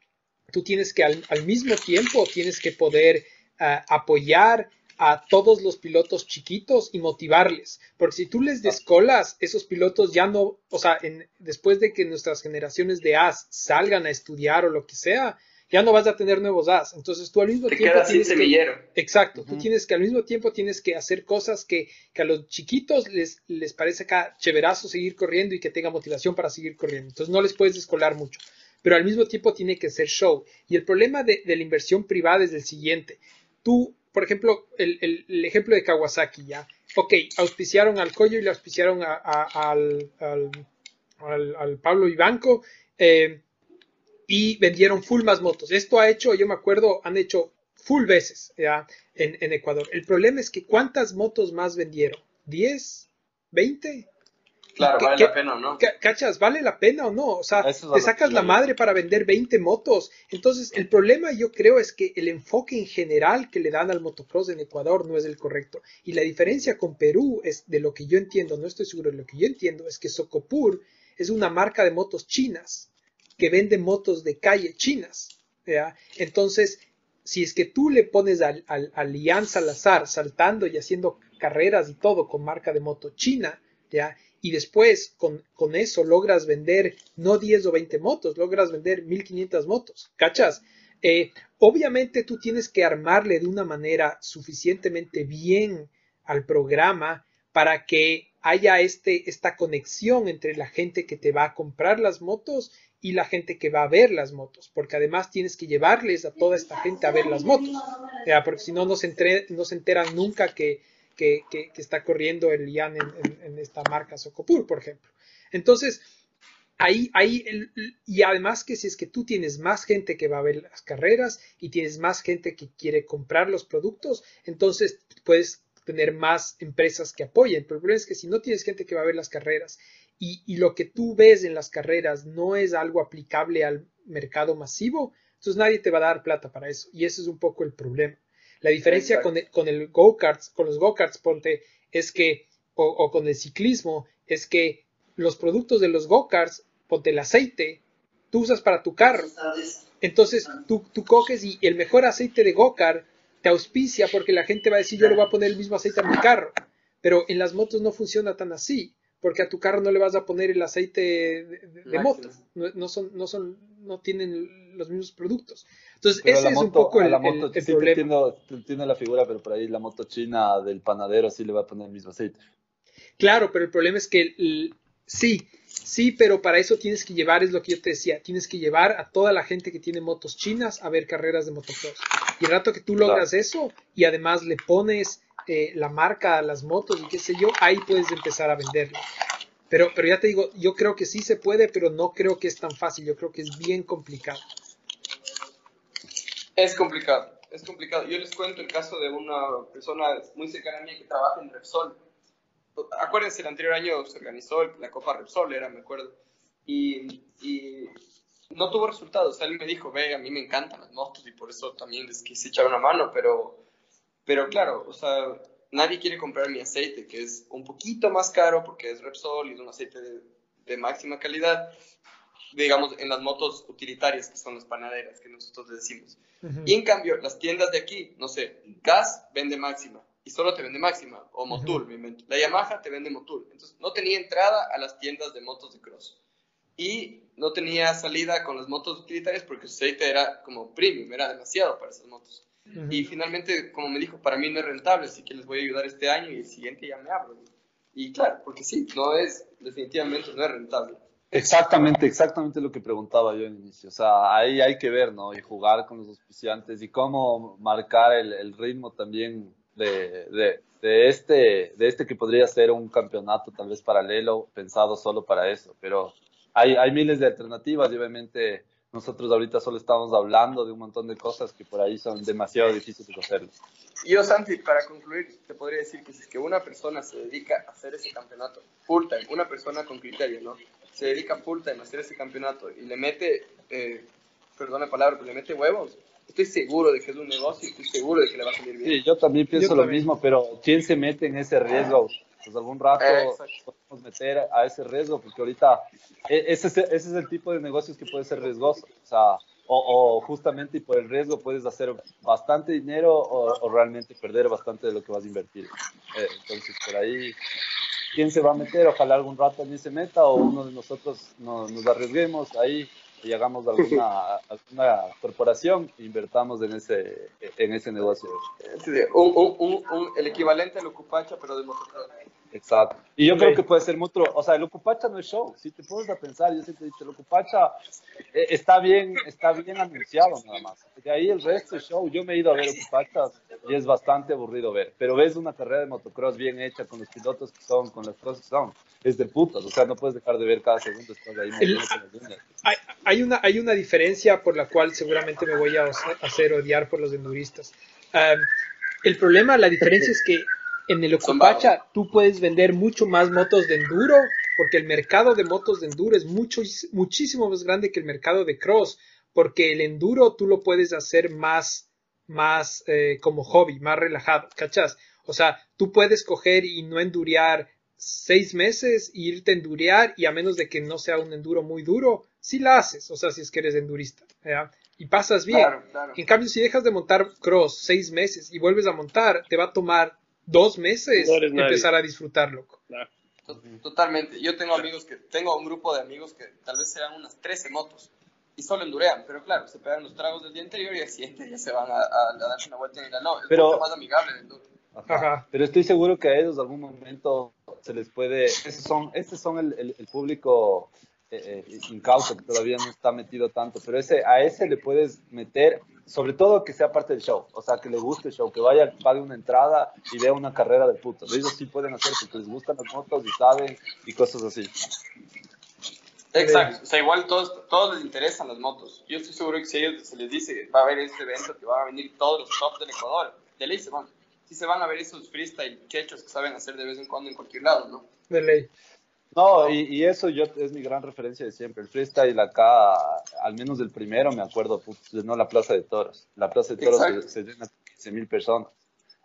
S2: tú tienes que al, al mismo tiempo, tienes que poder eh, apoyar a todos los pilotos chiquitos y motivarles, porque si tú les descolas, esos pilotos ya no, o sea, en- después de que nuestras generaciones de As salgan a estudiar o lo que sea, ya no vas a tener nuevos As. Entonces tú al mismo
S4: Te
S2: tiempo
S4: quedas sin
S2: que-
S4: semillero.
S2: Exacto, tú tienes que al mismo tiempo tienes que hacer cosas que, que a los chiquitos les, les parece acá chéverazo seguir corriendo y que tenga motivación para seguir corriendo. Entonces no les puedes descolar mucho, pero al mismo tiempo tiene que ser show. Y el problema de, de la inversión privada es el siguiente. Tú, por ejemplo, el, el- el ejemplo de Kawasaki, ya. Ok, auspiciaron al Coyo y le auspiciaron a- a- al, al, al- al Pablo Ibanco. eh, y vendieron full más motos. Esto ha hecho, yo me acuerdo, han hecho full veces ya en, en Ecuador. El problema es que ¿cuántas motos más vendieron? ¿10? ¿20?
S4: Claro,
S2: ¿Qué-
S4: vale
S2: qué-
S4: la pena, o ¿no?
S2: Ca- ¿Cachas? ¿Vale la pena o no? O sea,
S1: es
S2: te sacas la madre para vender 20 motos. Entonces, el problema yo creo es que el enfoque en general que le dan al motocross en Ecuador no es el correcto. Y la diferencia con Perú es de lo que yo entiendo, no estoy seguro de lo que yo entiendo, es que Socopur es una marca de motos chinas que vende motos de calle chinas. ¿ya? Entonces, si es que tú le pones al, al, al Ian Salazar saltando y haciendo carreras y todo con marca de moto china, ¿ya? Y después con, con eso logras vender no 10 o 20 motos, logras vender 1500 motos, ¿cachas? Eh, obviamente tú tienes que armarle de una manera suficientemente bien al programa para que haya este, esta conexión entre la gente que te va a comprar las motos y la gente que va a ver las motos, porque además tienes que llevarles a toda esta gente a ver las motos, porque si no, no se, no se enteran nunca que, que, que, está corriendo el Ian en, en, esta marca Socopur, por ejemplo. Entonces, ahí, ahí, y además que si es que tú tienes más gente que va a ver las carreras y tienes más gente que quiere comprar los productos, entonces puedes tener más empresas que apoyen. Pero el problema es que si no tienes gente que va a ver las carreras y, lo que tú ves en las carreras no es algo aplicable al mercado masivo, entonces nadie te va a dar plata para eso. Y ese es un poco el problema. La diferencia con el, con el go-karts, con los go-karts, ponte, es que, o, con el ciclismo, es que los productos de los go-karts, ponte el aceite, tú usas para tu carro. Entonces tú, tú coges y el mejor aceite de go-kart te auspicia porque la gente va a decir yo le voy a poner el mismo aceite a mi carro. Pero en las motos no funciona tan así porque a tu carro no le vas a poner el aceite de, moto, no, son, no son, no tienen los mismos productos. Entonces, ese es un poco el,
S1: moto, sí, problema. Entiendo, la figura, pero por ahí la moto china del panadero sí le va a poner el mismo aceite.
S2: Claro, pero el problema es que sí, sí, pero para eso tienes que llevar, es lo que yo te decía, tienes que llevar a toda la gente que tiene motos chinas a ver carreras de motocross. Y el rato que tú logras eso y además le pones eh, la marca, las motos y qué sé yo, ahí puedes empezar a venderlo. Pero, pero ya te digo, yo creo que sí se puede, pero no creo que es tan fácil, yo creo que es bien complicado.
S4: Es complicado, es complicado. Yo les cuento el caso de una persona muy cercana a mí que trabaja en Repsol. Acuérdense, el anterior año se organizó la Copa Repsol, era, me acuerdo. Y, y no tuvo resultados. él me dijo, ve, a mí me encantan las motos y por eso también les quise echar una mano, pero pero claro, o sea, nadie quiere comprar mi aceite, que es un poquito más caro porque es Repsol y es un aceite de, máxima calidad, digamos, en las motos utilitarias, que son las panaderas, que nosotros decimos. Y en cambio, las tiendas de aquí, no sé, Gas vende máxima y solo te vende máxima, o Motul, me invento. La Yamaha te vende Motul. Entonces, no tenía entrada a las tiendas de motos de cross. Y no tenía salida con las motos utilitarias porque su aceite era como premium, era demasiado para esas motos. Y finalmente, como me dijo, para mí no es rentable, así que les voy a ayudar este año y el siguiente ya me abro. Y claro, porque sí, no es, definitivamente no es rentable.
S1: Exactamente, exactamente lo que preguntaba yo en inicio. O sea, ahí hay que ver, ¿no? Y jugar con los auspiciantes y cómo marcar el, el ritmo también de, de, de, este, de este que podría ser un campeonato tal vez paralelo, pensado solo para eso. Pero hay, hay miles de alternativas y obviamente nosotros ahorita solo estamos hablando de un montón de cosas que por ahí son demasiado difíciles de hacerlo.
S4: Yo, Santi, para concluir, te podría decir que si es que una persona se dedica a hacer ese campeonato full time, una persona con criterio, ¿no? Se dedica full time a hacer ese campeonato y le mete, eh, perdona la palabra, pero le mete huevos, estoy seguro de que es un negocio y estoy seguro de que le va a salir bien.
S1: Sí, yo también pienso lo mismo, pero ¿quién se mete en ese riesgo? Pues algún rato podemos meter a ese riesgo, porque ahorita e, ese es, ese es el tipo de negocios que puede ser riesgoso. O sea, o, justamente y por el riesgo puedes hacer bastante dinero o, realmente perder bastante de lo que vas a invertir. Eh, entonces, por ahí, ¿quién se va a meter? Ojalá algún rato ni se meta o uno de nosotros nos arriesguemos ahí y hagamos alguna, alguna corporación e invertamos en ese, en ese negocio.
S4: un, un, un, el equivalente al Ocupacha, pero de motocross.
S1: Exacto. Y yo creo que puede ser mucho, o sea, el Ocupacha no es show. Si te pones a pensar, yo siempre he dicho, el Ocupacha eh, está bien, está bien anunciado nada más. De ahí el resto es show. Yo me he ido a ver Ocupachas y es bastante aburrido ver. Pero ves una carrera de motocross bien hecha, con los pilotos que son, con las cosas que son, es de putas. O sea, no puedes dejar de ver cada segundo. ahí
S2: hay, hay, una, hay una diferencia por la cual seguramente me voy a hacer odiar por los enduristas. el problema, la diferencia es que en el Ocupacha tú puedes vender mucho más motos de enduro porque el mercado de motos de enduro es mucho, muchísimo más grande que el mercado de cross porque el enduro tú lo puedes hacer más, más eh, como hobby, más relajado, ¿cachas? O sea, tú puedes coger y no endurear seis meses e irte a endurear y a menos de que no sea un enduro muy duro, sí la haces, o sea, si es que eres endurista, Y pasas bien. En cambio, si dejas de montar cross seis meses y vuelves a montar, te va a tomar dos meses empezar a disfrutarlo.
S4: Totalmente. Yo tengo amigos que, tengo un grupo de amigos que tal vez sean unas 13 motos y solo endurean, pero claro, se pegan los tragos del día anterior y al siguiente ya se van a, a, darse una vuelta en la no, es pero, más amigable del
S1: Ajá. Pero estoy seguro que a ellos algún momento se les puede, esos son, estos son el, el, público eh, eh, incauto que todavía no está metido tanto, pero ese, a ese le puedes meter, sobre todo que sea parte del show, o sea, que le guste el show, que vaya, pague una entrada y vea una carrera de putos. Ellos sí pueden hacer porque les gustan las motos y saben y cosas así.
S4: Exacto, o sea, igual todos, todos les interesan las motos. Yo estoy seguro que si a ellos se les dice que va a haber este evento, que van a venir todos los tops del Ecuador, de ley se van. Sí se van a ver esos freestyle quechos que saben hacer de vez en cuando en cualquier lado, ¿no?
S2: De ley.
S1: No, y, eso yo es mi gran referencia de siempre. El freestyle acá, al menos el primero, me acuerdo, no la Plaza de Toros. La Plaza de Toros se, llena 15 mil personas.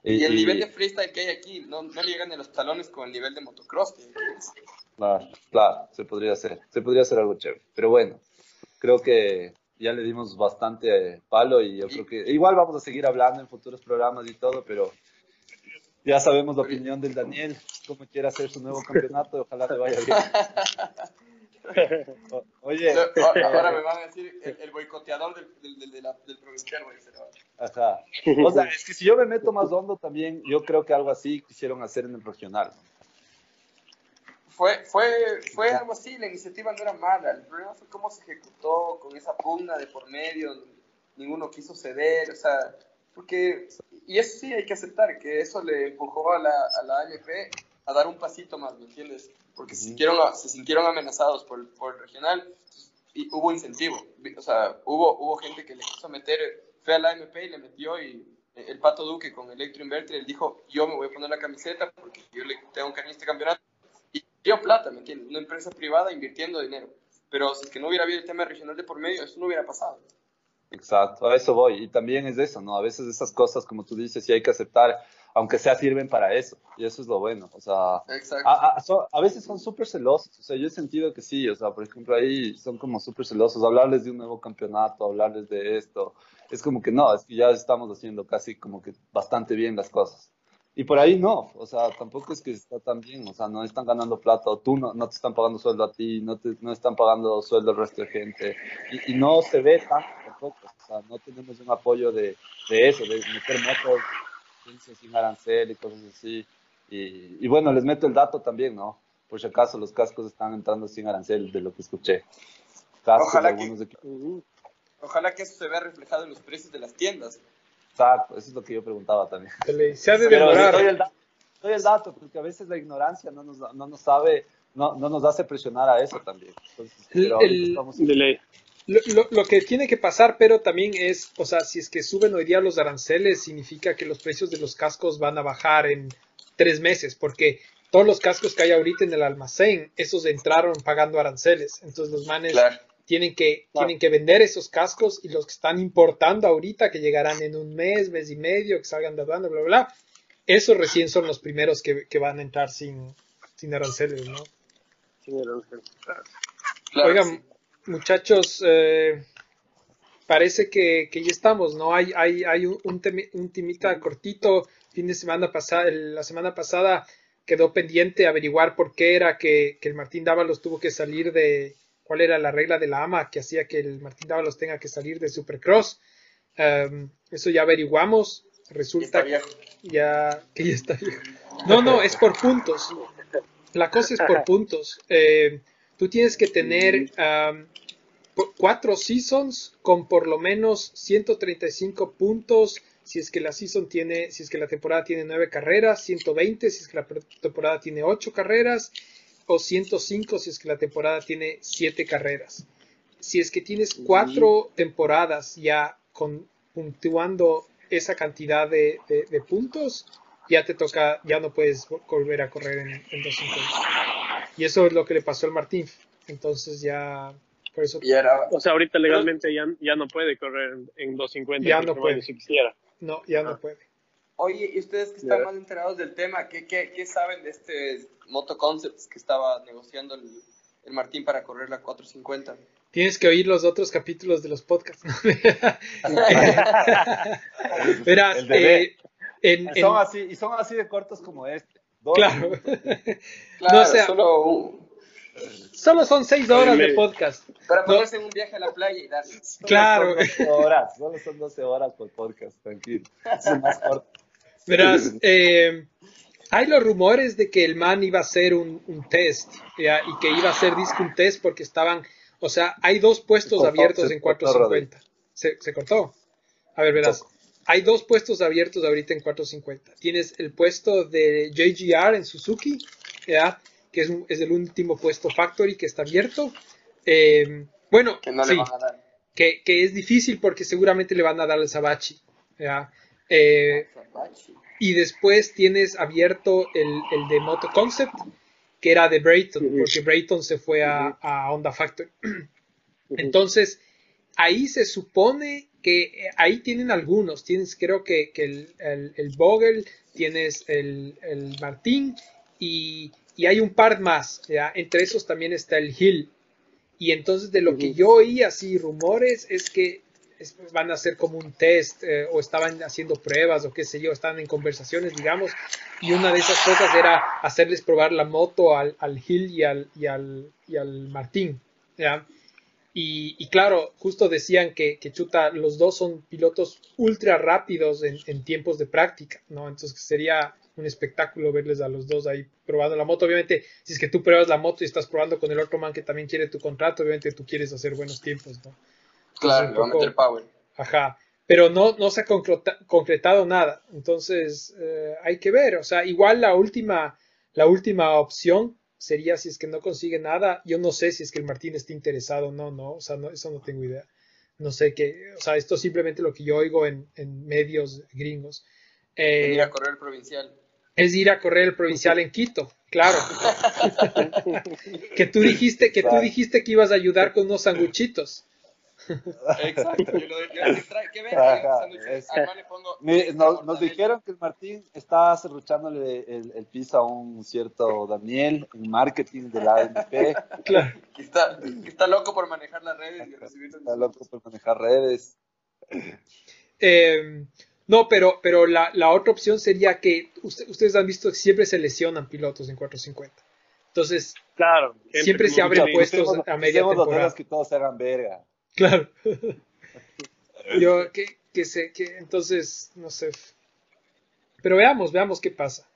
S4: Y, el nivel de freestyle que hay aquí no, no llegan ni los talones con el nivel de motocross que hay aquí.
S1: Claro, claro, se podría hacer, se podría hacer algo chévere. Pero bueno, creo que ya le dimos bastante palo y yo creo que igual vamos a seguir hablando en futuros programas y todo, pero ya sabemos la opinión del Daniel, cómo quiere hacer su nuevo campeonato, ojalá te vaya bien. (laughs)
S4: oye, ahora me van a decir el, boicoteador del, del, del, provincial.
S1: Ajá. O sea, es que si yo me meto más hondo también, yo creo que algo así quisieron hacer en el regional
S4: fue, fue, fue algo así, la iniciativa no era mala, el problema fue cómo se ejecutó con esa pugna de por medio, ninguno quiso ceder, o sea, porque, y eso sí hay que aceptar, que eso le empujó a la, a la AMP a dar un pasito más, ¿me entiendes? Porque se, sintieron, se sintieron amenazados por, por el regional y hubo incentivo, o sea, hubo, hubo gente que le quiso meter, fue a la AMP y le metió y el Pato Duque con Electroinverter, él dijo, yo me voy a poner la camiseta porque yo le tengo cariño a este campeonato dio plata, ¿me entiendes? Una empresa privada invirtiendo dinero. Pero si es que no hubiera habido el tema regional de por medio, eso no hubiera pasado.
S1: Exacto, a eso voy. Y también es eso, ¿no? A veces esas cosas, como tú dices, sí hay que aceptar, aunque sea sirven para eso. Y eso es lo bueno. O sea, a, a, veces son súper celosos. O sea, yo he sentido que sí. O sea, por ejemplo, ahí son como súper celosos. Hablarles de un nuevo campeonato, hablarles de esto. Es como que no, es que ya estamos haciendo casi como que bastante bien las cosas. Y por ahí no, o sea, tampoco es que está tan bien, o sea, no están ganando plata, o tú no, no te están pagando sueldo a ti, no te no están pagando sueldo al resto de gente, y, no se ve tanto tampoco, o sea, no tenemos un apoyo de, de eso, de meter motos sin arancel y cosas así. Y, y, bueno, les meto el dato también, ¿no? Por si acaso los cascos están entrando sin arancel, de lo que escuché.
S4: ojalá, que, ojalá que eso se vea reflejado en los precios de las tiendas
S1: Exacto, eso es lo que yo preguntaba también.
S2: Se ha de demorar.
S1: Doy el, dato, porque a veces la ignorancia no nos, no nos sabe, no, no nos hace presionar a eso también.
S2: Lo, lo, que tiene que pasar, pero también es, o sea, si es que suben hoy día los aranceles, significa que los precios de los cascos van a bajar en tres meses, porque todos los cascos que hay ahorita en el almacén, esos entraron pagando aranceles. Entonces los manes tienen que, tienen que vender esos cascos y los que están importando ahorita, que llegarán en un mes, mes y medio, que salgan de aduana, bla, bla, bla, esos recién son los primeros que, que van a entrar sin, sin aranceles, ¿no? Sin aranceles, Oigan, muchachos, eh, parece que, que, ya estamos, ¿no? Hay, hay, hay un, un, timita cortito, fin de semana pasada, la semana pasada quedó pendiente averiguar por qué era que, que el Martín Dávalos tuvo que salir de, cuál era la regla de la AMA que hacía que el Martín Dávalos tenga que salir de Supercross. Em, eso ya averiguamos. Resulta que ya, que ya está viejo. No, no, es por puntos. La cosa es por (laughs) puntos. Eh, tú tienes que tener cuatro seasons con por lo menos 135 puntos si es que la season tiene, si es que la temporada tiene nueve carreras, 120 si es que la temporada tiene ocho carreras o 105 si es que la temporada tiene 7 carreras. Si es que tienes 4 temporadas ya con, puntuando esa cantidad de, de, puntos, ya te toca, ya no puedes volver a correr en, en 250. Y eso es lo que le pasó al Martín. Entonces ya, por eso.
S5: o sea, ahorita legalmente ya, ya no puede correr en 250.
S2: Ya no puede. Si quisiera. No, ya no ah. puede.
S4: Oye, y ustedes que están más enterados del tema, ¿qué, qué, qué saben de este Moto Concepts que estaba negociando el, el, Martín para correr la 450?
S2: Tienes que oír los otros capítulos de los podcasts. (laughs) Verás, eh,
S1: son así, y son así de cortos como este.
S2: Claro. (laughs)
S4: claro, solo
S2: Solo son seis horas de podcast.
S4: Para ponerse en un viaje a la playa y darle. (laughs)
S2: Claro.
S1: Solo son 12 horas, solo son 12 horas por podcast, tranquilo. Es más corto. (laughs)
S2: Verás, eh, hay los rumores de que el man iba a hacer un, un test ¿ya? y que iba a hacer disco un test porque estaban, o sea, hay dos puestos
S1: cortó,
S2: abiertos
S1: se
S2: en
S1: cortó,
S2: 450. Se, se cortó. A ver, verás. Hay dos puestos abiertos ahorita en 450. Tienes el puesto de JGR en Suzuki, ¿ya? que es, un- es el último puesto Factory que está abierto. Eh, bueno,
S4: Que no
S2: sí,
S4: le van a dar.
S2: que, que es difícil porque seguramente le van a dar el Sabachi. Eh, y después tienes abierto el, el de Moto Concept, que era de Brayton, porque Brayton se fue a, a Honda Factory. Entonces, ahí se supone que eh, ahí tienen algunos. Tienes, creo que, que el, el, el Vogel, tienes el, el Martín y, y hay un par más. ¿ya? Entre esos también está el Hill. Y entonces, de lo que yo oí así, rumores, es que es- van a hacer como un test eh, o estaban haciendo pruebas o qué sé yo, estaban en conversaciones, digamos, y una de esas cosas era hacerles probar la moto al, al Hill y al, y al, y al Martín, ¿ya? Y, y claro, justo decían que, que Chuta, los dos son pilotos ultra rápidos en, en tiempos de práctica, ¿no? Entonces sería un espectáculo verles a los dos ahí probando la moto. Obviamente, si es que tú pruebas la moto y estás probando con el otro man que también quiere tu contrato, obviamente tú quieres hacer buenos tiempos, ¿no?
S4: Claro, le va a meter power.
S2: Ajá. Pero no, no se ha concreta- concretado nada. Entonces, eh, hay que ver. O sea, igual la última, la última opción sería si es que no consigue nada. Yo no sé si es que el Martín está interesado o no, no. O sea, no, eso no tengo idea. No sé qué. O sea, esto es simplemente lo que yo oigo en, en medios gringos. Eh,
S4: Venir a correr el provincial.
S2: es ir a correr el provincial en Quito, claro. (laughs) que tú dijiste, que tú dijiste que ibas a ayudar con unos sanguchitos.
S4: Exacto. Yo lo ¿Qué ven? Le pongo-
S1: nos, nos dijeron que el Martín está cerruchándole el, el piso a un cierto Daniel en marketing de la ANP. (laughs)
S2: Claro.
S4: Que está, que está loco por manejar las redes y recibir
S1: Está loco por manejar redes.
S2: Eh, no, pero, pero la, la otra opción sería que usted- ustedes han visto que siempre se lesionan pilotos en 450. Entonces,
S5: Claro.
S2: Siempre se abren puestos a media temporada.
S1: que todos se hagan verga.
S2: Claro. (laughs) Yo, que, que sé, que entonces, no sé. Pero veamos, veamos qué pasa.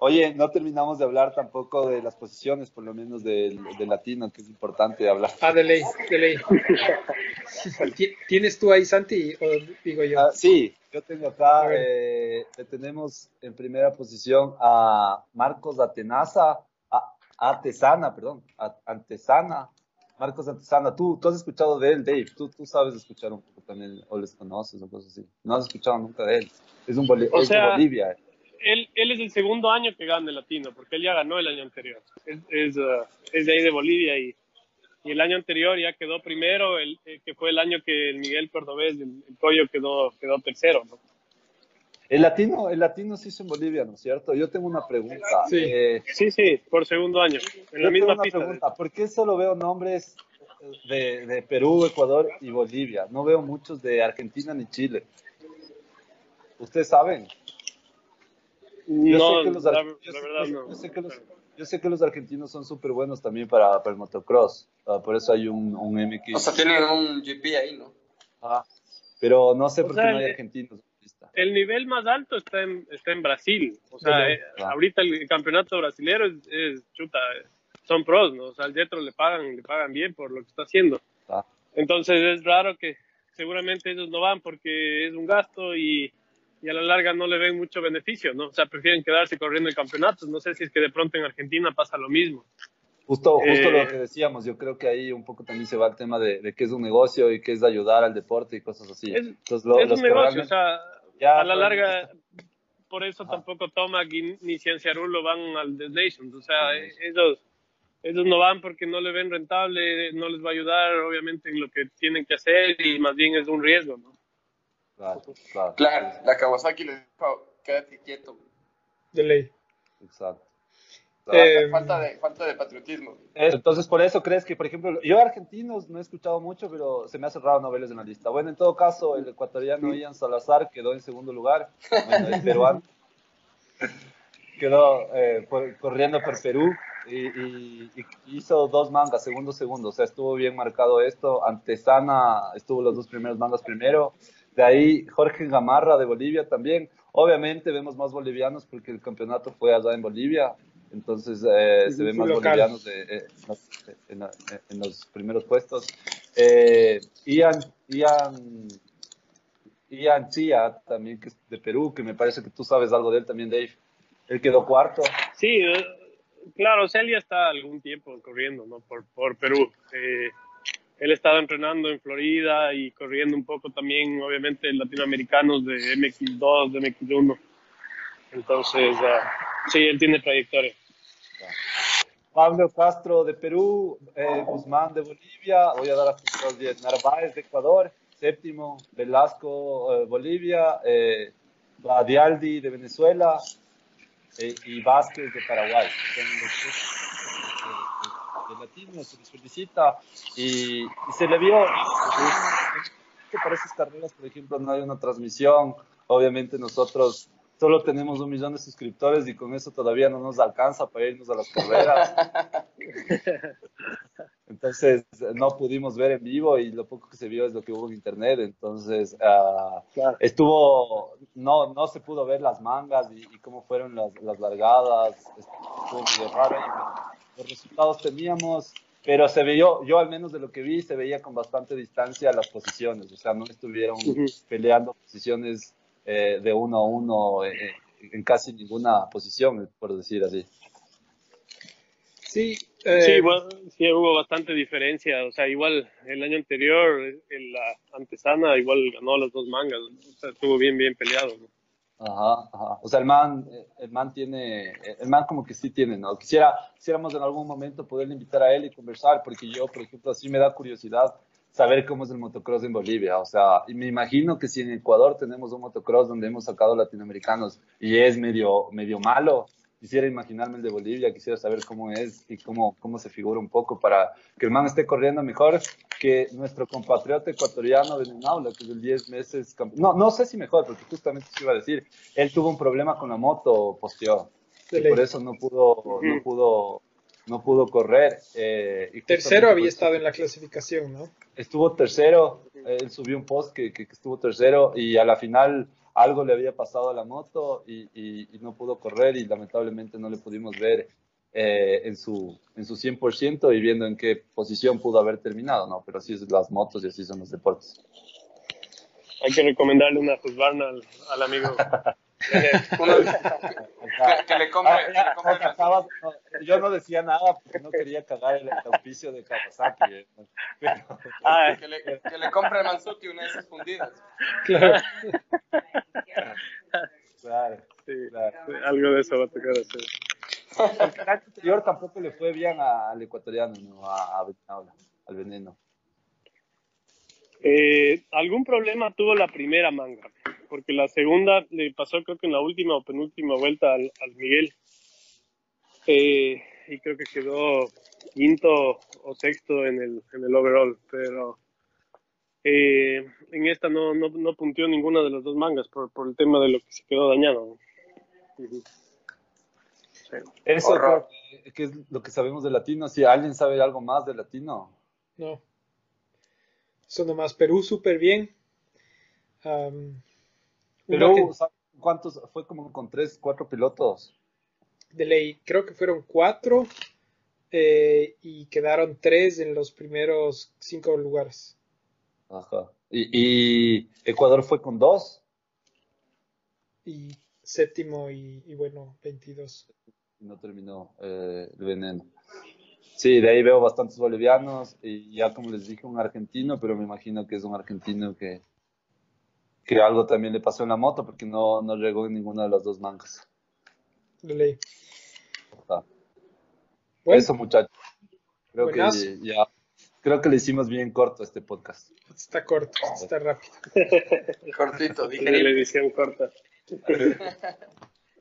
S1: Oye, no terminamos de hablar tampoco de las posiciones, por lo menos del, del latino, que es importante hablar.
S2: Ah, de ley, de ley. (laughs) Ti- ¿Tienes tú ahí, Santi, o digo yo?
S1: Ah, sí, yo tengo acá, eh, tenemos en primera posición a Marcos Atenaza, a, Atesana, perdón, a- Antesana, Marcos Antesana. ¿Tú, tú has escuchado de él, Dave, tú, tú sabes escuchar un poco también, o les conoces o cosas así. No has escuchado nunca de él. Es, un boli-
S5: O
S1: es de
S5: sea,
S1: Bolivia.
S5: Él, él es el segundo año que gana el latino, porque él ya ganó el año anterior. Es, es, uh, es de ahí de Bolivia y, y el año anterior ya quedó primero, el, eh, que fue el año que el Miguel Cordobés, el, el Coyo, quedó, quedó tercero. ¿no?
S1: El latino, el latino se hizo en Bolivia, ¿no es cierto? Yo tengo una pregunta.
S2: Sí.
S1: Eh,
S5: Sí, sí, por segundo año, en
S1: Yo
S5: la
S1: tengo
S5: misma pista.
S1: pregunta. ¿Por qué solo veo nombres de, de Perú, Ecuador y Bolivia? No veo muchos de Argentina ni Chile. ¿Ustedes saben? Yo
S5: No,
S1: sé que los
S5: la,
S1: ar-
S5: la
S1: yo sé-
S5: verdad
S1: yo-
S5: no.
S1: yo sé que los- yo sé que los argentinos son súper buenos también para, para el motocross. Ah, por eso hay un, un MX.
S4: O sea, tienen un GP ahí, ¿no?
S1: Ah, pero no sé
S5: O
S1: por
S5: sea,
S1: qué no hay
S5: el-
S1: argentinos.
S5: El nivel más alto está en, está en Brasil. O sea,
S2: Sí,
S5: eh,
S1: claro.
S5: ahorita el campeonato brasilero es, es chuta, son pros, ¿no? O sea, al Jetro le pagan, le pagan bien por lo que está haciendo.
S1: Ah,
S5: Entonces es raro que seguramente ellos no van porque es un gasto y, y a la larga no le ven mucho beneficio, ¿no? O sea, prefieren quedarse corriendo el campeonato. No sé si es que de pronto en Argentina pasa lo mismo.
S1: Justo, justo
S5: Eh,
S1: lo que decíamos, yo creo que ahí un poco también se va el tema de, de que es un negocio y que es ayudar al deporte y cosas así.
S5: Es-
S1: Entonces, lo-
S5: es
S1: los
S5: un negocio, o
S1: realmente-
S5: sea,
S1: Ya,
S5: a la
S1: realmente
S5: larga, por eso
S1: Ajá.
S5: tampoco Tomac y- ni Cienciarulo van al The Nations. O sea, eh, ellos, ellos no van porque no le ven rentable, no les va a ayudar, obviamente, en lo que tienen que hacer y más bien es un riesgo, ¿no?
S1: Claro, claro.
S4: Claro, la Kawasaki le dijo, quédate quieto.
S2: De ley.
S1: Exacto.
S4: Eh, falta, de, falta de patriotismo.
S1: Entonces, por eso crees que, por ejemplo, yo argentinos no he escuchado mucho, pero se me ha cerrado noveles en la lista. Bueno, en todo caso, el ecuatoriano Ian Salazar quedó en segundo lugar, bueno, el peruano (laughs) quedó eh, corriendo por Perú y, hizo dos mangas, segundo, segundo. O sea, estuvo bien marcado esto. Antesana estuvo los dos primeros mangas primero. De ahí Jorge Gamarra de Bolivia también. Obviamente vemos más bolivianos porque el campeonato fue allá en Bolivia. Entonces eh, se ven más bolivianos eh, en, los primeros puestos. Eh, Ian, Ian, Ian Chia, también que es de Perú, que me parece que tú sabes algo de él también, Dave. Él quedó cuarto.
S5: Sí, claro, Celia está algún tiempo corriendo ¿no? por, por Perú. Eh, él estaba entrenando en Florida y corriendo un poco también, obviamente, latinoamericanos de MX2, de MX1. Entonces, uh, sí, él tiene trayectoria.
S1: Pablo Castro de Perú, eh, Guzmán de Bolivia, voy a dar a 10. Narváez de Ecuador, séptimo, Velasco, eh, Bolivia, eh, Badialdi de Venezuela eh, y Vázquez de Paraguay. Son los de, latinos, se les felicita y, y se le vio que para esas carreras, por ejemplo, no hay una transmisión. Obviamente nosotros solo tenemos un millón de suscriptores y con eso todavía no nos alcanza para irnos a las carreras. (laughs) Entonces no pudimos ver en vivo y lo poco que se vio es lo que hubo en internet. Entonces uh, estuvo, no, no se pudo ver las mangas y, cómo fueron las, las largadas. Estuvo raro. Y los resultados teníamos, pero se vio, yo al menos de lo que vi, se veía con bastante distancia las posiciones. O sea, no estuvieron peleando posiciones eh, de uno a uno eh, en casi ninguna posición, por decir así.
S5: Sí, eh, sí, sí, hubo bastante diferencia. O sea, igual el año anterior, en la antesana, igual ganó las dos mangas. O sea, estuvo bien, bien peleado.
S1: Ajá, ajá. O sea, el man, el man tiene, el man como que sí tiene, ¿no? Quisiera, quisiéramos en algún momento poderle invitar a él y conversar, porque yo, por ejemplo, así me da curiosidad saber cómo es el motocross en Bolivia. O sea, y me imagino que si en Ecuador tenemos un motocross donde hemos sacado latinoamericanos y es medio, medio malo, quisiera imaginarme el de Bolivia, quisiera saber cómo es y cómo, cómo se figura un poco para que el man esté corriendo mejor que nuestro compatriota ecuatoriano de Nenaula, que es el 10 meses. No, no sé si mejor, porque justamente se iba a decir, él tuvo un problema con la moto, posteó. Y por eso no pudo, no pudo no pudo correr. Eh,
S2: y tercero había estado en la clasificación, ¿no?
S1: Estuvo tercero, él subió un post que, que, estuvo tercero y a la final algo le había pasado a la moto y, y, no pudo correr y lamentablemente no le pudimos ver eh, en, su, en su 100% y viendo en qué posición pudo haber terminado, ¿no? Pero así es las motos y así son los deportes.
S5: Hay que recomendarle una Husqvarna al, al amigo. (laughs)
S4: que, le compre, ah,
S1: yo no decía nada porque no quería cagar el, auspicio de Kawasaki. Eh,
S4: ah, que, le, que le compre a Mansuki una de esas fundidas.
S5: Claro. Claro, sí, algo de eso va a tocar hacer.
S1: El anterior tampoco le fue bien al ecuatoriano, ¿no? a, a al veneno.
S5: Eh, algún problema tuvo la primera manga porque la segunda le pasó creo que en la última o penúltima vuelta al, Miguel. Eh, y creo que quedó quinto o sexto en el, en el overall, pero eh, en esta no, no, no, puntió ninguna de las dos mangas por, por el tema de lo que se quedó dañado.
S1: Eso que, es lo que sabemos de latino. Si alguien sabe algo más de latino.
S2: No. Eso nomás Perú súper bien.
S1: Pero, ¿cuántos? Fue como con tres, cuatro pilotos.
S2: De ley, creo que fueron cuatro eh, y quedaron tres en los primeros cinco lugares.
S1: Ajá. ¿Y, Ecuador fue con dos?
S2: Y séptimo y, bueno, 22.
S1: No terminó eh, el veneno. Sí, de ahí veo bastantes bolivianos y ya como les dije un argentino, pero me imagino que es un argentino que, que algo también le pasó en la moto porque no, no llegó en ninguna de las dos mangas.
S2: ley.
S1: Eso, muchachos. Creo que ya, creo que le hicimos bien corto este podcast.
S2: Está corto, está rápido. (laughs)
S4: Cortito,
S5: dije. La edición corta.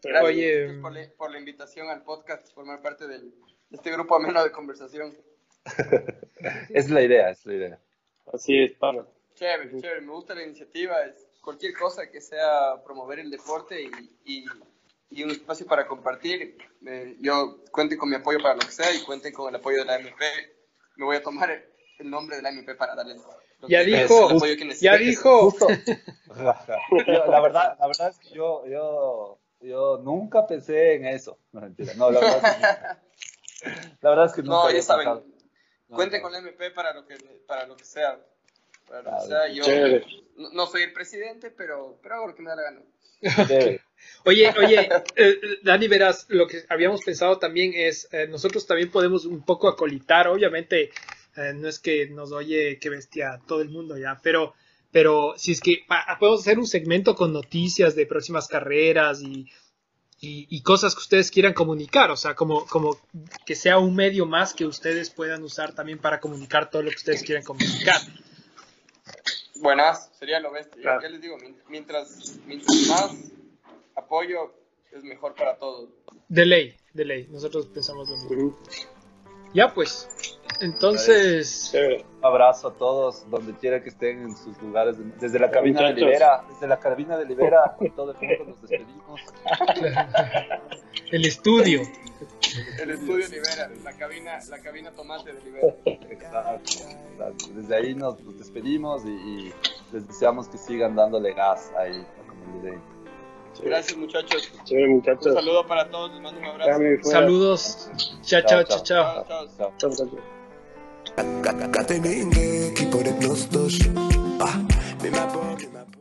S4: Gracias
S2: Oye,
S4: por, la, por la invitación al podcast, formar parte del, de este grupo ameno de conversación. (laughs)
S1: Es la idea, es la idea.
S5: Así es, Pablo.
S4: Chévere, chévere, me gusta la iniciativa. Es cualquier cosa que sea promover el deporte y, y, y un espacio para compartir. Eh, yo cuenten con mi apoyo para lo que sea y cuenten con el apoyo de la MP. Me voy a tomar el, el nombre de la MP para darles lo
S2: Ya dijo,
S4: el apoyo que
S2: ya dijo.
S1: Justo. Yo, la verdad, la verdad es que yo, yo, yo nunca pensé en eso. No, mentira. No, la verdad es que, la verdad es que nunca
S4: No, ya saben.
S1: pensado. No,
S4: Cuenten
S1: no.
S4: con la MP para lo que, para lo que sea. Que
S1: Claro.
S4: sea. Yo
S5: Chévere.
S4: no, no soy el presidente, pero, pero hago lo que me da la gana. (laughs)
S2: Oye, oye, eh, Dani, verás, lo que habíamos pensado también es, eh, nosotros también podemos un poco acolitar, obviamente, eh, no es que nos oye qué bestia todo el mundo ya, pero, pero si es que pa- podemos hacer un segmento con noticias de próximas carreras y, y, y cosas que ustedes quieran comunicar, o sea, como, como que sea un medio más que ustedes puedan usar también para comunicar todo lo que ustedes quieran comunicar.
S4: Buenas, sería lo bestia.
S5: Claro.
S4: Ya les digo, mien- mientras, mientras más apoyo es mejor para todos.
S2: De ley, de ley, nosotros pensamos lo mismo. Ya pues, entonces...
S1: Un abrazo a todos, donde quiera que estén en sus lugares. Desde la cabina de. Libera, desde la cabina de Libera, con todo el mundo nos despedimos. (laughs)
S2: El estudio.
S4: El estudio Libera, la cabina, la cabina tomate de Libera.
S1: Exacto, exacto. Desde ahí nos, nos despedimos y, y les deseamos que sigan dándole gas ahí a den.
S4: Gracias muchachos.
S5: Chévere,
S4: Un saludo para todos, les mando un abrazo.
S2: Saludos. Chao, chao, chao, chao.
S4: Chao, chao.
S1: Chao.